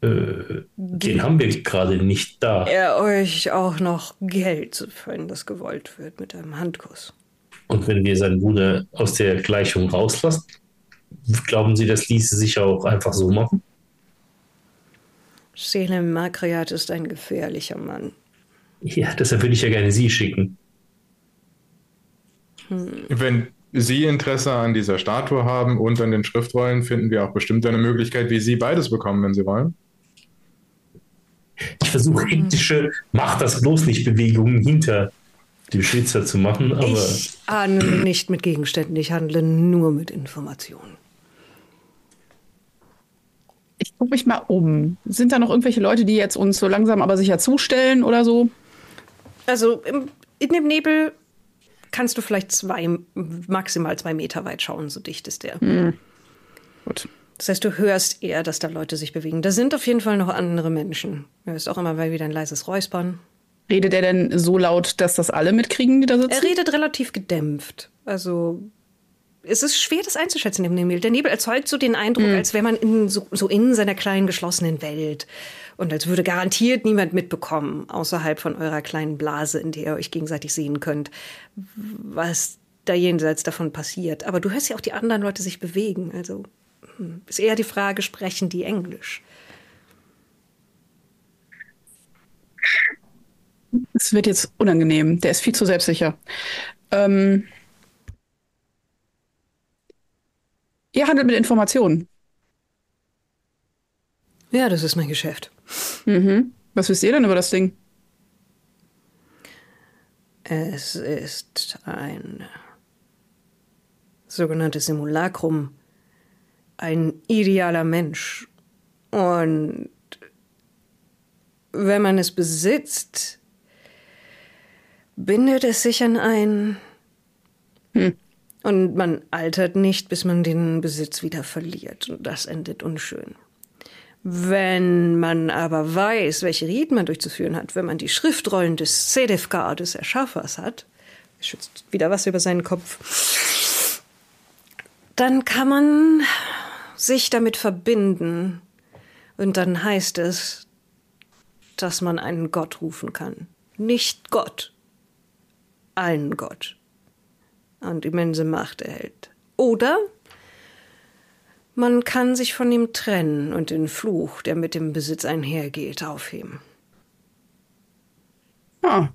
Äh, den haben wir gerade nicht da. Er euch auch noch Geld, wenn das gewollt wird, mit einem Handkuss. Und wenn wir seinen Bruder aus der Gleichung rauslassen, glauben Sie, das ließe sich auch einfach so machen? Selim Makriat ist ein gefährlicher Mann. Ja, deshalb würde ich ja gerne Sie schicken. Hm. Wenn Sie Interesse an dieser Statue haben und an den Schriftrollen, finden wir auch bestimmt eine Möglichkeit, wie Sie beides bekommen, wenn Sie wollen. Ich versuche hektische Mach das bloß nicht Bewegungen hinter dem Schwitzer zu machen, aber. Ich handle nicht mit Gegenständen, ich handle nur mit Informationen. Ich gucke mich mal um. Sind da noch irgendwelche Leute, die jetzt uns so langsam aber sicher zustellen oder so? Also im, in dem Nebel kannst du vielleicht zwei, maximal zwei Meter weit schauen, so dicht ist der. Hm. Gut. Das heißt, du hörst eher, dass da Leute sich bewegen. Da sind auf jeden Fall noch andere Menschen. Du hörst auch immer mal wieder ein leises Räuspern. Redet er denn so laut, dass das alle mitkriegen, die da sitzen? Er redet relativ gedämpft. Also es ist schwer, das einzuschätzen im Nebel. Der Nebel erzeugt so den Eindruck, mhm. als wäre man in, so, so, in seiner kleinen geschlossenen Welt. Und als würde garantiert niemand mitbekommen, außerhalb von eurer kleinen Blase, in der ihr euch gegenseitig sehen könnt, was da jenseits davon passiert. Aber du hörst ja auch die anderen Leute sich bewegen. Also hm, ist eher die Frage, sprechen die Englisch? Es wird jetzt unangenehm. Der ist viel zu selbstsicher. Ähm, ihr handelt mit Informationen. Ja, das ist mein Geschäft. Mhm. Was wisst ihr denn über das Ding? Es ist ein sogenanntes Simulacrum ein idealer Mensch. Und wenn man es besitzt, bindet es sich an ein. Hm. Und man altert nicht, bis man den Besitz wieder verliert. Und das endet unschön. Wenn man aber weiß, welche Riten man durchzuführen hat, wenn man die Schriftrollen des Sedefkar, des Erschaffers hat, schützt wieder was über seinen Kopf, dann kann man sich damit verbinden. Und dann heißt es, dass man einen Gott rufen kann. Nicht Gott, einen Gott. Und immense Macht erhält. Oder man kann sich von ihm trennen und den Fluch, der mit dem Besitz einhergeht, aufheben. Ah.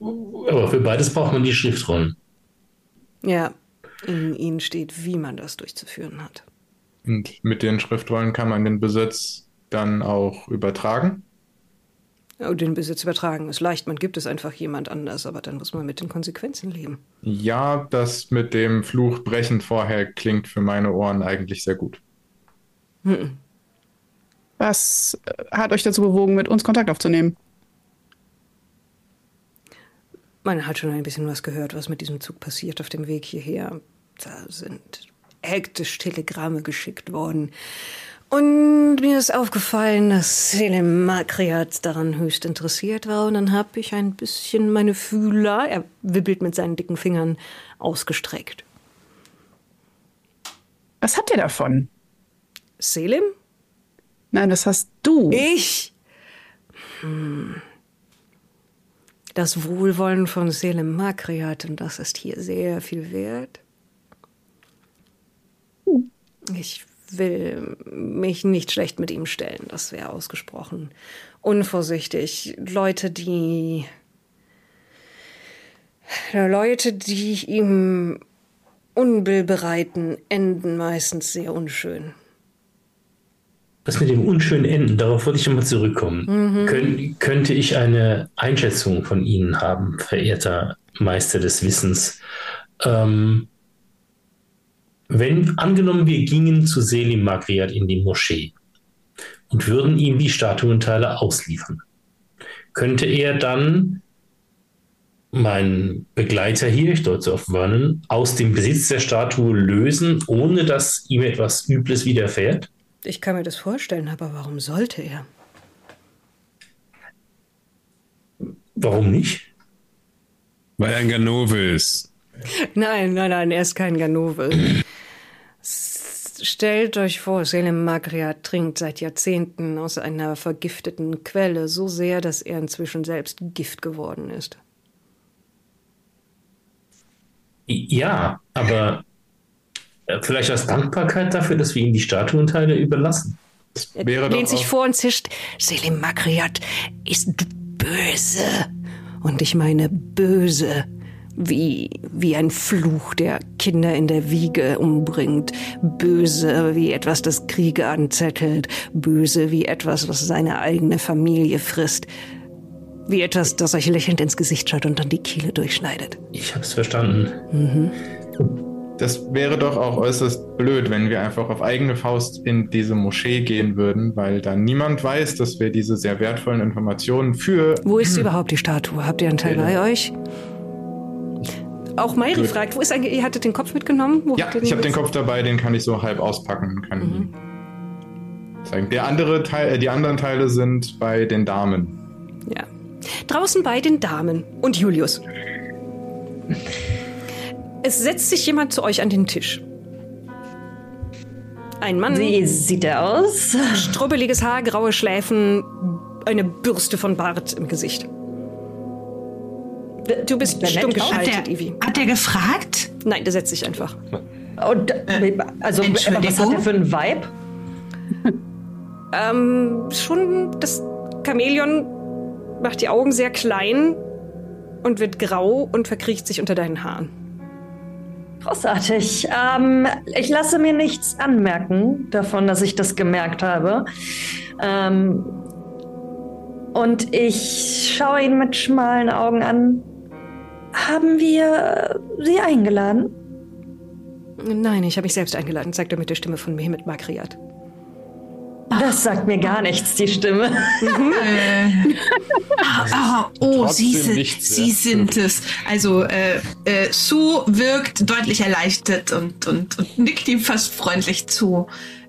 Aber für beides braucht man die Schriftrollen. Ja, in ihnen steht, wie man das durchzuführen hat. Und mit den Schriftrollen kann man den Besitz dann auch übertragen? Ja, den Besitz übertragen ist leicht, man gibt es einfach jemand anders, aber dann muss man mit den Konsequenzen leben. Ja, das mit dem Fluch brechend vorher klingt für meine Ohren eigentlich sehr gut. Hm. Was hat euch dazu bewogen, mit uns Kontakt aufzunehmen? Man hat schon ein bisschen was gehört, was mit diesem Zug passiert auf dem Weg hierher. Da sind hektisch Telegramme geschickt worden. Und mir ist aufgefallen, dass Selim Makriat daran höchst interessiert war. Und dann habe ich ein bisschen meine Fühler, er wibbelt mit seinen dicken Fingern, ausgestreckt. Was habt ihr davon? Selim? Nein, das hast du. Ich? Hm das Wohlwollen von Selim Makriat und das ist hier sehr viel wert. Ich will mich nicht schlecht mit ihm stellen, das wäre ausgesprochen unvorsichtig. Leute, die Leute, die ihm Unbill bereiten, enden meistens sehr unschön. Das mit dem unschönen Enden, darauf wollte ich nochmal zurückkommen. Mhm. Kön könnte ich eine Einschätzung von Ihnen haben, verehrter Meister des Wissens? Ähm, wenn angenommen, wir gingen zu Selim Magriat in die Moschee und würden ihm die Statuenteile ausliefern. Könnte er dann meinen Begleiter hier, ich deute auf Vernon, aus dem Besitz der Statue lösen, ohne dass ihm etwas Übles widerfährt? Ich kann mir das vorstellen, aber warum sollte er? Warum nicht? Weil er ein Ganove ist. Nein, nein, nein, er ist kein Ganove. Stellt euch vor, Selim Magria trinkt seit Jahrzehnten aus einer vergifteten Quelle so sehr, dass er inzwischen selbst Gift geworden ist. Ja, aber äh, vielleicht als Dankbarkeit dafür, dass wir ihm die Statuenteile überlassen. Das er lehnt sich vor und zischt. Selim Magriat ist böse. Und ich meine böse. Wie, wie ein Fluch, der Kinder in der Wiege umbringt. Böse wie etwas, das Kriege anzettelt. Böse wie etwas, was seine eigene Familie frisst. Wie etwas, das euch lächelnd ins Gesicht schaut und dann die Kehle durchschneidet. Ich hab's verstanden. Mhm. Das wäre doch auch äußerst blöd, wenn wir einfach auf eigene Faust in diese Moschee gehen würden, weil dann niemand weiß, dass wir diese sehr wertvollen Informationen für. Wo ist überhaupt die Statue? Habt ihr einen Teil bei euch? Auch Mayri fragt, wo ist eigentlich, ihr hattet den Kopf mitgenommen? Wo ja, ich habe den Kopf dabei, den kann ich so halb auspacken. Kann mhm. zeigen. Der andere Teil, äh, die anderen Teile sind bei den Damen. Ja. Draußen bei den Damen und Julius. Es setzt sich jemand zu euch an den Tisch. Ein Mann. Wie sieht er aus? Strubbeliges Haar, graue Schläfen, eine Bürste von Bart im Gesicht. Du bist stumm geschaltet, hat der, Ivi. Hat er gefragt? Nein, der setzt sich einfach. Und, äh, also, was hat er für einen Vibe? ähm, schon das Chamäleon macht die Augen sehr klein und wird grau und verkriecht sich unter deinen Haaren. Großartig. Ähm, ich lasse mir nichts anmerken davon, dass ich das gemerkt habe. Ähm, und ich schaue ihn mit schmalen Augen an. Haben wir Sie eingeladen? Nein, ich habe mich selbst eingeladen, sagt er mit der Stimme von Mehmet Makriat. Das sagt mir gar nichts, die Stimme. äh, ah, oh, Sie, Sie sind es. Also, äh, äh, Sue wirkt deutlich erleichtert und, und, und nickt ihm fast freundlich zu.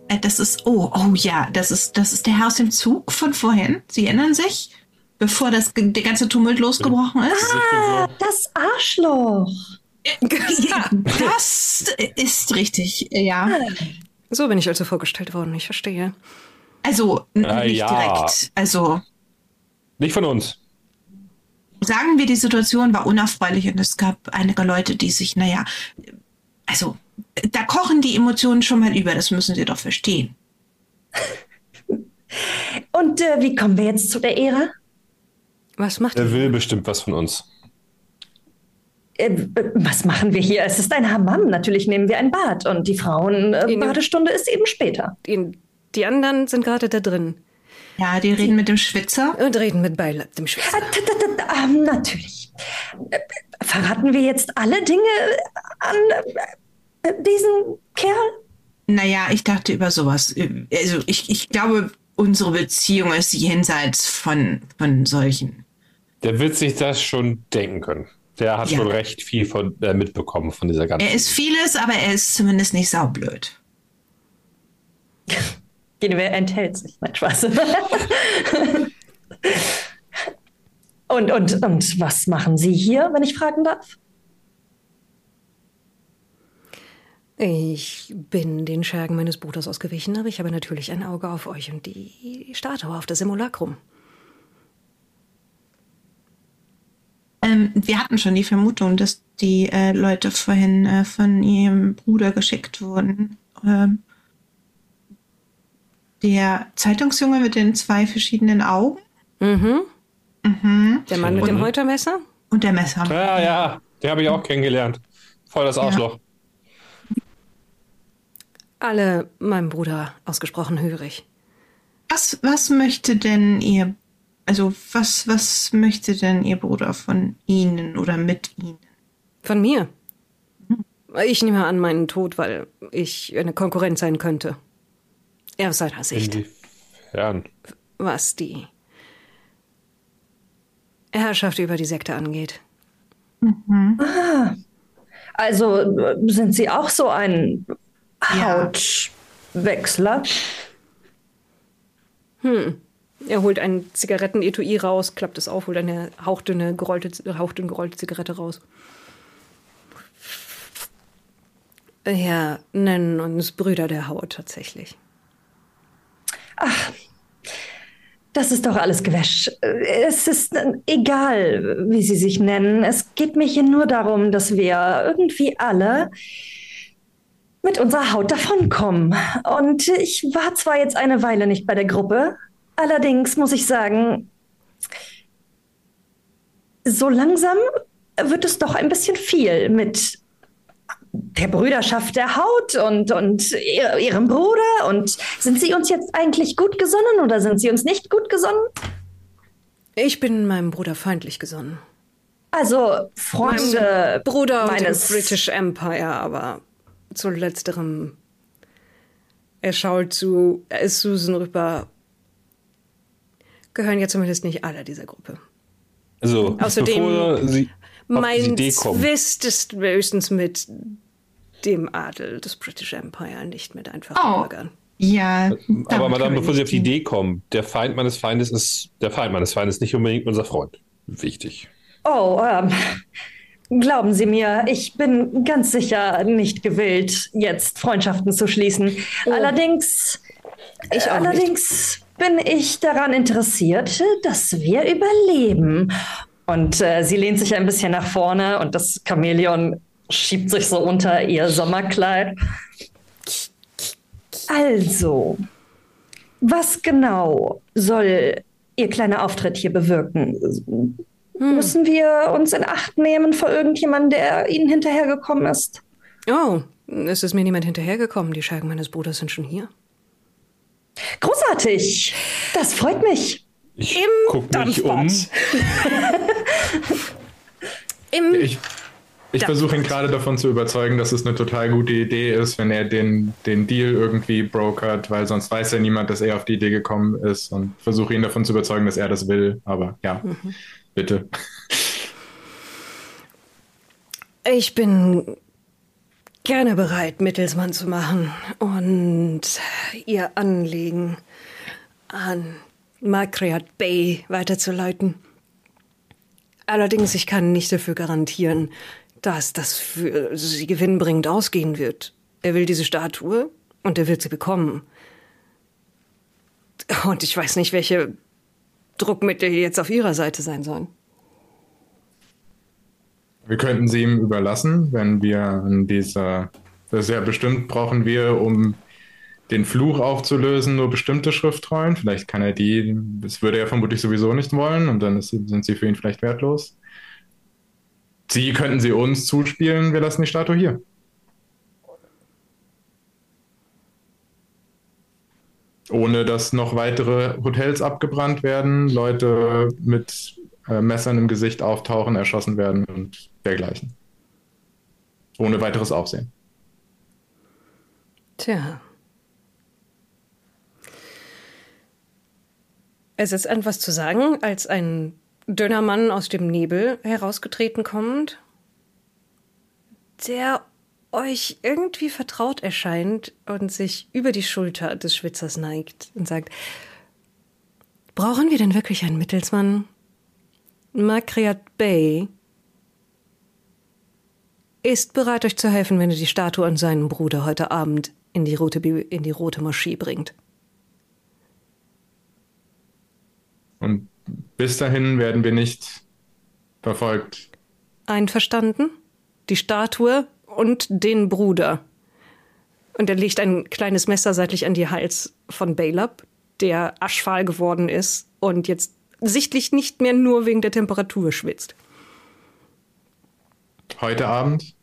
Äh, das ist, oh, oh ja, das ist, das ist der Herr aus dem Zug von vorhin. Sie erinnern sich? Bevor das, der ganze Tumult losgebrochen ist? Ah, das Arschloch. Ja, das ist richtig, ja. So bin ich also vorgestellt worden, ich verstehe. Also äh, nicht ja. direkt. Also nicht von uns. Sagen wir, die Situation war unerfreulich und es gab einige Leute, die sich, naja, also da kochen die Emotionen schon mal über, das müssen Sie doch verstehen. Und äh, wie kommen wir jetzt zu der Ehre? Was macht Er will bestimmt was von uns. Äh, was machen wir hier? Es ist ein Hammam. Natürlich nehmen wir ein Bad und die Frauenbadestunde ist eben später. Die, die anderen sind gerade da drin. Ja, die reden mit dem Schwitzer. Und reden mit Beil dem Schwitzer. Äh, ähm, natürlich. Äh, verraten wir jetzt alle Dinge an äh, diesen Kerl? Naja, ich dachte über sowas. Also ich, ich glaube, unsere Beziehung ist jenseits von, von solchen. Der wird sich das schon denken können. Der hat Ja. schon recht viel von, äh, mitbekommen von dieser ganzen. Er ist vieles, aber er ist zumindest nicht saublöd. Wer enthält sich? Nein, Spaß. und, und, und was machen Sie hier, wenn ich fragen darf? Ich bin den Schergen meines Bruders ausgewichen, aber ich habe natürlich ein Auge auf euch und die Statue auf das Simulacrum. Ähm, wir hatten schon die Vermutung, dass die äh, Leute vorhin äh, von ihrem Bruder geschickt wurden. Ähm, der Zeitungsjunge mit den zwei verschiedenen Augen Mhm. mhm. Der Mann mit dem Und- Häutermesser? und der Messer. Ja, ja, den habe ich auch kennengelernt. Voll das Arschloch. Alle meinem Bruder ausgesprochen hörig. Was, was möchte denn ihr, also was, was möchte denn ihr Bruder von Ihnen oder mit Ihnen? Von mir. Ich nehme an meinen Tod, weil ich eine Konkurrenz sein könnte. Er aus seiner Sicht. Inwie Herren. Was die Herrschaft über die Sekte angeht. Ah, also sind Sie auch so ein Hautwechsler? Hm. Er holt ein Zigarettenetui raus, klappt es auf, holt eine hauchdünne gerollte, hauchdünn gerollte Zigarette raus. Ja, nennen uns Brüder der Haut tatsächlich. Ach, das ist doch alles Gewäsch. Es ist äh, egal, wie Sie sich nennen. Es geht mir hier nur darum, dass wir irgendwie alle mit unserer Haut davonkommen. Und ich war zwar jetzt eine Weile nicht bei der Gruppe, allerdings muss ich sagen, so langsam wird es doch ein bisschen viel mit der Brüderschaft der Haut und, und ihr, ihrem Bruder. Und sind Sie uns jetzt eigentlich gut gesonnen oder sind Sie uns nicht gut gesonnen? Ich bin meinem Bruder feindlich gesonnen. Also Freunde Mein Bruder meines British Empire, aber zu letzterem. Er schaut zu äh, Susan rüber. Gehören ja zumindest nicht alle dieser Gruppe. Also, Außerdem- bevor Sie auf die Mein Idee kommen. Zwist ist höchstens mit dem Adel des British Empire, nicht mit einfachen Oh. Bürgern. Ja. Aber Madame, bevor Sie auf die Idee kommen, der Feind meines Feindes ist der Feind meines Feindes, nicht unbedingt unser Freund. Wichtig. Oh, ähm, glauben Sie mir, ich bin ganz sicher nicht gewillt, jetzt Freundschaften zu schließen. Allerdings, Ich auch allerdings bin ich daran interessiert, dass wir überleben. Und äh, sie lehnt sich ein bisschen nach vorne und das Chamäleon schiebt sich so unter ihr Sommerkleid. Also, was genau soll Ihr kleiner Auftritt hier bewirken? Müssen wir uns in Acht nehmen vor irgendjemandem, der Ihnen hinterhergekommen ist? Oh, es ist mir niemand hinterhergekommen. Die Schergen meines Bruders sind schon hier. Großartig! Das freut mich. Ich Im gucke mich um. Im Ich, ich versuche ihn gerade davon zu überzeugen, dass es eine total gute Idee ist, wenn er den, den Deal irgendwie brokert, weil sonst weiß ja niemand, dass er auf die Idee gekommen ist und versuche ihn davon zu überzeugen, dass er das will. Aber ja, bitte. Ich bin gerne bereit, Mittelsmann zu machen und ihr Anliegen an Makriat Bay weiterzuleiten. Allerdings, ich kann nicht dafür garantieren, dass das für sie gewinnbringend ausgehen wird. Er will diese Statue und er wird sie bekommen. Und ich weiß nicht, welche Druckmittel jetzt auf ihrer Seite sein sollen. Wir könnten sie ihm überlassen, wenn wir an dieser. Das ist ja bestimmt brauchen wir, um den Fluch aufzulösen, nur bestimmte Schriftrollen. Vielleicht kann er die, das würde er vermutlich sowieso nicht wollen und dann ist, sind sie für ihn vielleicht wertlos. Sie könnten sie uns zuspielen, wir lassen die Statue hier. Ohne dass noch weitere Hotels abgebrannt werden, Leute mit äh, Messern im Gesicht auftauchen, erschossen werden und dergleichen. Ohne weiteres Aufsehen. Tja. Es ist etwas zu sagen, als ein dünner Mann aus dem Nebel herausgetreten kommt, der euch irgendwie vertraut erscheint und sich über die Schulter des Schwitzers neigt und sagt, brauchen wir denn wirklich einen Mittelsmann? Makriat Bey ist bereit, euch zu helfen, wenn ihr die Statue an seinen Bruder heute Abend in die rote, Bi- in die rote Moschee bringt. Und bis dahin werden wir nicht verfolgt. Einverstanden? Die Statue und den Bruder. Und er legt ein kleines Messer seitlich an die Hals von Balab, der aschfahl geworden ist und jetzt sichtlich nicht mehr nur wegen der Temperatur schwitzt. Heute Abend.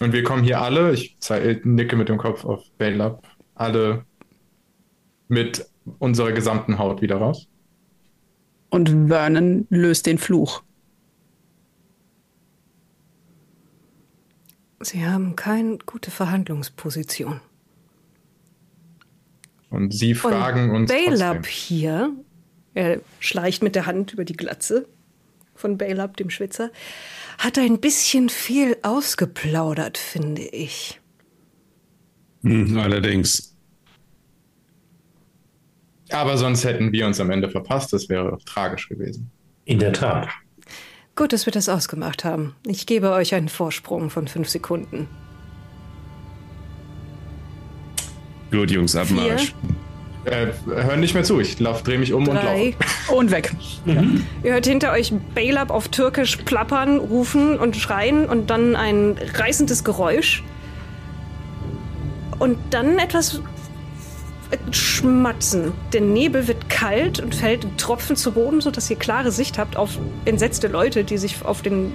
Und wir kommen hier alle, ich nicke mit dem Kopf auf Bailab, alle mit unserer gesamten Haut wieder raus. Und Vernon löst den Fluch. Sie haben keine gute Verhandlungsposition. Und sie fragen und uns. Baylab hier, er schleicht mit der Hand über die Glatze von Baylab, dem Schwitzer, hat ein bisschen viel ausgeplaudert, finde ich. Hm, allerdings. Aber sonst hätten wir uns am Ende verpasst. Das wäre tragisch gewesen. In der Tat. Gut, dass wir das ausgemacht haben. Ich gebe euch einen Vorsprung von fünf Sekunden. Gut, Jungs, Abmarsch. Äh, hören nicht mehr zu. Ich lauf, drehe mich um und Drei. laufe. Und weg. Ihr hört hinter euch Baylab auf Türkisch plappern, rufen und schreien und dann ein reißendes Geräusch. Und dann etwas Schmatzen. Der Nebel wird kalt und fällt in Tropfen zu Boden, sodass ihr klare Sicht habt auf entsetzte Leute, die sich auf den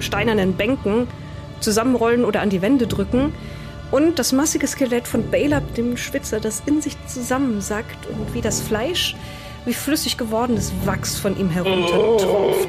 steinernen Bänken zusammenrollen oder an die Wände drücken. Und das massige Skelett von Baylab, dem Schwitzer, das in sich zusammensackt und wie das Fleisch, wie flüssig gewordenes Wachs von ihm heruntertropft.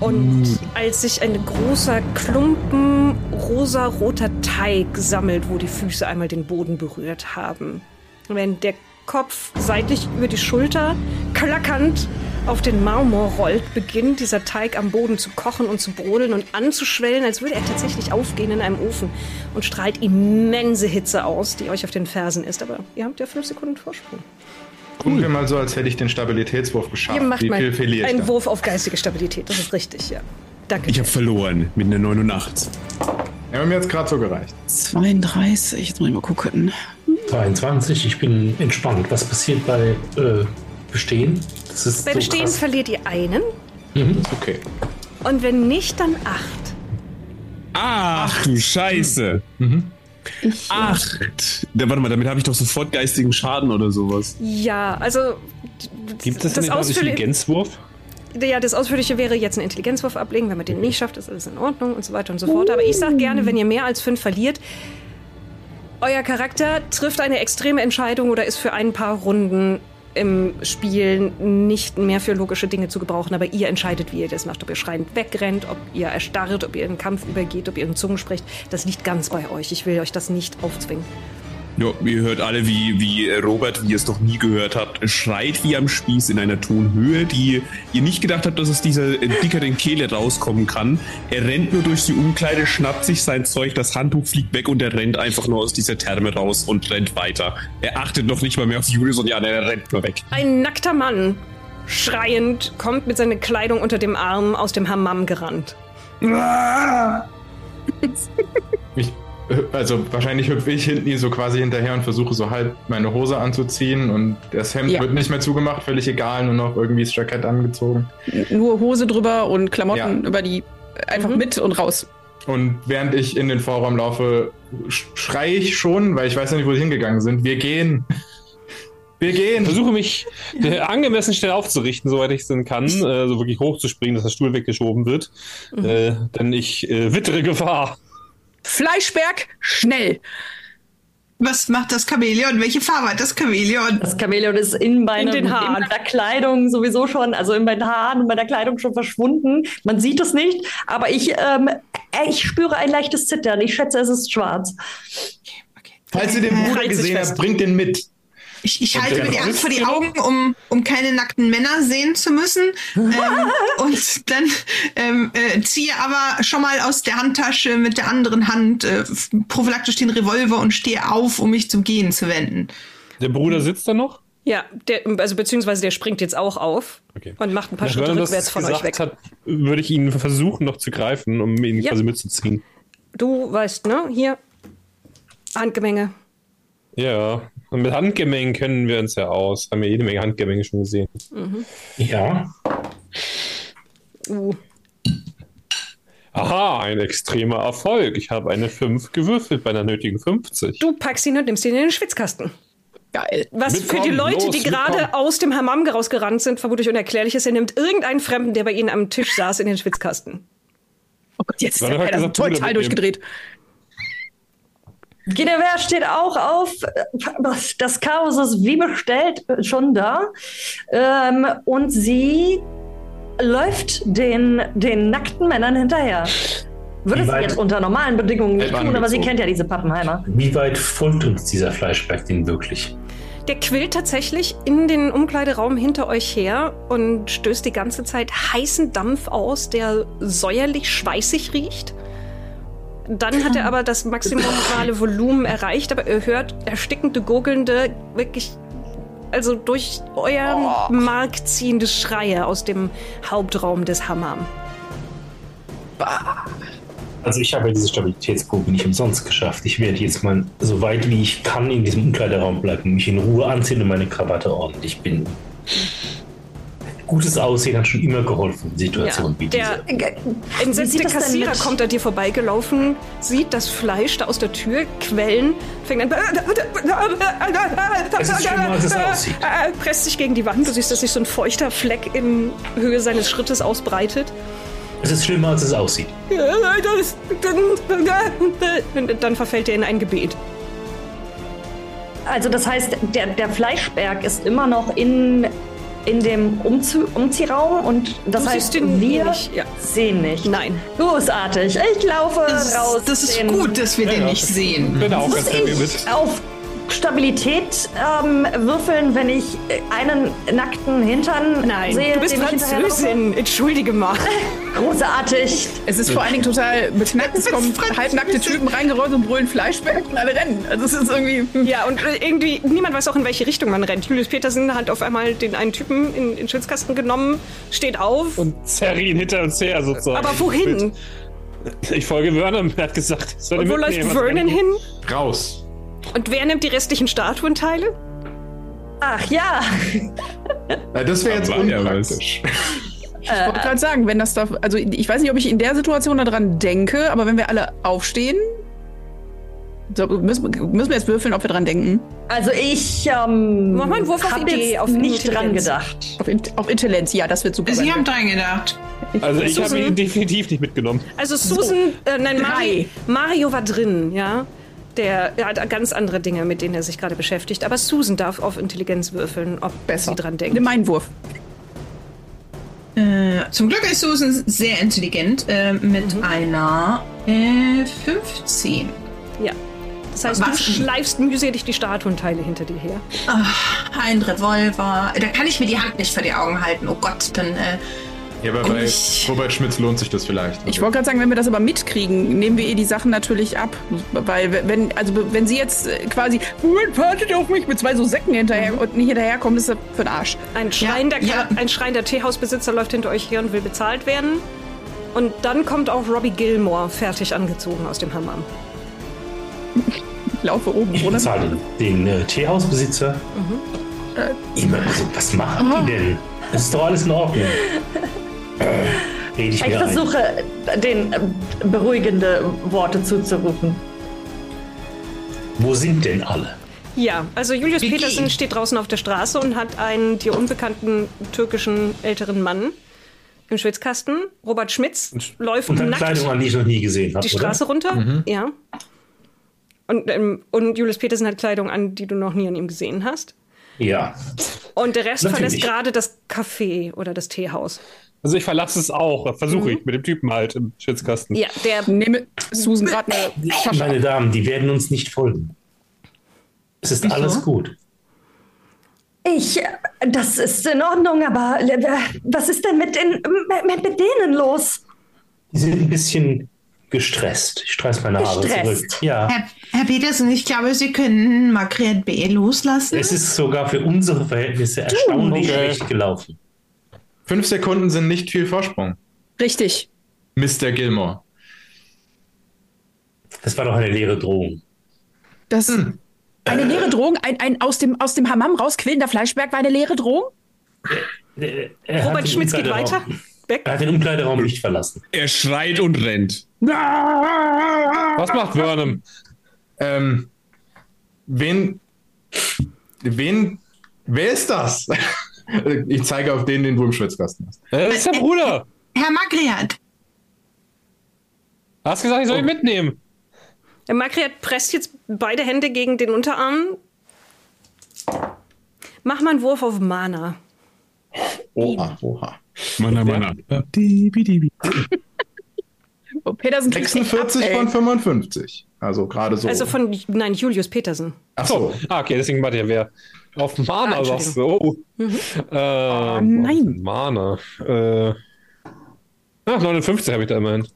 Und als sich ein großer Klumpen rosa-roter Teig sammelt, wo die Füße einmal den Boden berührt haben. Wenn der Kopf seitlich über die Schulter klackernd auf den Marmor rollt, beginnt dieser Teig am Boden zu kochen und zu brodeln und anzuschwellen, als würde er tatsächlich aufgehen in einem Ofen und strahlt immense Hitze aus, die euch auf den Fersen ist. Aber ihr habt ja fünf Sekunden Vorsprung. Tun wir mal so, als hätte ich den Stabilitätswurf geschafft. Ihr macht Wie viel verliere ich einen da? Wurf auf geistige Stabilität. Das ist richtig, ja. Danke. Ich habe verloren mit einer 89. Ja, mir hat's gerade so gereicht. 32, jetzt muss ich mal gucken. 22, ich bin entspannt. Was passiert bei äh, Bestehen? Das ist Bei so Bestehen krass. verliert ihr einen Mhm. Okay. und wenn nicht, dann acht. Ach du Scheiße. Acht. Da, warte mal, damit habe ich doch sofort geistigen Schaden oder sowas. Ja, also Gibt es das denn einen ausführliche, Intelligenzwurf? ja, das Ausführliche wäre jetzt einen Intelligenzwurf ablegen. Wenn man den nicht schafft, ist alles in Ordnung und so weiter und so fort. Aber ich sage gerne, wenn ihr mehr als fünf verliert, euer Charakter trifft eine extreme Entscheidung oder ist für ein paar Runden im Spiel nicht mehr für logische Dinge zu gebrauchen, aber ihr entscheidet, wie ihr das macht. Ob ihr schreiend wegrennt, ob ihr erstarrt, ob ihr in den Kampf übergeht, ob ihr in Zungen spricht. Das liegt ganz bei euch. Ich will euch das nicht aufzwingen. Ja, ihr hört alle, wie, wie Robert, wie ihr es doch nie gehört habt, schreit wie am Spieß in einer Tonhöhe, die ihr nicht gedacht habt, dass es dieser äh, dickeren Kehle rauskommen kann. Er rennt nur durch die Umkleide, schnappt sich sein Zeug, das Handtuch fliegt weg und er rennt einfach nur aus dieser Therme raus und rennt weiter. Er achtet noch nicht mal mehr auf Julius und ja, er rennt nur weg. Ein nackter Mann, schreiend, kommt mit seiner Kleidung unter dem Arm aus dem Hammam gerannt. Ich, äh, also wahrscheinlich hüpfe ich hinten so quasi hinterher und versuche so halb meine Hose anzuziehen und das Hemd Ja. wird nicht mehr zugemacht, völlig egal, nur noch irgendwie das Jackett angezogen. Nur Hose drüber und Klamotten Ja. über die einfach mit und raus. Und während ich in den Vorraum laufe, sch- schreie ich schon, weil ich weiß ja nicht, wo sie hingegangen sind. Wir gehen. Wir Ich gehen. versuche mich äh, angemessen schnell aufzurichten, soweit ich es denn kann. Äh, so wirklich hochzuspringen, dass der Stuhl weggeschoben wird. Äh, denn ich äh, wittere Gefahr. Fleischberg, schnell. Was macht das Chamäleon? Welche Farbe hat das Chamäleon? Das Chamäleon ist in, meinem, In den Haaren. in meiner Kleidung sowieso schon, also in meinen Haaren und meiner Kleidung schon verschwunden. Man sieht es nicht, aber ich, ähm, äh, ich spüre ein leichtes Zittern. Ich schätze, es ist schwarz. Falls ihr den Bruder gesehen habt, bringt den mit. Ich, ich halte mir die Hand Rest vor die Augen, um, um keine nackten Männer sehen zu müssen. ähm, und dann ähm, äh, ziehe aber schon mal aus der Handtasche mit der anderen Hand äh, prophylaktisch den Revolver und stehe auf, um mich zum Gehen zu wenden. Der Bruder sitzt da noch? Ja, der, also beziehungsweise der springt jetzt auch auf Okay. und macht ein paar Nach Schritte rückwärts von euch weg. Hat, würde ich ihn versuchen, noch zu greifen, um ihn Ja. quasi mitzuziehen. Du weißt, ne? Hier, Handgemenge. Ja. Und mit Handgemengen kennen wir uns ja aus. Haben wir jede Menge Handgemenge schon gesehen. Ja, Uh, Aha, ein extremer Erfolg. Ich habe eine 5 gewürfelt bei einer nötigen 50. du packst ihn und nimmst ihn in den Schwitzkasten. Geil. Was für Mitkommen, die Leute, los, die gerade aus dem Hammam rausgerannt sind, vermutlich unerklärlich ist. Er nimmt irgendeinen Fremden, der bei ihnen am Tisch saß, in den Schwitzkasten. Oh Gott, jetzt ist er total mitnehmen? durchgedreht. Genever steht auch auf. Das- Chaos ist wie bestellt schon da. Ähm, und sie läuft den, den nackten Männern hinterher. Würde sie jetzt unter normalen Bedingungen nicht tun, aber sie kennt ja diese Pappenheimer. Wie weit folgt uns dieser Fleischberg denn wirklich? Der quillt tatsächlich in den Umkleideraum hinter euch her und stößt die ganze Zeit heißen Dampf aus, der säuerlich schweißig riecht. Dann hat er aber das maximale Volumen erreicht, aber ihr hört erstickende, gurgelnde, wirklich, also durch euren Mark ziehende Schreie aus dem Hauptraum des Hammam. Also ich habe diese Stabilitätsprobe nicht umsonst geschafft. Ich werde jetzt mal so weit wie ich kann in diesem Umkleideraum bleiben, mich in Ruhe anziehen und meine Krawatte ordentlich binden. Gutes Aussehen hat schon immer geholfen in Situationen wie diese. der Wie entsetzte Kassierer kommt an dir vorbeigelaufen, sieht das Fleisch da aus der Tür quellen, fängt an. Es ist schlimmer, als es aussieht. Äh, presst sich gegen die Wand. Du siehst, dass sich so ein feuchter Fleck in Höhe seines Schrittes ausbreitet. Es ist schlimmer, als es aussieht. Dann verfällt er in ein Gebet. Also das heißt, der, der Fleischberg ist immer noch in, in dem Umzu Umziehraum und das Du heißt, ihn wir nicht, ja. sehen nicht. Nein. Großartig. Ich laufe Das, raus. das ist gut, dass wir den ja. nicht sehen. bin auch Muss ganz happy ich mit. auf Stabilität ähm, würfeln, wenn ich äh, einen nackten Hintern Nein, sehe? du bist? Französin. Entschuldige mal. Großartig. Es ist vor allen Dingen total beknackt. Es kommen halbnackte Typen reingerollt und brüllen Fleischberg und alle rennen. Also es ist irgendwie. Ja, und äh, irgendwie, niemand weiß auch, in welche Richtung man rennt. Julius Petersen hat auf einmal den einen Typen in den Schwitzkasten genommen, steht auf. Und zerre ihn hinter uns her sozusagen. aber wohin? Ich folge Vernon, er hat gesagt, soll Und wo läuft kann Vernon hin? Raus. Und wer nimmt die restlichen Statuenteile? Ach ja. Äh, Das wäre jetzt unpraktisch. Ich wollte gerade sagen, wenn das da. Also ich weiß nicht, ob ich in der Situation daran denke, aber wenn wir alle aufstehen. So, müssen, müssen wir jetzt würfeln, ob wir dran denken? Also ich ähm, Mach mal einen Wurf auf hab Idee, auf nicht Intelligenz. dran gedacht. Auf, In- auf Intelligenz, ja, das wird super. Sie sein. haben dran gedacht. Also ich habe Susan? ihn definitiv nicht mitgenommen. Also Susan, äh, nein, Mario. Mario war drin, ja. Der er hat ganz andere Dinge, mit denen er sich gerade beschäftigt. Aber Susan darf auf Intelligenz würfeln, ob Besser. sie dran denkt. Nimm meinen Wurf. Äh, zum Glück ist Susan sehr intelligent äh, mit Mhm. einer äh, 15. Ja. Das heißt, Was? du schleifst mühselig die Statuenteile hinter dir her. Ein Revolver. Da kann ich mir die Hand nicht vor die Augen halten. Oh Gott, dann. Äh, Ja, aber bei Ich- Robert Schmitz lohnt sich das vielleicht. Ich wollte gerade sagen, wenn wir das aber mitkriegen, nehmen wir ihr die Sachen natürlich ab. Weil wenn, also wenn sie jetzt äh, quasi, "Moment, wartet auf mich mit zwei so Säcken hinterher und nicht hinterherkommt, ist das für den Arsch. Ein schreiender, ja. ein schreiender Teehausbesitzer läuft hinter euch her und will bezahlt werden. Und dann kommt auch Robbie Gilmore fertig angezogen aus dem Hammam. Ich laufe oben, Ich oder? bezahle den äh, Teehausbesitzer. Immer, also, was machen die denn? Das ist doch alles in Ordnung. Äh, ich Ich mir ein. versuche, den äh, beruhigende Worte zuzurufen. Wo sind denn alle? Ja, also Julius Vicky. Petersen steht draußen auf der Straße und hat einen dir unbekannten türkischen älteren Mann im Schwitzkasten. Robert Schmitz läuft Und nackt Kleidung an, die ich noch nie gesehen habe, die oder? Straße runter. Ja. Und, ähm, und Julius Petersen hat Kleidung an, die du noch nie an ihm gesehen hast. Ja. Und der Rest Natürlich. verlässt gerade das Café oder das Teehaus. Also ich verlasse es auch, versuche ich, mit dem Typen halt im Schwitzkasten. Ja, der Nehme Susan gerade eine Tasche. Meine Damen, die werden uns nicht folgen. Es ist alles gut. Ich, das ist in Ordnung, aber äh, was ist denn mit, den, mit, mit denen los? Die sind ein bisschen gestresst. Ich streiß meine Haare Gestresst? zurück. Ja. Herr, Herr Petersen, ich glaube, Sie können Margret B. loslassen. Es ist sogar für unsere Verhältnisse erstaunlich okay. schlecht gelaufen. Fünf Sekunden sind nicht viel Vorsprung. Richtig. Mr. Gilmore. Das war doch eine leere Drohung. Das eine leere Drohung, ein, ein aus dem, aus dem Hammam rausquillender Fleischberg war eine leere Drohung? Er- er hat Robert Schmitz geht weiter. Weg. Er hat den Umkleideraum nicht verlassen. Er schreit und rennt. Was macht Vernon? Ähm, wen, wen, wer ist das? ich zeige auf den, den du im Schwitzkasten hast. Das ist der Bruder. Herr Magriat, Hast gesagt, ich soll ihn Oh. mitnehmen. Der Makriat presst jetzt beide Hände gegen den Unterarm. Mach mal einen Wurf auf Mana. Oha, oha. Manna, manna. Oh, Petersen kriegt 46 ab, von 55. Also gerade so. Also von, nein, Julius Petersen. Ach so. Ah, okay, deswegen warte ja wer. Auf Mana Ah, sagst du. Oh. Äh, nein. Mana. Äh. Ach, 59 habe ich da immerhin.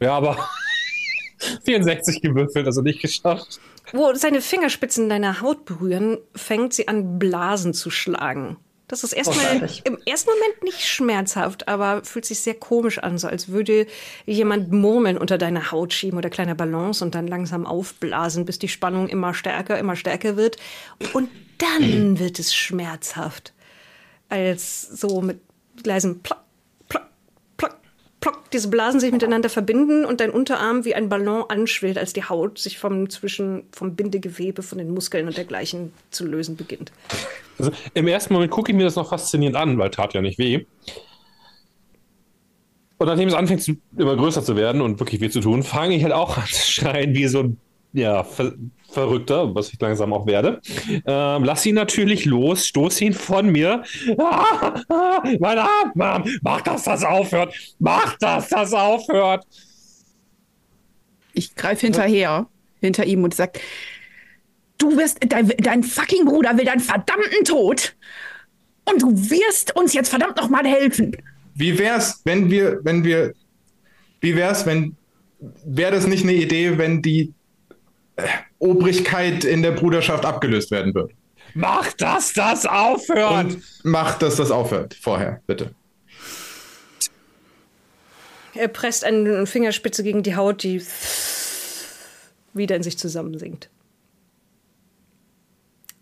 Ja, aber 64 gewürfelt, also nicht geschafft. Wo seine Fingerspitzen deiner Haut berühren, fängt sie an, Blasen zu schlagen. Das ist erstmal im ersten Moment nicht schmerzhaft, aber fühlt sich sehr komisch an, so als würde jemand Murmeln unter deine Haut schieben oder kleine Ballons und dann langsam aufblasen, bis die Spannung immer stärker, immer stärker wird. Und dann wird es schmerzhaft. Als so mit leisem Plock, Plock, diese Blasen sich miteinander verbinden und dein Unterarm wie ein Ballon anschwillt, als die Haut sich vom zwischen vom Bindegewebe, von den Muskeln und dergleichen zu lösen beginnt. Also, Im ersten Moment gucke ich mir das noch faszinierend an, weil tat ja nicht weh. Und nachdem es anfängt immer größer zu werden und wirklich weh zu tun, fange ich halt auch an zu schreien wie so ein ja, Verrückter, was ich langsam auch werde. Ähm, lass ihn natürlich los, stoß ihn von mir. Ah, ah, mein Arm, Mann, mach, dass das aufhört. Mach, dass das aufhört. Ich greife hinterher, hinter ihm und sag, du wirst, dein, dein fucking Bruder will deinen verdammten Tod. Und du wirst uns jetzt verdammt noch mal helfen. Wie wär's, wenn wir, wenn wir, wie wär's, wenn, wäre das nicht eine Idee, wenn die Obrigkeit in der Bruderschaft abgelöst werden wird? Mach, dass das aufhört. Und macht, dass das aufhört. Vorher, bitte. Er presst eine Fingerspitze gegen die Haut, die wieder in sich zusammensinkt.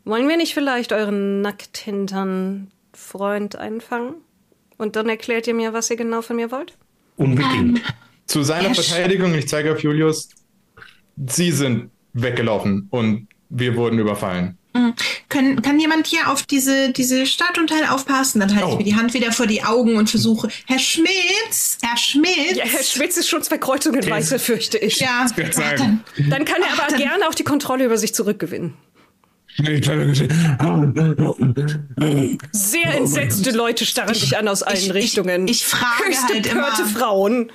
Wollen wir nicht vielleicht euren Nackthintern Freund einfangen? Und dann erklärt ihr mir, was ihr genau von mir wollt? Unbedingt. Zu seiner Verteidigung, ich zeige auf Julius, sie sind weggelaufen und wir wurden überfallen. Können, kann jemand hier auf diese, diese Statuenteil aufpassen? Dann halte ich Oh. mir die Hand wieder vor die Augen und versuche, Herr Schmitz, Herr Schmitz. Ja, Herr Schmitz ist schon zwei Kreuzungen weiter, fürchte ich. Ja, ach, dann, Dann kann er aber gerne auch die Kontrolle über sich zurückgewinnen. Sehr entsetzte Leute starren dich an aus allen ich- Richtungen. ich frage Höchst halt empörte immer- Frauen.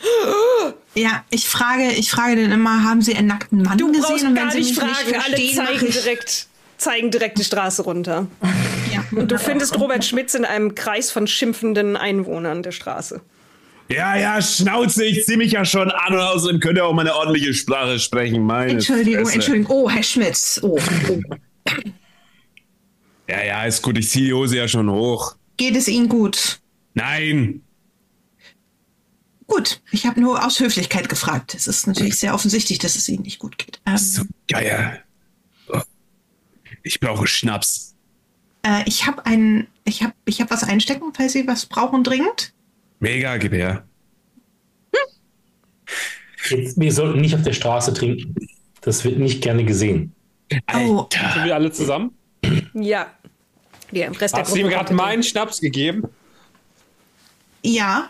ja, ich frage, ich frage dann immer, haben Sie einen nackten Mann Du gesehen? brauchst Und wenn gar Sie nicht fragen. nicht Alle verstehen, zeigen ich, direkt, zeigen direkt die Straße runter. ja. Und du findest Robert Schmitz in einem Kreis von schimpfenden Einwohnern der Straße. Ja, ja, Schnauze, ich zieh mich ja schon an und außerdem könnt ihr auch mal eine ordentliche Sprache sprechen. Meine Entschuldigung, Fresse. Entschuldigung. Oh, Herr Schmitz. Oh, oh. Ja, ja, ist gut, ich zieh die Hose ja schon hoch. Geht es Ihnen gut? Nein. Gut, ich habe nur aus Höflichkeit gefragt. Es ist natürlich sehr offensichtlich, dass es Ihnen nicht gut geht. Ähm, So geil. Oh. Ich brauche Schnaps. äh, ich habe ein, ich habe, ich habe was einstecken, falls Sie was brauchen dringend. Mega, gib her. Jetzt, wir sollten nicht auf der Straße trinken. Das wird nicht gerne gesehen. Oh, Sind wir alle zusammen? Ja. Der Hast du ihm gerade meinen Schnaps gegeben? ja.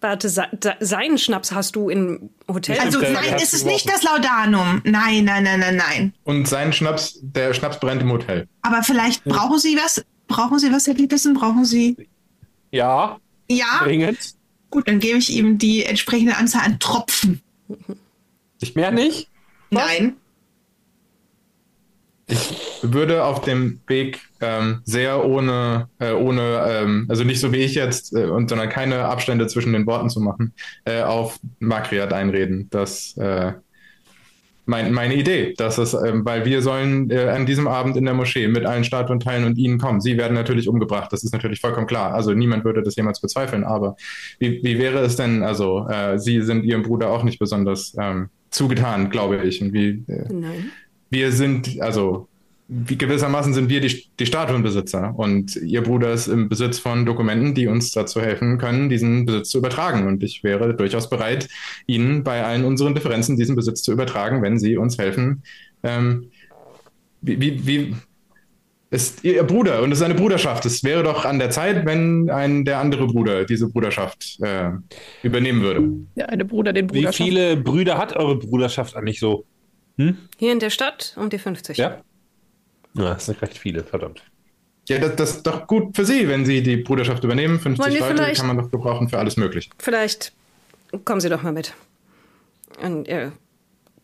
Warte, se- se- seinen Schnaps hast du im Hotel? Also der nein, es ist geworfen. nicht das Laudanum. Nein, nein, nein, nein, nein. Und sein Schnaps, der Schnaps brennt im Hotel. Aber vielleicht brauchen Sie was? Brauchen Sie was, Herr Liebesen? Brauchen Sie? Ja, Ja. dringend. Gut, dann gebe ich ihm die entsprechende Anzahl an Tropfen. Nicht mehr nicht? Nein. Würde auf dem Weg ähm, sehr ohne, äh, ohne ähm, also nicht so wie ich jetzt, äh, und, sondern keine Abstände zwischen den Worten zu machen, äh, auf Makriat einreden. Das äh, mein, meine Idee, dass es, ähm, weil wir sollen äh, an diesem Abend in der Moschee mit allen Statuenteilen und ihnen kommen. Sie werden natürlich umgebracht, das ist natürlich vollkommen klar. Also niemand würde das jemals bezweifeln, aber wie, wie wäre es denn, also äh, Sie sind Ihrem Bruder auch nicht besonders ähm, zugetan, glaube ich. Und wie, äh, Nein. Wir sind, also wie gewissermaßen sind wir die, die Statuenbesitzer und ihr Bruder ist im Besitz von Dokumenten, die uns dazu helfen können, diesen Besitz zu übertragen. Und ich wäre durchaus bereit, Ihnen bei allen unseren Differenzen diesen Besitz zu übertragen, wenn Sie uns helfen. Ähm, wie, wie, wie ist Ihr Bruder und es ist eine Bruderschaft. Es wäre doch an der Zeit, wenn ein der andere Bruder diese Bruderschaft äh, übernehmen würde. Der eine Bruder den Wie Bruder. viele Brüder hat eure Bruderschaft eigentlich so? Hier in der Stadt um die 50. Ja? Ja, das sind recht viele, verdammt. Ja, das, das ist doch gut für Sie, wenn Sie die Bruderschaft übernehmen. 50 Wollen wir Leute kann man doch gebrauchen für alles Mögliche. Vielleicht kommen Sie doch mal mit. Und er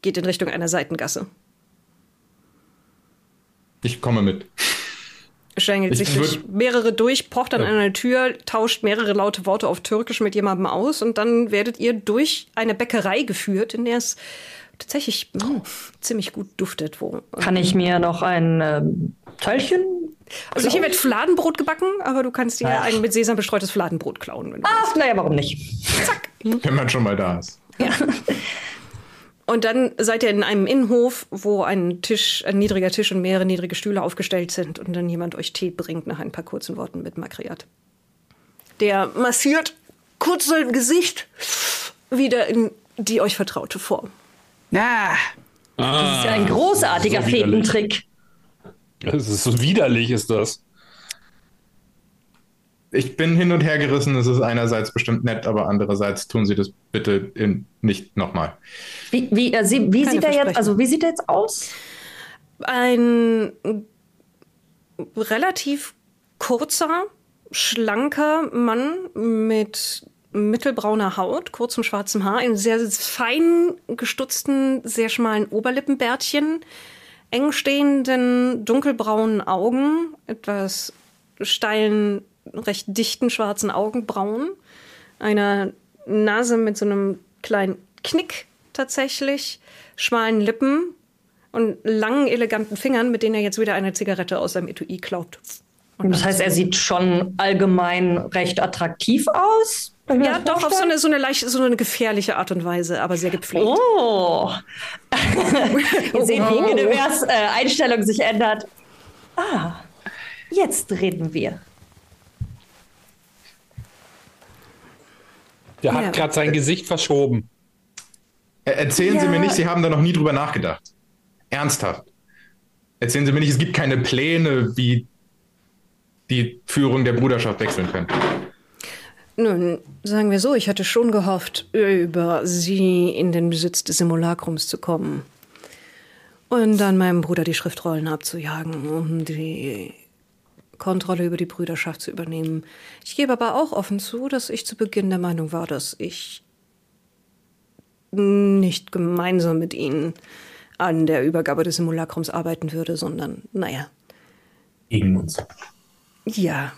geht in Richtung einer Seitengasse. Ich komme mit. Schlängelt Ich sich durch mehrere durch, pocht an Ja. einer Tür, tauscht mehrere laute Worte auf Türkisch mit jemandem aus und dann werdet ihr durch eine Bäckerei geführt, in der es tatsächlich hm, ziemlich gut duftet. Wo, Kann ich mir noch ein ähm, Teilchen? also hier wird Fladenbrot gebacken, aber du kannst dir Ach. ein mit Sesam bestreutes Fladenbrot klauen. Wenn du Ach, naja, warum nicht? Wenn man schon mal da ist. Und dann seid ihr in einem Innenhof, wo ein Tisch, ein niedriger Tisch und mehrere niedrige Stühle aufgestellt sind und dann jemand euch Tee bringt nach ein paar kurzen Worten mit Makriat. Der massiert kurz sein Gesicht wieder in die euch vertraute Form. Ja, Das ist ja ein großartiger so widerlich. Fetentrick. Das ist so widerlich, ist das. Ich bin hin und her gerissen. Es ist einerseits bestimmt nett, aber andererseits tun Sie das bitte in, nicht nochmal. Wie, wie, äh, sie, wie sieht er jetzt, also wie sieht er jetzt aus? Ein relativ kurzer, schlanker Mann mit mittelbrauner Haut, kurzem schwarzem Haar, einem sehr fein gestutzten, sehr schmalen Oberlippenbärtchen, eng stehenden, dunkelbraunen Augen, etwas steilen, recht dichten schwarzen Augenbrauen, einer Nase mit so einem kleinen Knick tatsächlich, schmalen Lippen und langen, eleganten Fingern, mit denen er jetzt wieder eine Zigarette aus seinem Etui klaut. Und Das heißt, er sieht schon allgemein recht attraktiv aus. Ja, doch, auf so vorstellen? eine, so, eine leicht, so eine gefährliche Art und Weise, aber sehr gepflegt. Oh. Ihr seht, wie Genevers äh, Einstellung sich ändert. Ah, jetzt reden wir. Der Ja. hat gerade sein Gesicht verschoben. Äh, Erzählen Sie Ja. mir nicht, Sie haben da noch nie drüber nachgedacht. Ernsthaft. Erzählen Sie mir nicht, es gibt keine Pläne, wie die Führung der Bruderschaft wechseln könnte. Nun, sagen wir so, ich hatte schon gehofft, über sie in den Besitz des Simulakrums zu kommen. Und dann meinem Bruder die Schriftrollen abzujagen, um die Kontrolle über die Brüderschaft zu übernehmen. Ich gebe aber auch offen zu, dass ich zu Beginn der Meinung war, dass ich nicht gemeinsam mit ihnen an der Übergabe des Simulakrums arbeiten würde, sondern, naja, Gegen uns. ja.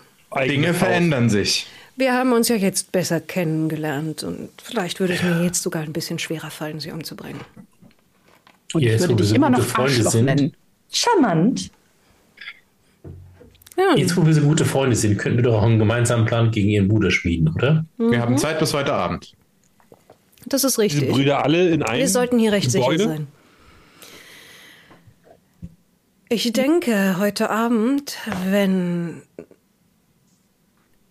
Dinge verändern sich. Wir haben uns ja jetzt besser kennengelernt und vielleicht würde es mir jetzt sogar ein bisschen schwerer fallen, sie umzubringen. und Jetzt, ich würde wo wir dich so immer gute noch Freunde Arschloch sind. nennen. Charmant. Ja, Jetzt, wo wir so gute Freunde sind, könnten wir doch auch einen gemeinsamen Plan gegen ihren Bruder schmieden, oder? Wir haben Zeit bis heute Abend. das ist Diese richtig. Brüder alle in einem Wir sollten hier recht Gebäude? sicher sein. Ich denke, heute Abend, wenn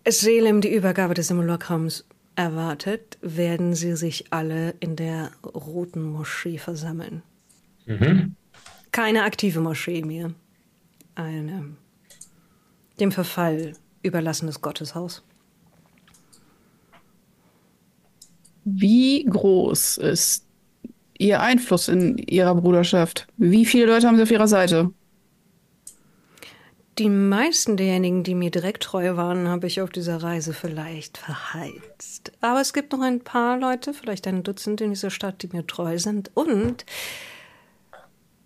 Selim die Übergabe des Simulakrams erwartet, werden sie sich alle in der Roten Moschee versammeln. Mhm. Keine aktive Moschee mehr. Eine dem Verfall überlassenes Gotteshaus. Wie groß ist Ihr Einfluss in Ihrer Bruderschaft? Wie viele Leute haben Sie auf Ihrer Seite? Die meisten derjenigen, die mir direkt treu waren, habe ich auf dieser Reise vielleicht verheizt. Aber es gibt noch ein paar Leute, vielleicht ein Dutzend in dieser Stadt, die mir treu sind. Und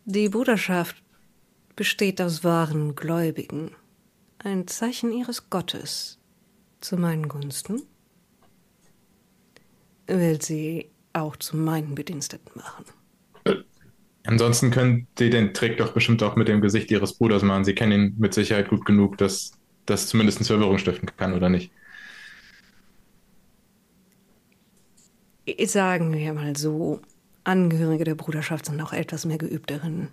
die Bruderschaft besteht aus wahren Gläubigen. Ein Zeichen ihres Gottes zu meinen Gunsten will sie auch zu meinen Bediensteten machen. Ansonsten können Sie den Trick doch bestimmt auch mit dem Gesicht Ihres Bruders machen. Sie kennen ihn mit Sicherheit gut genug, dass das zumindest Verwirrung stiften kann, oder nicht? Sagen wir mal so, Angehörige der Bruderschaft sind auch etwas mehr geübt darin,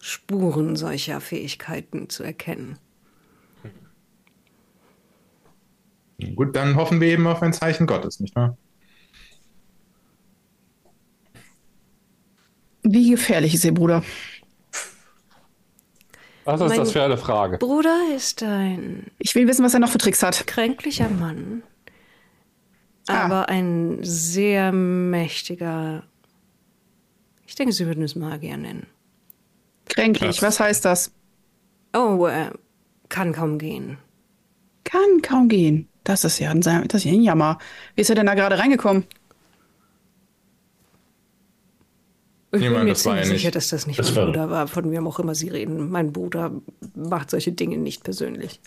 Spuren solcher Fähigkeiten zu erkennen. Gut, dann hoffen wir eben auf ein Zeichen Gottes, nicht wahr? Wie gefährlich ist Ihr Bruder? Was ist Mein- das für eine Frage? Bruder ist ein Ich will wissen, was er noch für Tricks hat. kränklicher Mann, Ah. aber ein sehr mächtiger, ich denke, Sie würden es Magier nennen. Kränklich, was heißt das? Oh, er kann kaum gehen. Kann kaum gehen. Das ist ja ein, das ist ja ein Jammer. Wie ist er denn da gerade reingekommen? Ich Niemand, bin mir ziemlich er sicher, nicht. dass das nicht Das mein war- Bruder war, von wem auch immer Sie reden. Mein Bruder macht solche Dinge nicht persönlich.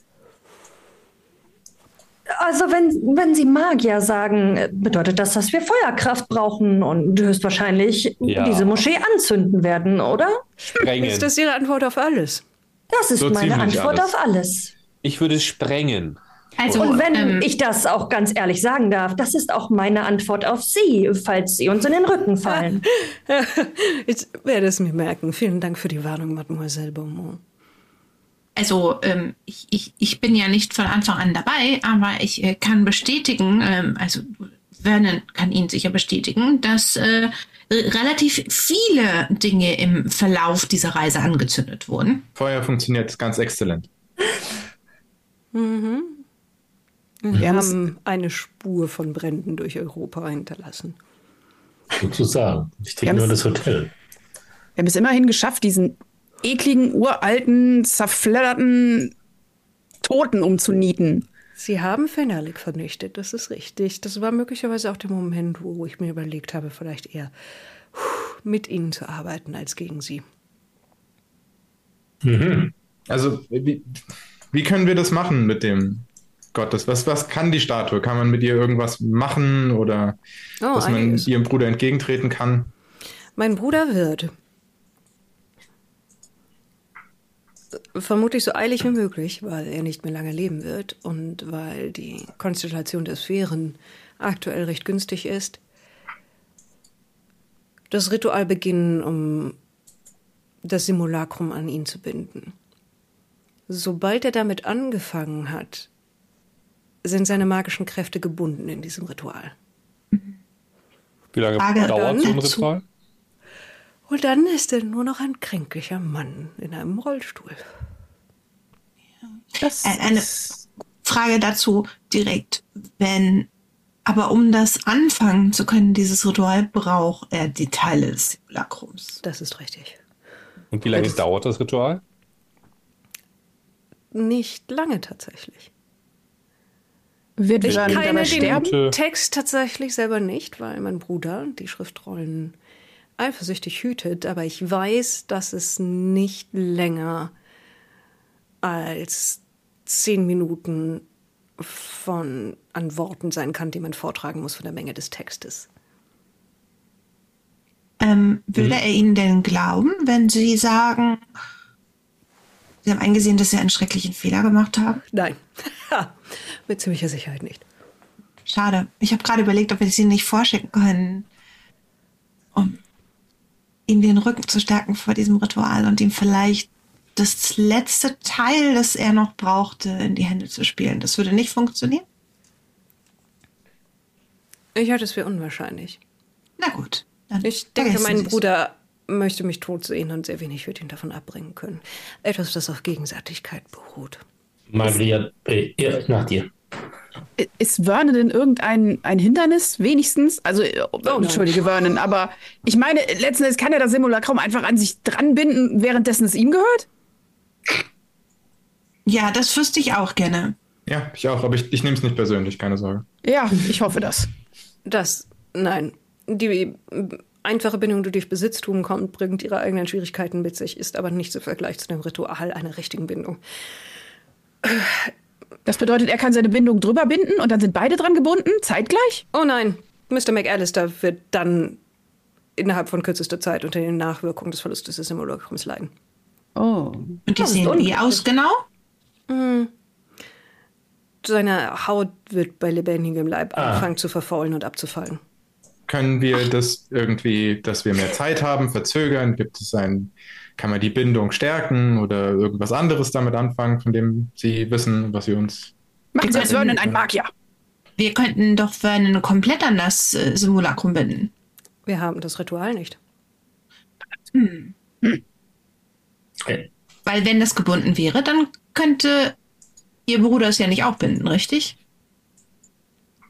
Also wenn, wenn Sie Magier sagen, bedeutet das, dass wir Feuerkraft brauchen und höchstwahrscheinlich Ja. diese Moschee anzünden werden, oder? Sprengen. Ist das Ihre Antwort auf alles? Das ist So meine Antwort alles. auf alles. Ich würde sprengen. Also, Und wenn ähm, ich das auch ganz ehrlich sagen darf, das ist auch meine Antwort auf Sie, falls Sie uns in den Rücken fallen. Ich werde es mir merken. Vielen Dank für die Warnung, Mademoiselle Beaumont. Also ähm, ich, ich, ich bin ja nicht von Anfang an dabei, aber ich äh, kann bestätigen, ähm, also Vernon kann Ihnen sicher bestätigen, dass äh, relativ viele Dinge im Verlauf dieser Reise angezündet wurden. Feuer funktioniert ganz exzellent. Wir Ja, das- haben eine Spur von Bränden durch Europa hinterlassen. Sozusagen. Ich Wir denke nur an das Hotel. Wir haben es immerhin geschafft, diesen ekligen, uralten, zerfledderten Toten umzunieten. Sie haben Fenalik vernichtet, das ist richtig. Das war möglicherweise auch der Moment, wo ich mir überlegt habe, vielleicht eher mit Ihnen zu arbeiten als gegen Sie. Also, wie, wie können wir das machen mit dem Gottes? Was, was kann die Statue? Kann man mit ihr irgendwas machen oder Oh, dass man einiges. ihrem Bruder entgegentreten kann? Mein Bruder wird vermutlich so eilig wie möglich, weil er nicht mehr lange leben wird und weil die Konstellation der Sphären aktuell recht günstig ist, das Ritual beginnen, um das Simulacrum an ihn zu binden. Sobald er damit angefangen hat, sind seine magischen Kräfte gebunden in diesem Ritual. Wie lange Frage dauert dann so ein Ritual? Und dann ist er nur noch ein kränklicher Mann in einem Rollstuhl. Das Äh, eine Frage dazu direkt, wenn, aber um das anfangen zu können, dieses Ritual, braucht er die Teile des Simulakrums. Das ist richtig. Und wie lange dauert das Ritual? Nicht lange tatsächlich. Wird Ich kenne dabei den sterben? Äh, Text tatsächlich selber nicht, weil mein Bruder die Schriftrollen eifersüchtig hütet, aber ich weiß, dass es nicht länger als zehn Minuten von an Worten sein kann, die man vortragen muss von der Menge des Textes. Ähm, würde er Ihnen denn glauben, wenn Sie sagen, Sie haben eingesehen, dass Sie einen schrecklichen Fehler gemacht haben? Nein, mit ziemlicher Sicherheit nicht. Schade. Ich habe gerade überlegt, ob wir Sie nicht vorschicken können, um ihm den Rücken zu stärken vor diesem Ritual und ihm vielleicht das letzte Teil, das er noch brauchte, in die Hände zu spielen. Das würde nicht funktionieren? Ich halte es für unwahrscheinlich. Na gut. Ich denke, mein. Bruder möchte mich tot sehen und sehr wenig wird ihn davon abbringen können. Etwas, das auf Gegenseitigkeit beruht. Maria, äh, ja, nach dir. Ist Vernon denn irgendein ein Hindernis, wenigstens? Also, äh, nein. entschuldige Vernon, aber ich meine, letzten Endes kann er das Simulacrum einfach an sich dranbinden, währenddessen es ihm gehört? Ja, das wüsste ich auch gerne. Ja, ich auch, aber ich, ich nehme es nicht persönlich, keine Sorge. Ja, ich hoffe das. Das, nein. Die einfache Bindung, die durch Besitztum kommt, bringt ihre eigenen Schwierigkeiten mit sich, ist aber nicht im Vergleich zu dem Ritual einer richtigen Bindung. Das bedeutet, er kann seine Bindung drüber binden und dann sind beide dran gebunden, zeitgleich? Oh nein, Mr. McAllister wird dann innerhalb von kürzester Zeit unter den Nachwirkungen des Verlustes des Simulacrums leiden. Oh. Und die Das sehen wie aus genau? Seine Haut wird bei lebendigem Leib Ah. anfangen zu verfaulen und abzufallen. Können wir das irgendwie, dass wir mehr Zeit haben, verzögern? Gibt es ein, kann man die Bindung stärken oder irgendwas anderes damit anfangen, von dem Sie wissen, was Sie uns. Machen Sie aus Vernon ein Magier. Wir könnten doch Vernon komplett an das äh, Simulacrum binden. Wir haben das Ritual nicht. Äh, Weil wenn das gebunden wäre, dann könnte Ihr Bruder es ja nicht auch binden, richtig?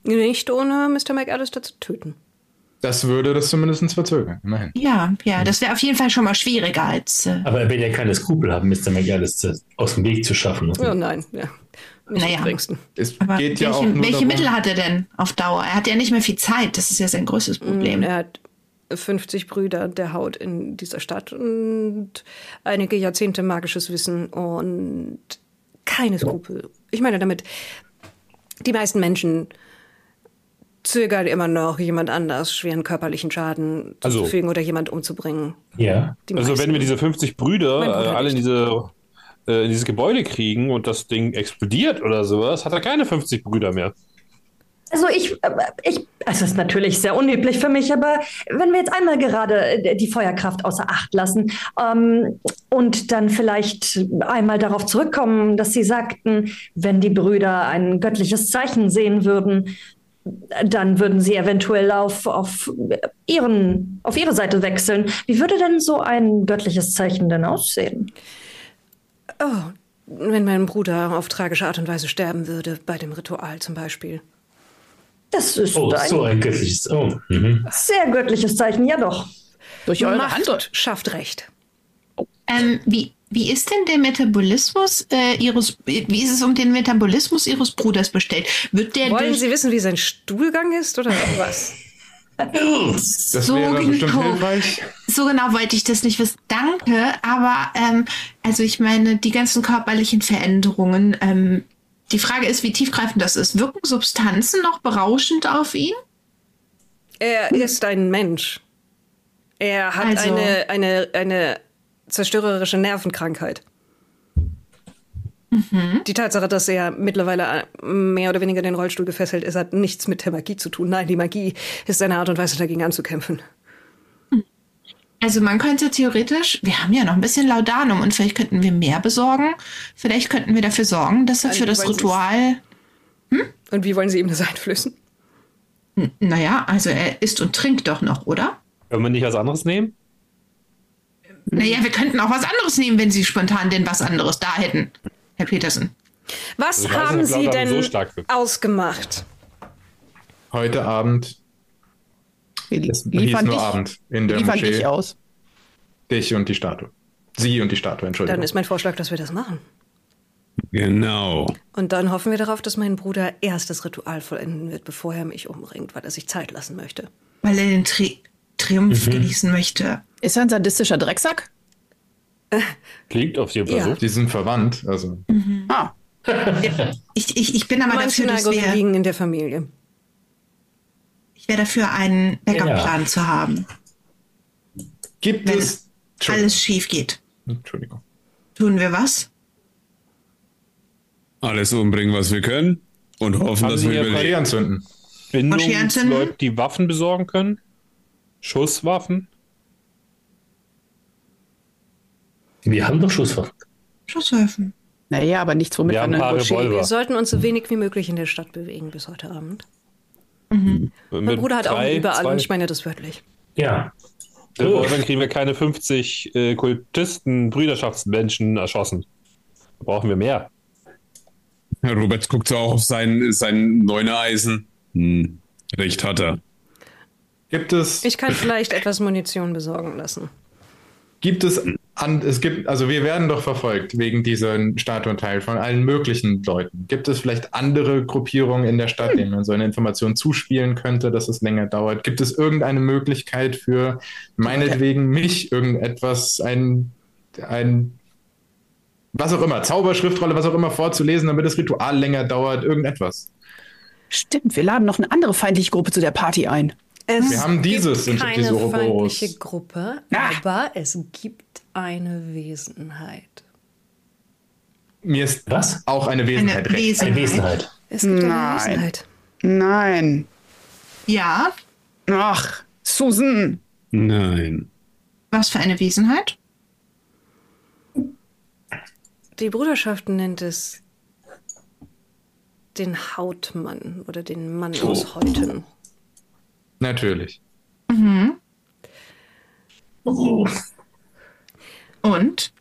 Nicht ohne Mr. McAllister zu töten. Das würde das zumindest verzögern, immerhin. Ja, ja, das wäre auf jeden Fall schon mal schwieriger als. Äh, Aber wenn ihr keine Skrupel dann mal alles zu- aus dem Weg zu schaffen. Oh nein, ja. Nicht Naja. Es aber geht welche, ja auch nur welche darum, Mittel hat er denn auf Dauer? Er hat ja nicht mehr viel Zeit. Das ist ja sein größtes Problem. Er hat 50 Brüder der Haut in dieser Stadt und einige Jahrzehnte magisches Wissen und keine Skrupel. Ich meine damit, die meisten Menschen zögern immer noch, jemand anders schweren körperlichen Schaden Also- zuzufügen oder jemand umzubringen. Ja. Also wenn wir diese 50 Brüder äh, alle in, diese, äh, in dieses Gebäude kriegen und das Ding explodiert oder sowas, hat er keine 50 Brüder mehr. Also ich, äh, ich, es ist natürlich sehr unüblich für mich, aber wenn wir jetzt einmal gerade äh, die Feuerkraft außer Acht lassen ähm, und dann vielleicht einmal darauf zurückkommen, dass Sie sagten, wenn die Brüder ein göttliches Zeichen sehen würden, dann würden sie eventuell auf, auf, ihren, auf ihre Seite wechseln. Wie würde denn so ein göttliches Zeichen denn aussehen? Oh, wenn mein Bruder auf tragische Art und Weise sterben würde, bei dem Ritual zum Beispiel. Das ist Oh, ein so ein göttliches. Oh. Mhm. sehr göttliches Zeichen, ja doch. Durch eure Macht Hand. schafft Recht. Ähm, wie, wie ist denn der Metabolismus äh, ihres, wie ist es um den Metabolismus ihres Bruders bestellt? Wird der Wollen Sie wissen, wie sein Stuhlgang ist oder was? das so wäre bestimmt genau. hilfreich. So genau wollte ich das nicht wissen. Danke, aber ähm, also ich meine, die ganzen körperlichen Veränderungen, ähm, die Frage ist, wie tiefgreifend das ist. Wirken Substanzen noch berauschend auf ihn? Er ist ein Mensch. Er hat Also- eine, eine, eine zerstörerische Nervenkrankheit. Die Tatsache, dass er mittlerweile äh, mehr oder weniger in den Rollstuhl gefesselt ist, hat nichts mit der Magie zu tun. Nein, die Magie ist eine Art und Weise, dagegen anzukämpfen. Also man könnte theoretisch, wir haben ja noch ein bisschen Laudanum und vielleicht könnten wir mehr besorgen. Vielleicht könnten wir dafür sorgen, dass er Also, für das Ritual, Und wie wollen Sie ihm das einflößen? naja, also er isst und trinkt doch noch, oder? Können wir nicht was anderes nehmen? Naja, wir könnten auch was anderes nehmen, wenn Sie spontan denn was anderes da hätten, Herr Petersen. Was Also haben nicht, Sie denn so ausgemacht? Heute Abend, Wir hieß liefern nur dich, Abend, in der liefern dich Moschee, aus. dich und die Statue. Sie und die Statue, Entschuldigung. Dann ist mein Vorschlag, dass wir das machen. Genau. Und dann hoffen wir darauf, dass mein Bruder erst das Ritual vollenden wird, bevor er mich umbringt, weil er sich Zeit lassen möchte. Weil er den Tri Triumph genießen möchte. Ist er ein sadistischer Drecksack? Klingt auf jeden Fall Ja. so. die sind verwandt, also Ah, Ich, ich, ich bin aber Manche dafür, dass wir, liegen in der Familie. ich wäre dafür, einen Backup-Plan zu haben, gibt wenn es. alles schief geht. Entschuldigung. Tun wir was? Alles umbringen, was wir können und hoffen, Haben dass Sie wir überleben. Anzünden? Bindungsleute, die Waffen besorgen können? Schusswaffen? Wir haben doch Schusswaffen. Schusswaffen. naja, aber nichts, womit Wir man Revolver. Wir sollten uns so wenig wie möglich in der Stadt bewegen bis heute Abend. Mit Mein Bruder hat drei, überall zwei und ich meine das wörtlich. Ja. Revolvern kriegen wir keine 50 äh, Kultisten, Brüderschaftsmenschen erschossen. Da brauchen wir mehr. Herr Robert guckt so auch auf sein, sein Neuner-Eisen. Hm, recht hat er. Gibt es. Ich kann vielleicht etwas Munition besorgen lassen. Gibt es an, es gibt, also wir werden doch verfolgt wegen diesen Statuenteil von allen möglichen Leuten. Gibt es vielleicht andere Gruppierungen in der Stadt, denen man so eine Information zuspielen könnte, dass es länger dauert? Gibt es irgendeine Möglichkeit für meinetwegen mich irgendetwas, ein, ein, was auch immer, Zauberschriftrolle, was auch immer vorzulesen, damit das Ritual länger dauert, irgendetwas? Stimmt, wir laden noch eine andere feindliche Gruppe zu der Party ein. Es Wir haben dieses, gibt sind keine diese Ouroboros. feindliche Gruppe, Ah. aber es gibt eine Wesenheit. Mir ist Was? auch eine Wesenheit Eine recht. Eine Wesenheit. Wesenheit. Es gibt eine Nein. Wesenheit. Nein. Ja, Ach, Susan. Nein. was für eine Wesenheit? Die Bruderschaft nennt es den Hautmann oder den Mann aus Häuten. Natürlich. Und?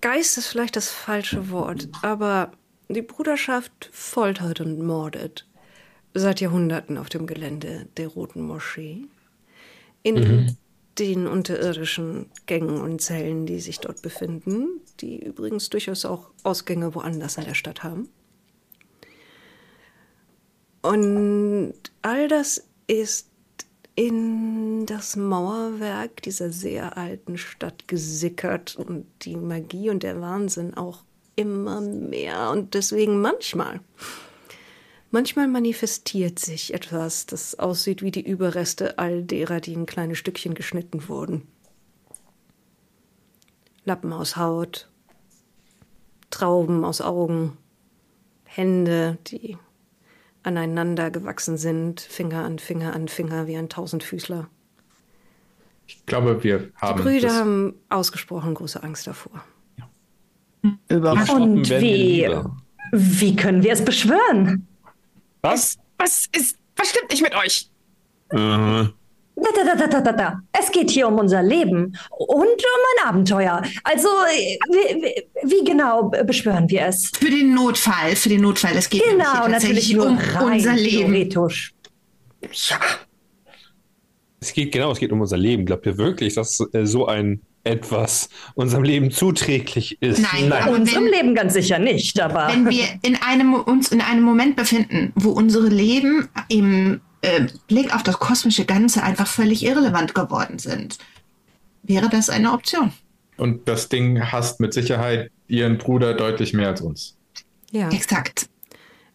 Geist ist vielleicht das falsche Wort, aber die Bruderschaft foltert und mordet. seit Jahrhunderten auf dem Gelände der Roten Moschee. In mhm. den unterirdischen Gängen und Zellen, die sich dort befinden, die übrigens durchaus auch Ausgänge woanders in der Stadt haben. Und all das ist in das Mauerwerk dieser sehr alten Stadt gesickert und die Magie und der Wahnsinn auch immer mehr und deswegen manchmal. Manchmal manifestiert sich etwas, das aussieht wie die Überreste all derer, die in kleine Stückchen geschnitten wurden. Lappen aus Haut, Trauben aus Augen, Hände, die aneinander gewachsen sind, Finger an Finger an Finger wie ein Tausendfüßler. Ich glaube, wir haben. Die Brüder haben ausgesprochen große Angst davor. Ja. Und wie, wie können wir es beschwören? Was? Was ist. Was stimmt nicht mit euch? Uh. Da, da, da, da, da, da. Es geht hier um unser Leben und um ein Abenteuer. Also, wie, wie, genau beschwören wir es? Für den Notfall, für den Notfall. Es geht genau, natürlich um unser Leben. Theoretisch. Ja. Es geht genau, es geht um unser Leben. Glaubt ihr wirklich, dass äh, so ein etwas unserem Leben zuträglich ist? Nein, Nein. unserem wenn, Leben ganz sicher nicht. Aber wenn wir in einem, uns in einem Moment befinden, wo unsere Leben im äh, Blick auf das kosmische Ganze einfach völlig irrelevant geworden sind, wäre das eine Option. Und das Ding hasst mit Sicherheit ihren Bruder deutlich mehr als uns. Ja. Exakt.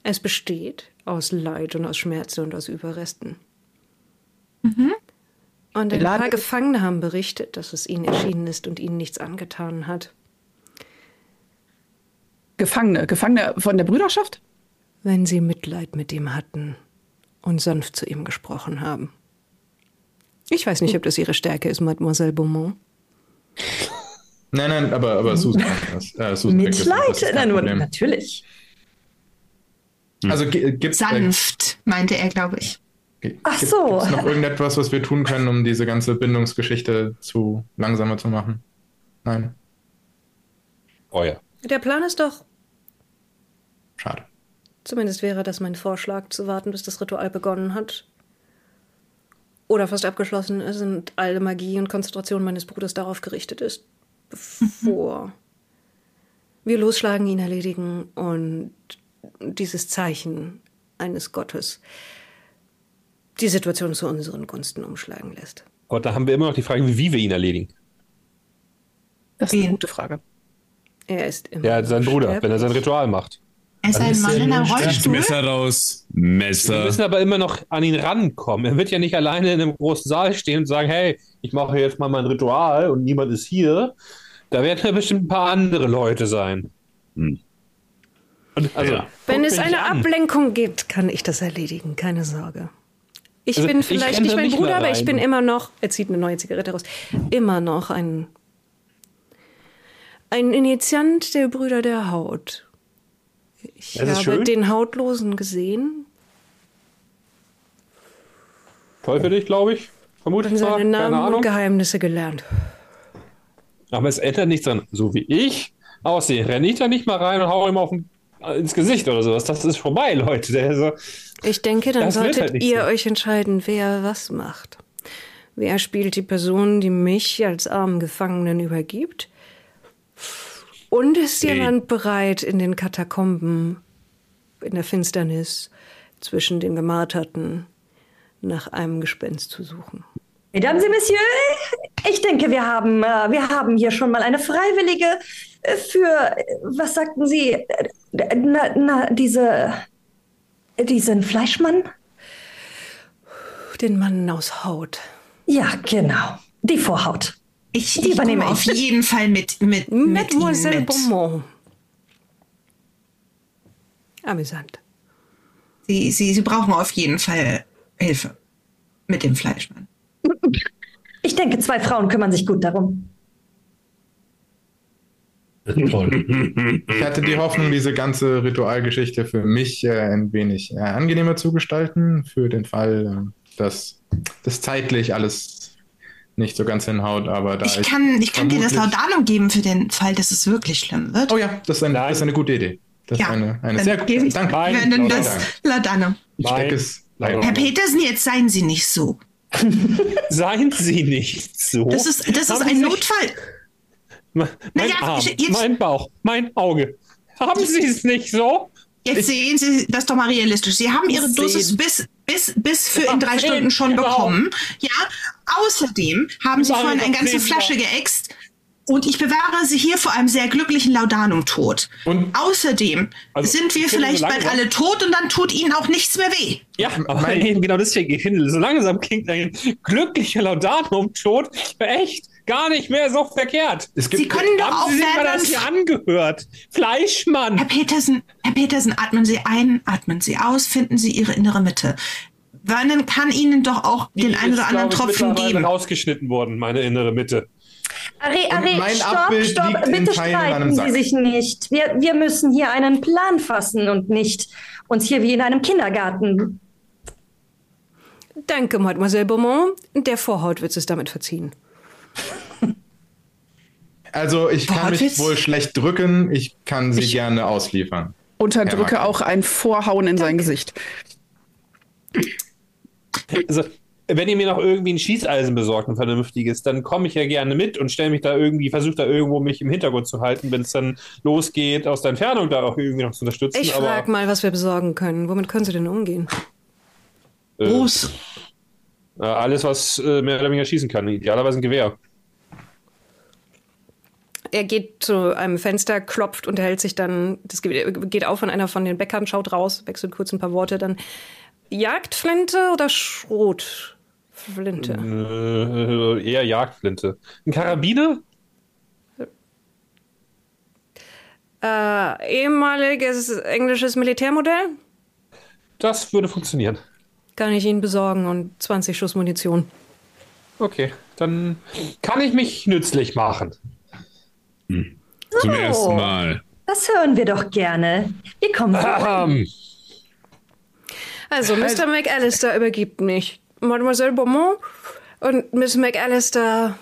Es besteht aus Leid und aus Schmerzen und aus Überresten. Mhm. Und ein paar Gefangene haben berichtet, dass es ihnen erschienen ist und ihnen nichts angetan hat. Gefangene? Gefangene von der Brüderschaft? Wenn sie Mitleid mit ihm hatten, und sanft zu ihm gesprochen haben. Ich weiß nicht, ob das ihre Stärke ist, Mademoiselle Beaumont. Nein, nein, aber, aber Susan. Äh, Susan Mitleid? Nein, nur, natürlich. Hm. Also gibt's, Sanft, äh, meinte er, glaube ich. Ach so. Gibt noch irgendetwas, was wir tun können, um diese ganze Bindungsgeschichte zu langsamer zu machen? Nein. Oh ja. Der Plan ist doch. Schade. Zumindest wäre das mein Vorschlag, zu warten, bis das Ritual begonnen hat. Oder fast abgeschlossen ist und alle Magie und Konzentration meines Bruders darauf gerichtet ist, bevor wir losschlagen, ihn erledigen und dieses Zeichen eines Gottes die Situation zu unseren Gunsten umschlagen lässt. Aber da haben wir immer noch die Frage, wie wir ihn erledigen. Das ist eine gute Frage. Er ist immer. Ja, sein Bruder, wenn er sein Ritual macht. Er ist ein Mann in einem Rollstuhl. Messer raus. Messer. Wir müssen aber immer noch an ihn rankommen. Er wird ja nicht alleine in einem großen Saal stehen und sagen, hey, ich mache jetzt mal mein Ritual und niemand ist hier. Da werden ja bestimmt ein paar andere Leute sein. Hm. Also, ja. Wenn es eine Ablenkung gibt, kann ich das erledigen, keine Sorge. Ich also, bin vielleicht ich nicht mein nicht Bruder, aber ich bin immer noch, er zieht eine neue Zigarette raus, immer noch ein, ein Initiant der Brüder der Haut. Ich habe schön. den Hautlosen gesehen. Toll für dich, glaube ich. Vermutlich und seine Namen und Geheimnisse gelernt. Aber es ändert nichts dran. So wie ich aussehe, renne ich da nicht mal rein und hau ihm auf den, ins Gesicht oder sowas. Das ist vorbei, Leute. So, ich denke, dann solltet halt ihr so. euch entscheiden, wer was macht. Wer spielt die Person, die mich als armen Gefangenen übergibt? Und ist jemand bereit, in den Katakomben, in der Finsternis, zwischen den Gemarterten, nach einem Gespenst zu suchen? Mesdames et Messieurs, ich denke, wir haben, äh, wir haben hier schon mal eine Freiwillige für, was sagten Sie, na, na, diese, diesen Fleischmann? Den Mann aus Haut. Ja, genau. Die Vorhaut. Ich, ich übernehme auf jeden Fall mit, mit, Mademoiselle mit Beaumont. Amüsant. Sie, Sie, Sie brauchen auf jeden Fall Hilfe mit dem Fleischmann. Ich denke, zwei Frauen kümmern sich gut darum. Toll. Ich hatte die Hoffnung, diese ganze Ritualgeschichte für mich äh, ein wenig äh, angenehmer zu gestalten, für den Fall, äh, dass das zeitlich alles nicht so ganz hinhaut, aber da ich kann, ich kann dir das Laudanum geben für den Fall, dass es wirklich schlimm wird. Oh ja, das ist, ein, das ist eine gute Idee. Das Ja, ist eine, eine dann sehr gute. ich- Danke. Nein, Dank. das Ladano. Ich stecke es. Herr Petersen, jetzt seien Sie nicht so. Seien Sie nicht so. Das ist, das ist ein Notfall. mein Naja, Arm, jetzt- mein Bauch, mein Auge. Haben Sie es nicht so? Jetzt sehen Sie das doch mal realistisch. Sie haben Ihre Dosis bis, bis, bis für in drei Stunden schon genau. bekommen. Ja. Außerdem haben Sie vorhin eine ganze Flasche geäxt. Und ich bewahre Sie hier vor einem sehr glücklichen Laudanum-Tod. Und- Außerdem Also, sind wir vielleicht so bald alle tot und dann tut Ihnen auch nichts mehr weh. Ja, aber mein- eben genau deswegen, ich finde, so langsam klingt ein glücklicher Laudanum-Tod echt gar nicht mehr so verkehrt. Es gibt Sie können doch Haben Sie sich mal das hier angehört? Fleischmann! Herr Petersen, Herr Petersen, atmen Sie ein, atmen Sie aus, finden Sie Ihre innere Mitte. Vernon kann Ihnen doch auch den einen oder anderen glaub ich, Tropfen geben. rausgeschnitten worden, meine innere Mitte. Ari, Und Ari, mein stopp, Abbild stopp, liegt bitte streiten. Sie sich nicht. Wir, wir müssen hier einen Plan fassen und nicht uns hier wie in einem Kindergarten. Danke, Mademoiselle Beaumont. Der Vorhautwitz ist damit verziehen. Also ich kann mich wohl schlecht drücken. Ich kann sie gerne ausliefern. Unterdrücke Ja, auch ein Vorhauen in sein Gesicht. Also, wenn ihr mir noch irgendwie ein Schießeisen besorgt, ein vernünftiges, dann komme ich ja gerne mit und stelle mich da irgendwie, versuche da irgendwo mich im Hintergrund zu halten, wenn es dann losgeht, aus der Entfernung da auch irgendwie noch zu unterstützen. Ich aber frage mal, was wir besorgen können. Womit können Sie denn umgehen? äh, Groß. äh, alles, was äh, mehr oder weniger schießen kann. Idealerweise ein Gewehr. Er geht zu einem Fenster, klopft, unterhält sich dann, das geht auf und einer von den Bäckern schaut raus, wechselt kurz ein paar Worte, dann Jagdflinte oder Schrotflinte? Äh, eher Jagdflinte. Ein Karabiner? Äh, ehemaliges englisches Militärmodell? Das würde funktionieren. Kann ich Ihnen besorgen und 20 Schuss Munition. Okay, dann kann ich mich nützlich machen. Zum Oh. ersten Mal. Das hören wir doch gerne. Wir kommen voran. Ähm, Also, Mr. McAllister übergibt mich. Mademoiselle Beaumont und Miss McAllister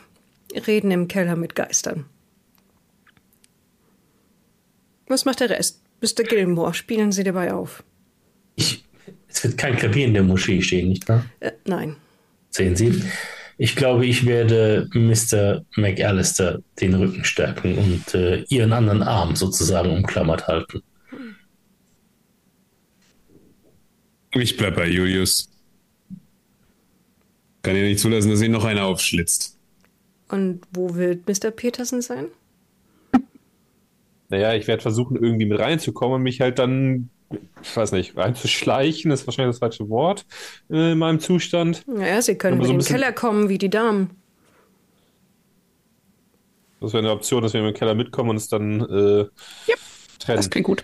reden im Keller mit Geistern. Was macht der Rest? Mr. Gilmore, spielen Sie dabei auf? Ich, es wird kein Klavier in der Moschee stehen, nicht wahr? Äh, nein. Sehen Sie? Ich glaube, ich werde Mr. McAllister den Rücken stärken und äh, ihren anderen Arm sozusagen umklammert halten. Ich bleib bei Julius. Kann ja nicht zulassen, dass ihn noch einer aufschlitzt. Und wo wird Mr. Peterson sein? naja, ich werde versuchen, irgendwie mit reinzukommen und mich halt dann, ich weiß nicht, reinzuschleichen, ist wahrscheinlich das falsche Wort äh, in meinem Zustand. Naja, Sie können in so den Keller kommen wie die Damen. Das wäre eine Option, dass wir im Keller mitkommen und uns dann äh, trennen. Das klingt gut.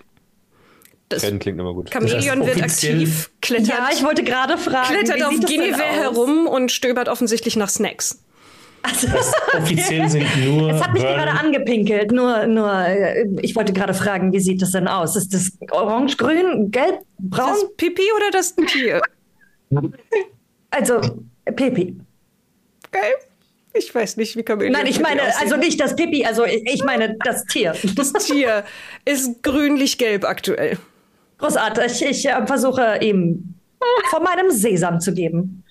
Das trennen klingt immer gut. Chamäleon Das heißt, wird aktiv, klettert, Ja, ich wollte gerade fragen. klettert wie auf Guinevere herum und stöbert offensichtlich nach Snacks. Also, Offiziell sind nur. es hat mich Vernon- gerade angepinkelt. Nur, nur, äh, ich wollte gerade fragen, wie sieht das denn aus? Ist das orange, grün, gelb, braun? Das Pipi oder das Tier? Also, Pipi. Geil. Ich weiß nicht, wie Chamäleon Nein, ich Pipi meine, aussieht. also nicht das Pipi, also ich ich meine das Tier. Das Tier ist grünlich-gelb aktuell. Großartig. Ich äh, versuche ihm von meinem Sesam zu geben.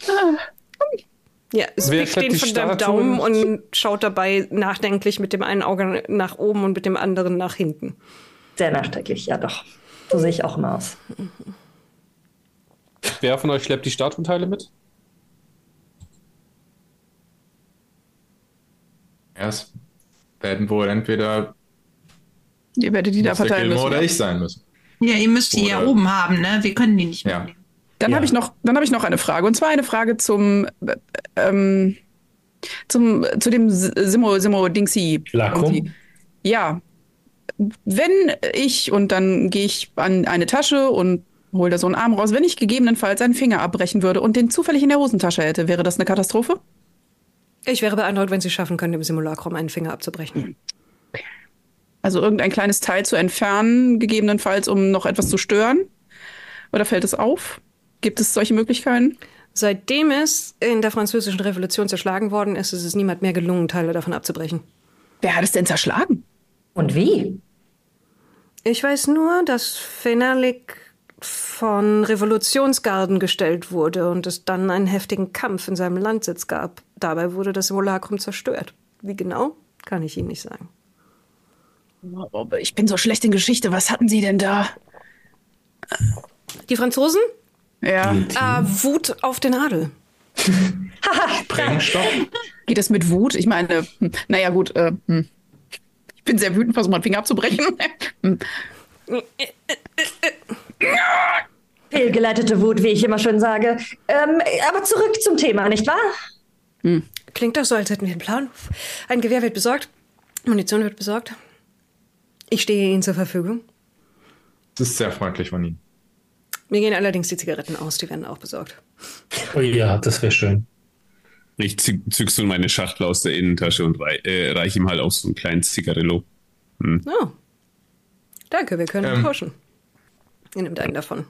Ja, es Wer den die von deinem? Daumen und schaut dabei nachdenklich mit dem einen Auge nach oben und mit dem anderen nach hinten. Sehr nachdenklich, ja doch. So sehe ich auch immer aus. Wer von euch schleppt die Statuenteile mit? Es werden wohl entweder Ihr werdet die da verteilen müssen. oder ich sein müssen. Ja, ihr müsst die ja oben haben, ne? Wir können die nicht Ja. Dann Ja. habe ich noch, dann habe ich noch eine Frage und zwar eine Frage zum äh, ähm, zum zu dem Simo Simo irgendwie. Ja, wenn ich und dann gehe ich an eine Tasche und hole da so einen Arm raus. Wenn ich gegebenenfalls einen Finger abbrechen würde und den zufällig in der Hosentasche hätte, wäre das eine Katastrophe? Ich wäre beeindruckt, wenn Sie schaffen können, im Simulacrum einen Finger abzubrechen. Also irgendein kleines Teil zu entfernen, gegebenenfalls, um noch etwas zu stören? Oder fällt es auf? Gibt es solche Möglichkeiten? Seitdem es in der französischen Revolution zerschlagen worden ist, ist es niemand mehr gelungen, Teile davon abzubrechen. Wer hat es denn zerschlagen? Und wie? Ich weiß nur, dass Fenalik von Revolutionsgarden gestellt wurde und es dann einen heftigen Kampf in seinem Landsitz gab. Dabei wurde das Simulacrum zerstört. Wie genau, kann ich Ihnen nicht sagen. Aber ich bin so schlecht in Geschichte. Was hatten Sie denn da? Die Franzosen? Ja. Äh, Wut auf den Adel. Sprengstoff? Geht es mit Wut? Ich meine, hm, naja, gut. Äh, hm. Ich bin sehr wütend, versuche meinen Finger abzubrechen. Hm. Fehlgeleitete Wut, wie ich immer schön sage. Ähm, aber zurück zum Thema, nicht wahr? Klingt doch so, als hätten wir einen Plan. Ein Gewehr wird besorgt, Munition wird besorgt. Ich stehe Ihnen zur Verfügung. Das ist sehr freundlich von Ihnen. Mir gehen allerdings die Zigaretten aus, die werden auch besorgt. Oh ja, das wäre schön. Ich zück, zück so meine Schachtel aus der Innentasche und rei äh, reich ihm halt auch so einen kleinen Zigarillo. Oh. Danke, wir können Ähm. tauschen. Ihr nehmt einen davon.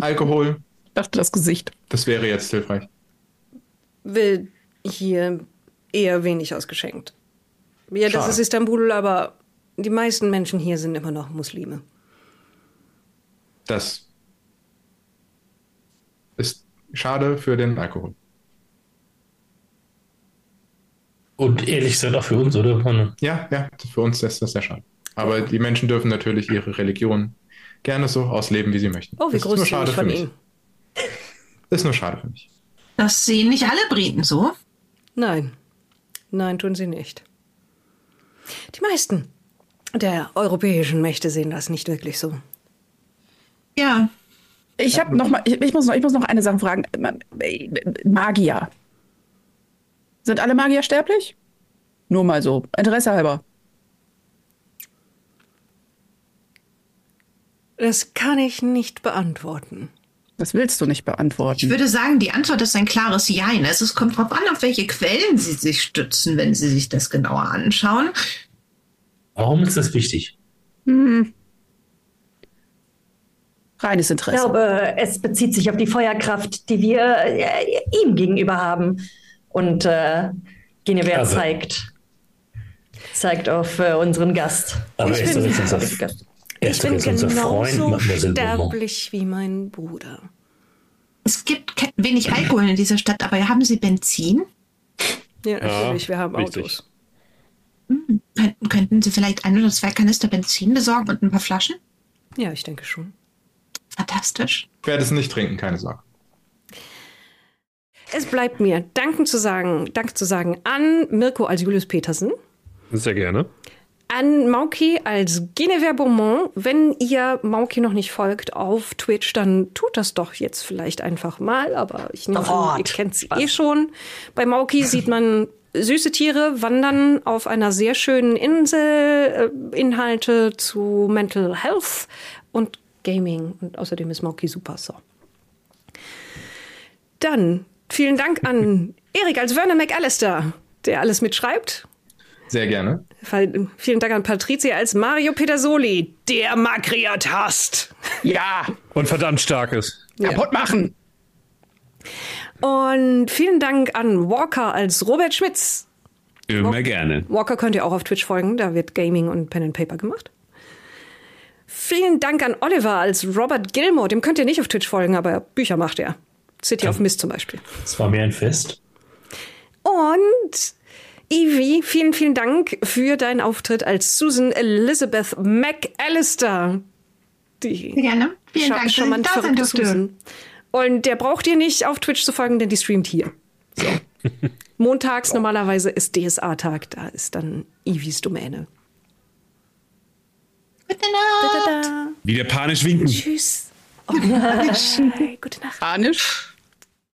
Alkohol, dachte das Gesicht. das wäre jetzt hilfreich. Will hier eher wenig ausgeschenkt. Ja, das Schade. ist Istanbul, aber die meisten Menschen hier sind immer noch Muslime. Das schade für den Alkohol. Und ehrlich gesagt auch für uns, oder? Ja, ja, für uns ist das sehr schade. Aber die Menschen dürfen natürlich ihre Religion gerne so ausleben, wie sie möchten. Oh, wie das ist nur großzügig schade für von mich. Ihnen. Das ist nur schade für mich. Das sehen nicht alle Briten so. Nein. Nein, tun sie nicht. Die meisten der europäischen Mächte sehen das nicht wirklich so. Ja, Ich habe noch mal, ich, ich muss noch, ich muss noch eine Sache fragen. Magier. Sind alle Magier sterblich? Nur mal so, Interesse halber. Das kann ich nicht beantworten. Das willst du nicht beantworten. ich würde sagen, die Antwort ist ein klares Jein. Also es kommt drauf an, auf welche Quellen Sie sich stützen, wenn Sie sich das genauer anschauen. Warum ist das wichtig? Reines Ich Interesse. glaube, es bezieht sich auf die Feuerkraft, die wir äh, ihm gegenüber haben. Und äh, Genevieve Also- zeigt, zeigt auf äh, unseren Gast. Aber Ich er ist doch bin- unser, Gast. er Ich ist doch bin genauso sterblich wie mein Bruder. Es gibt wenig Alkohol in dieser Stadt, aber haben Sie Benzin? Ja, natürlich, wir haben richtig. Autos. Könnten, könnten Sie vielleicht ein oder zwei Kanister Benzin besorgen und ein paar Flaschen? Ja, ich denke schon. Fantastisch. Ich werde es nicht trinken, keine Sorge. Es bleibt mir Danken zu sagen, Dank zu sagen an Mirko als Julius Petersen, Sehr gerne. an Mauki als Genevieve Beaumont. Wenn ihr Mauki noch nicht folgt auf Twitch, dann tut das doch jetzt vielleicht einfach mal. Aber ich nehme an, ihr kennt sie eh schon. Bei Mauki sieht man süße Tiere wandern auf einer sehr schönen Insel, äh, Inhalte zu Mental Health und Gaming. Und außerdem ist Mauki super so. Dann vielen Dank an Erik als Werner McAllister, der alles mitschreibt. Sehr gerne. Fall- Vielen Dank an Patricia als Mario Pedersoli, der Makriat hasst. Ja, Und verdammt starkes. kaputt machen. Und vielen Dank an Walker als Robert Schmitz. Immer gerne. Walker könnt ihr auch auf Twitch folgen, da wird Gaming und Pen and Paper gemacht. Vielen Dank an Oliver als Robert Gilmore, dem könnt ihr nicht auf Twitch folgen, aber Bücher macht er. City of Mist zum Beispiel. Es war mir ein Fest. Und Evie, vielen, vielen Dank für deinen Auftritt als Susan Elizabeth McAllister. Die Sehr gerne. Vielen Scha- Dank, ich charmant da sein. Susan. Und der braucht ihr nicht auf Twitch zu folgen, denn die streamt hier. So. Montags normalerweise ist DSA-Tag, da ist dann Ivis Domäne. Gute Nacht. Da, da, da. Wieder panisch winken. Tschüss. Oh nein. Gute Nacht. Panisch.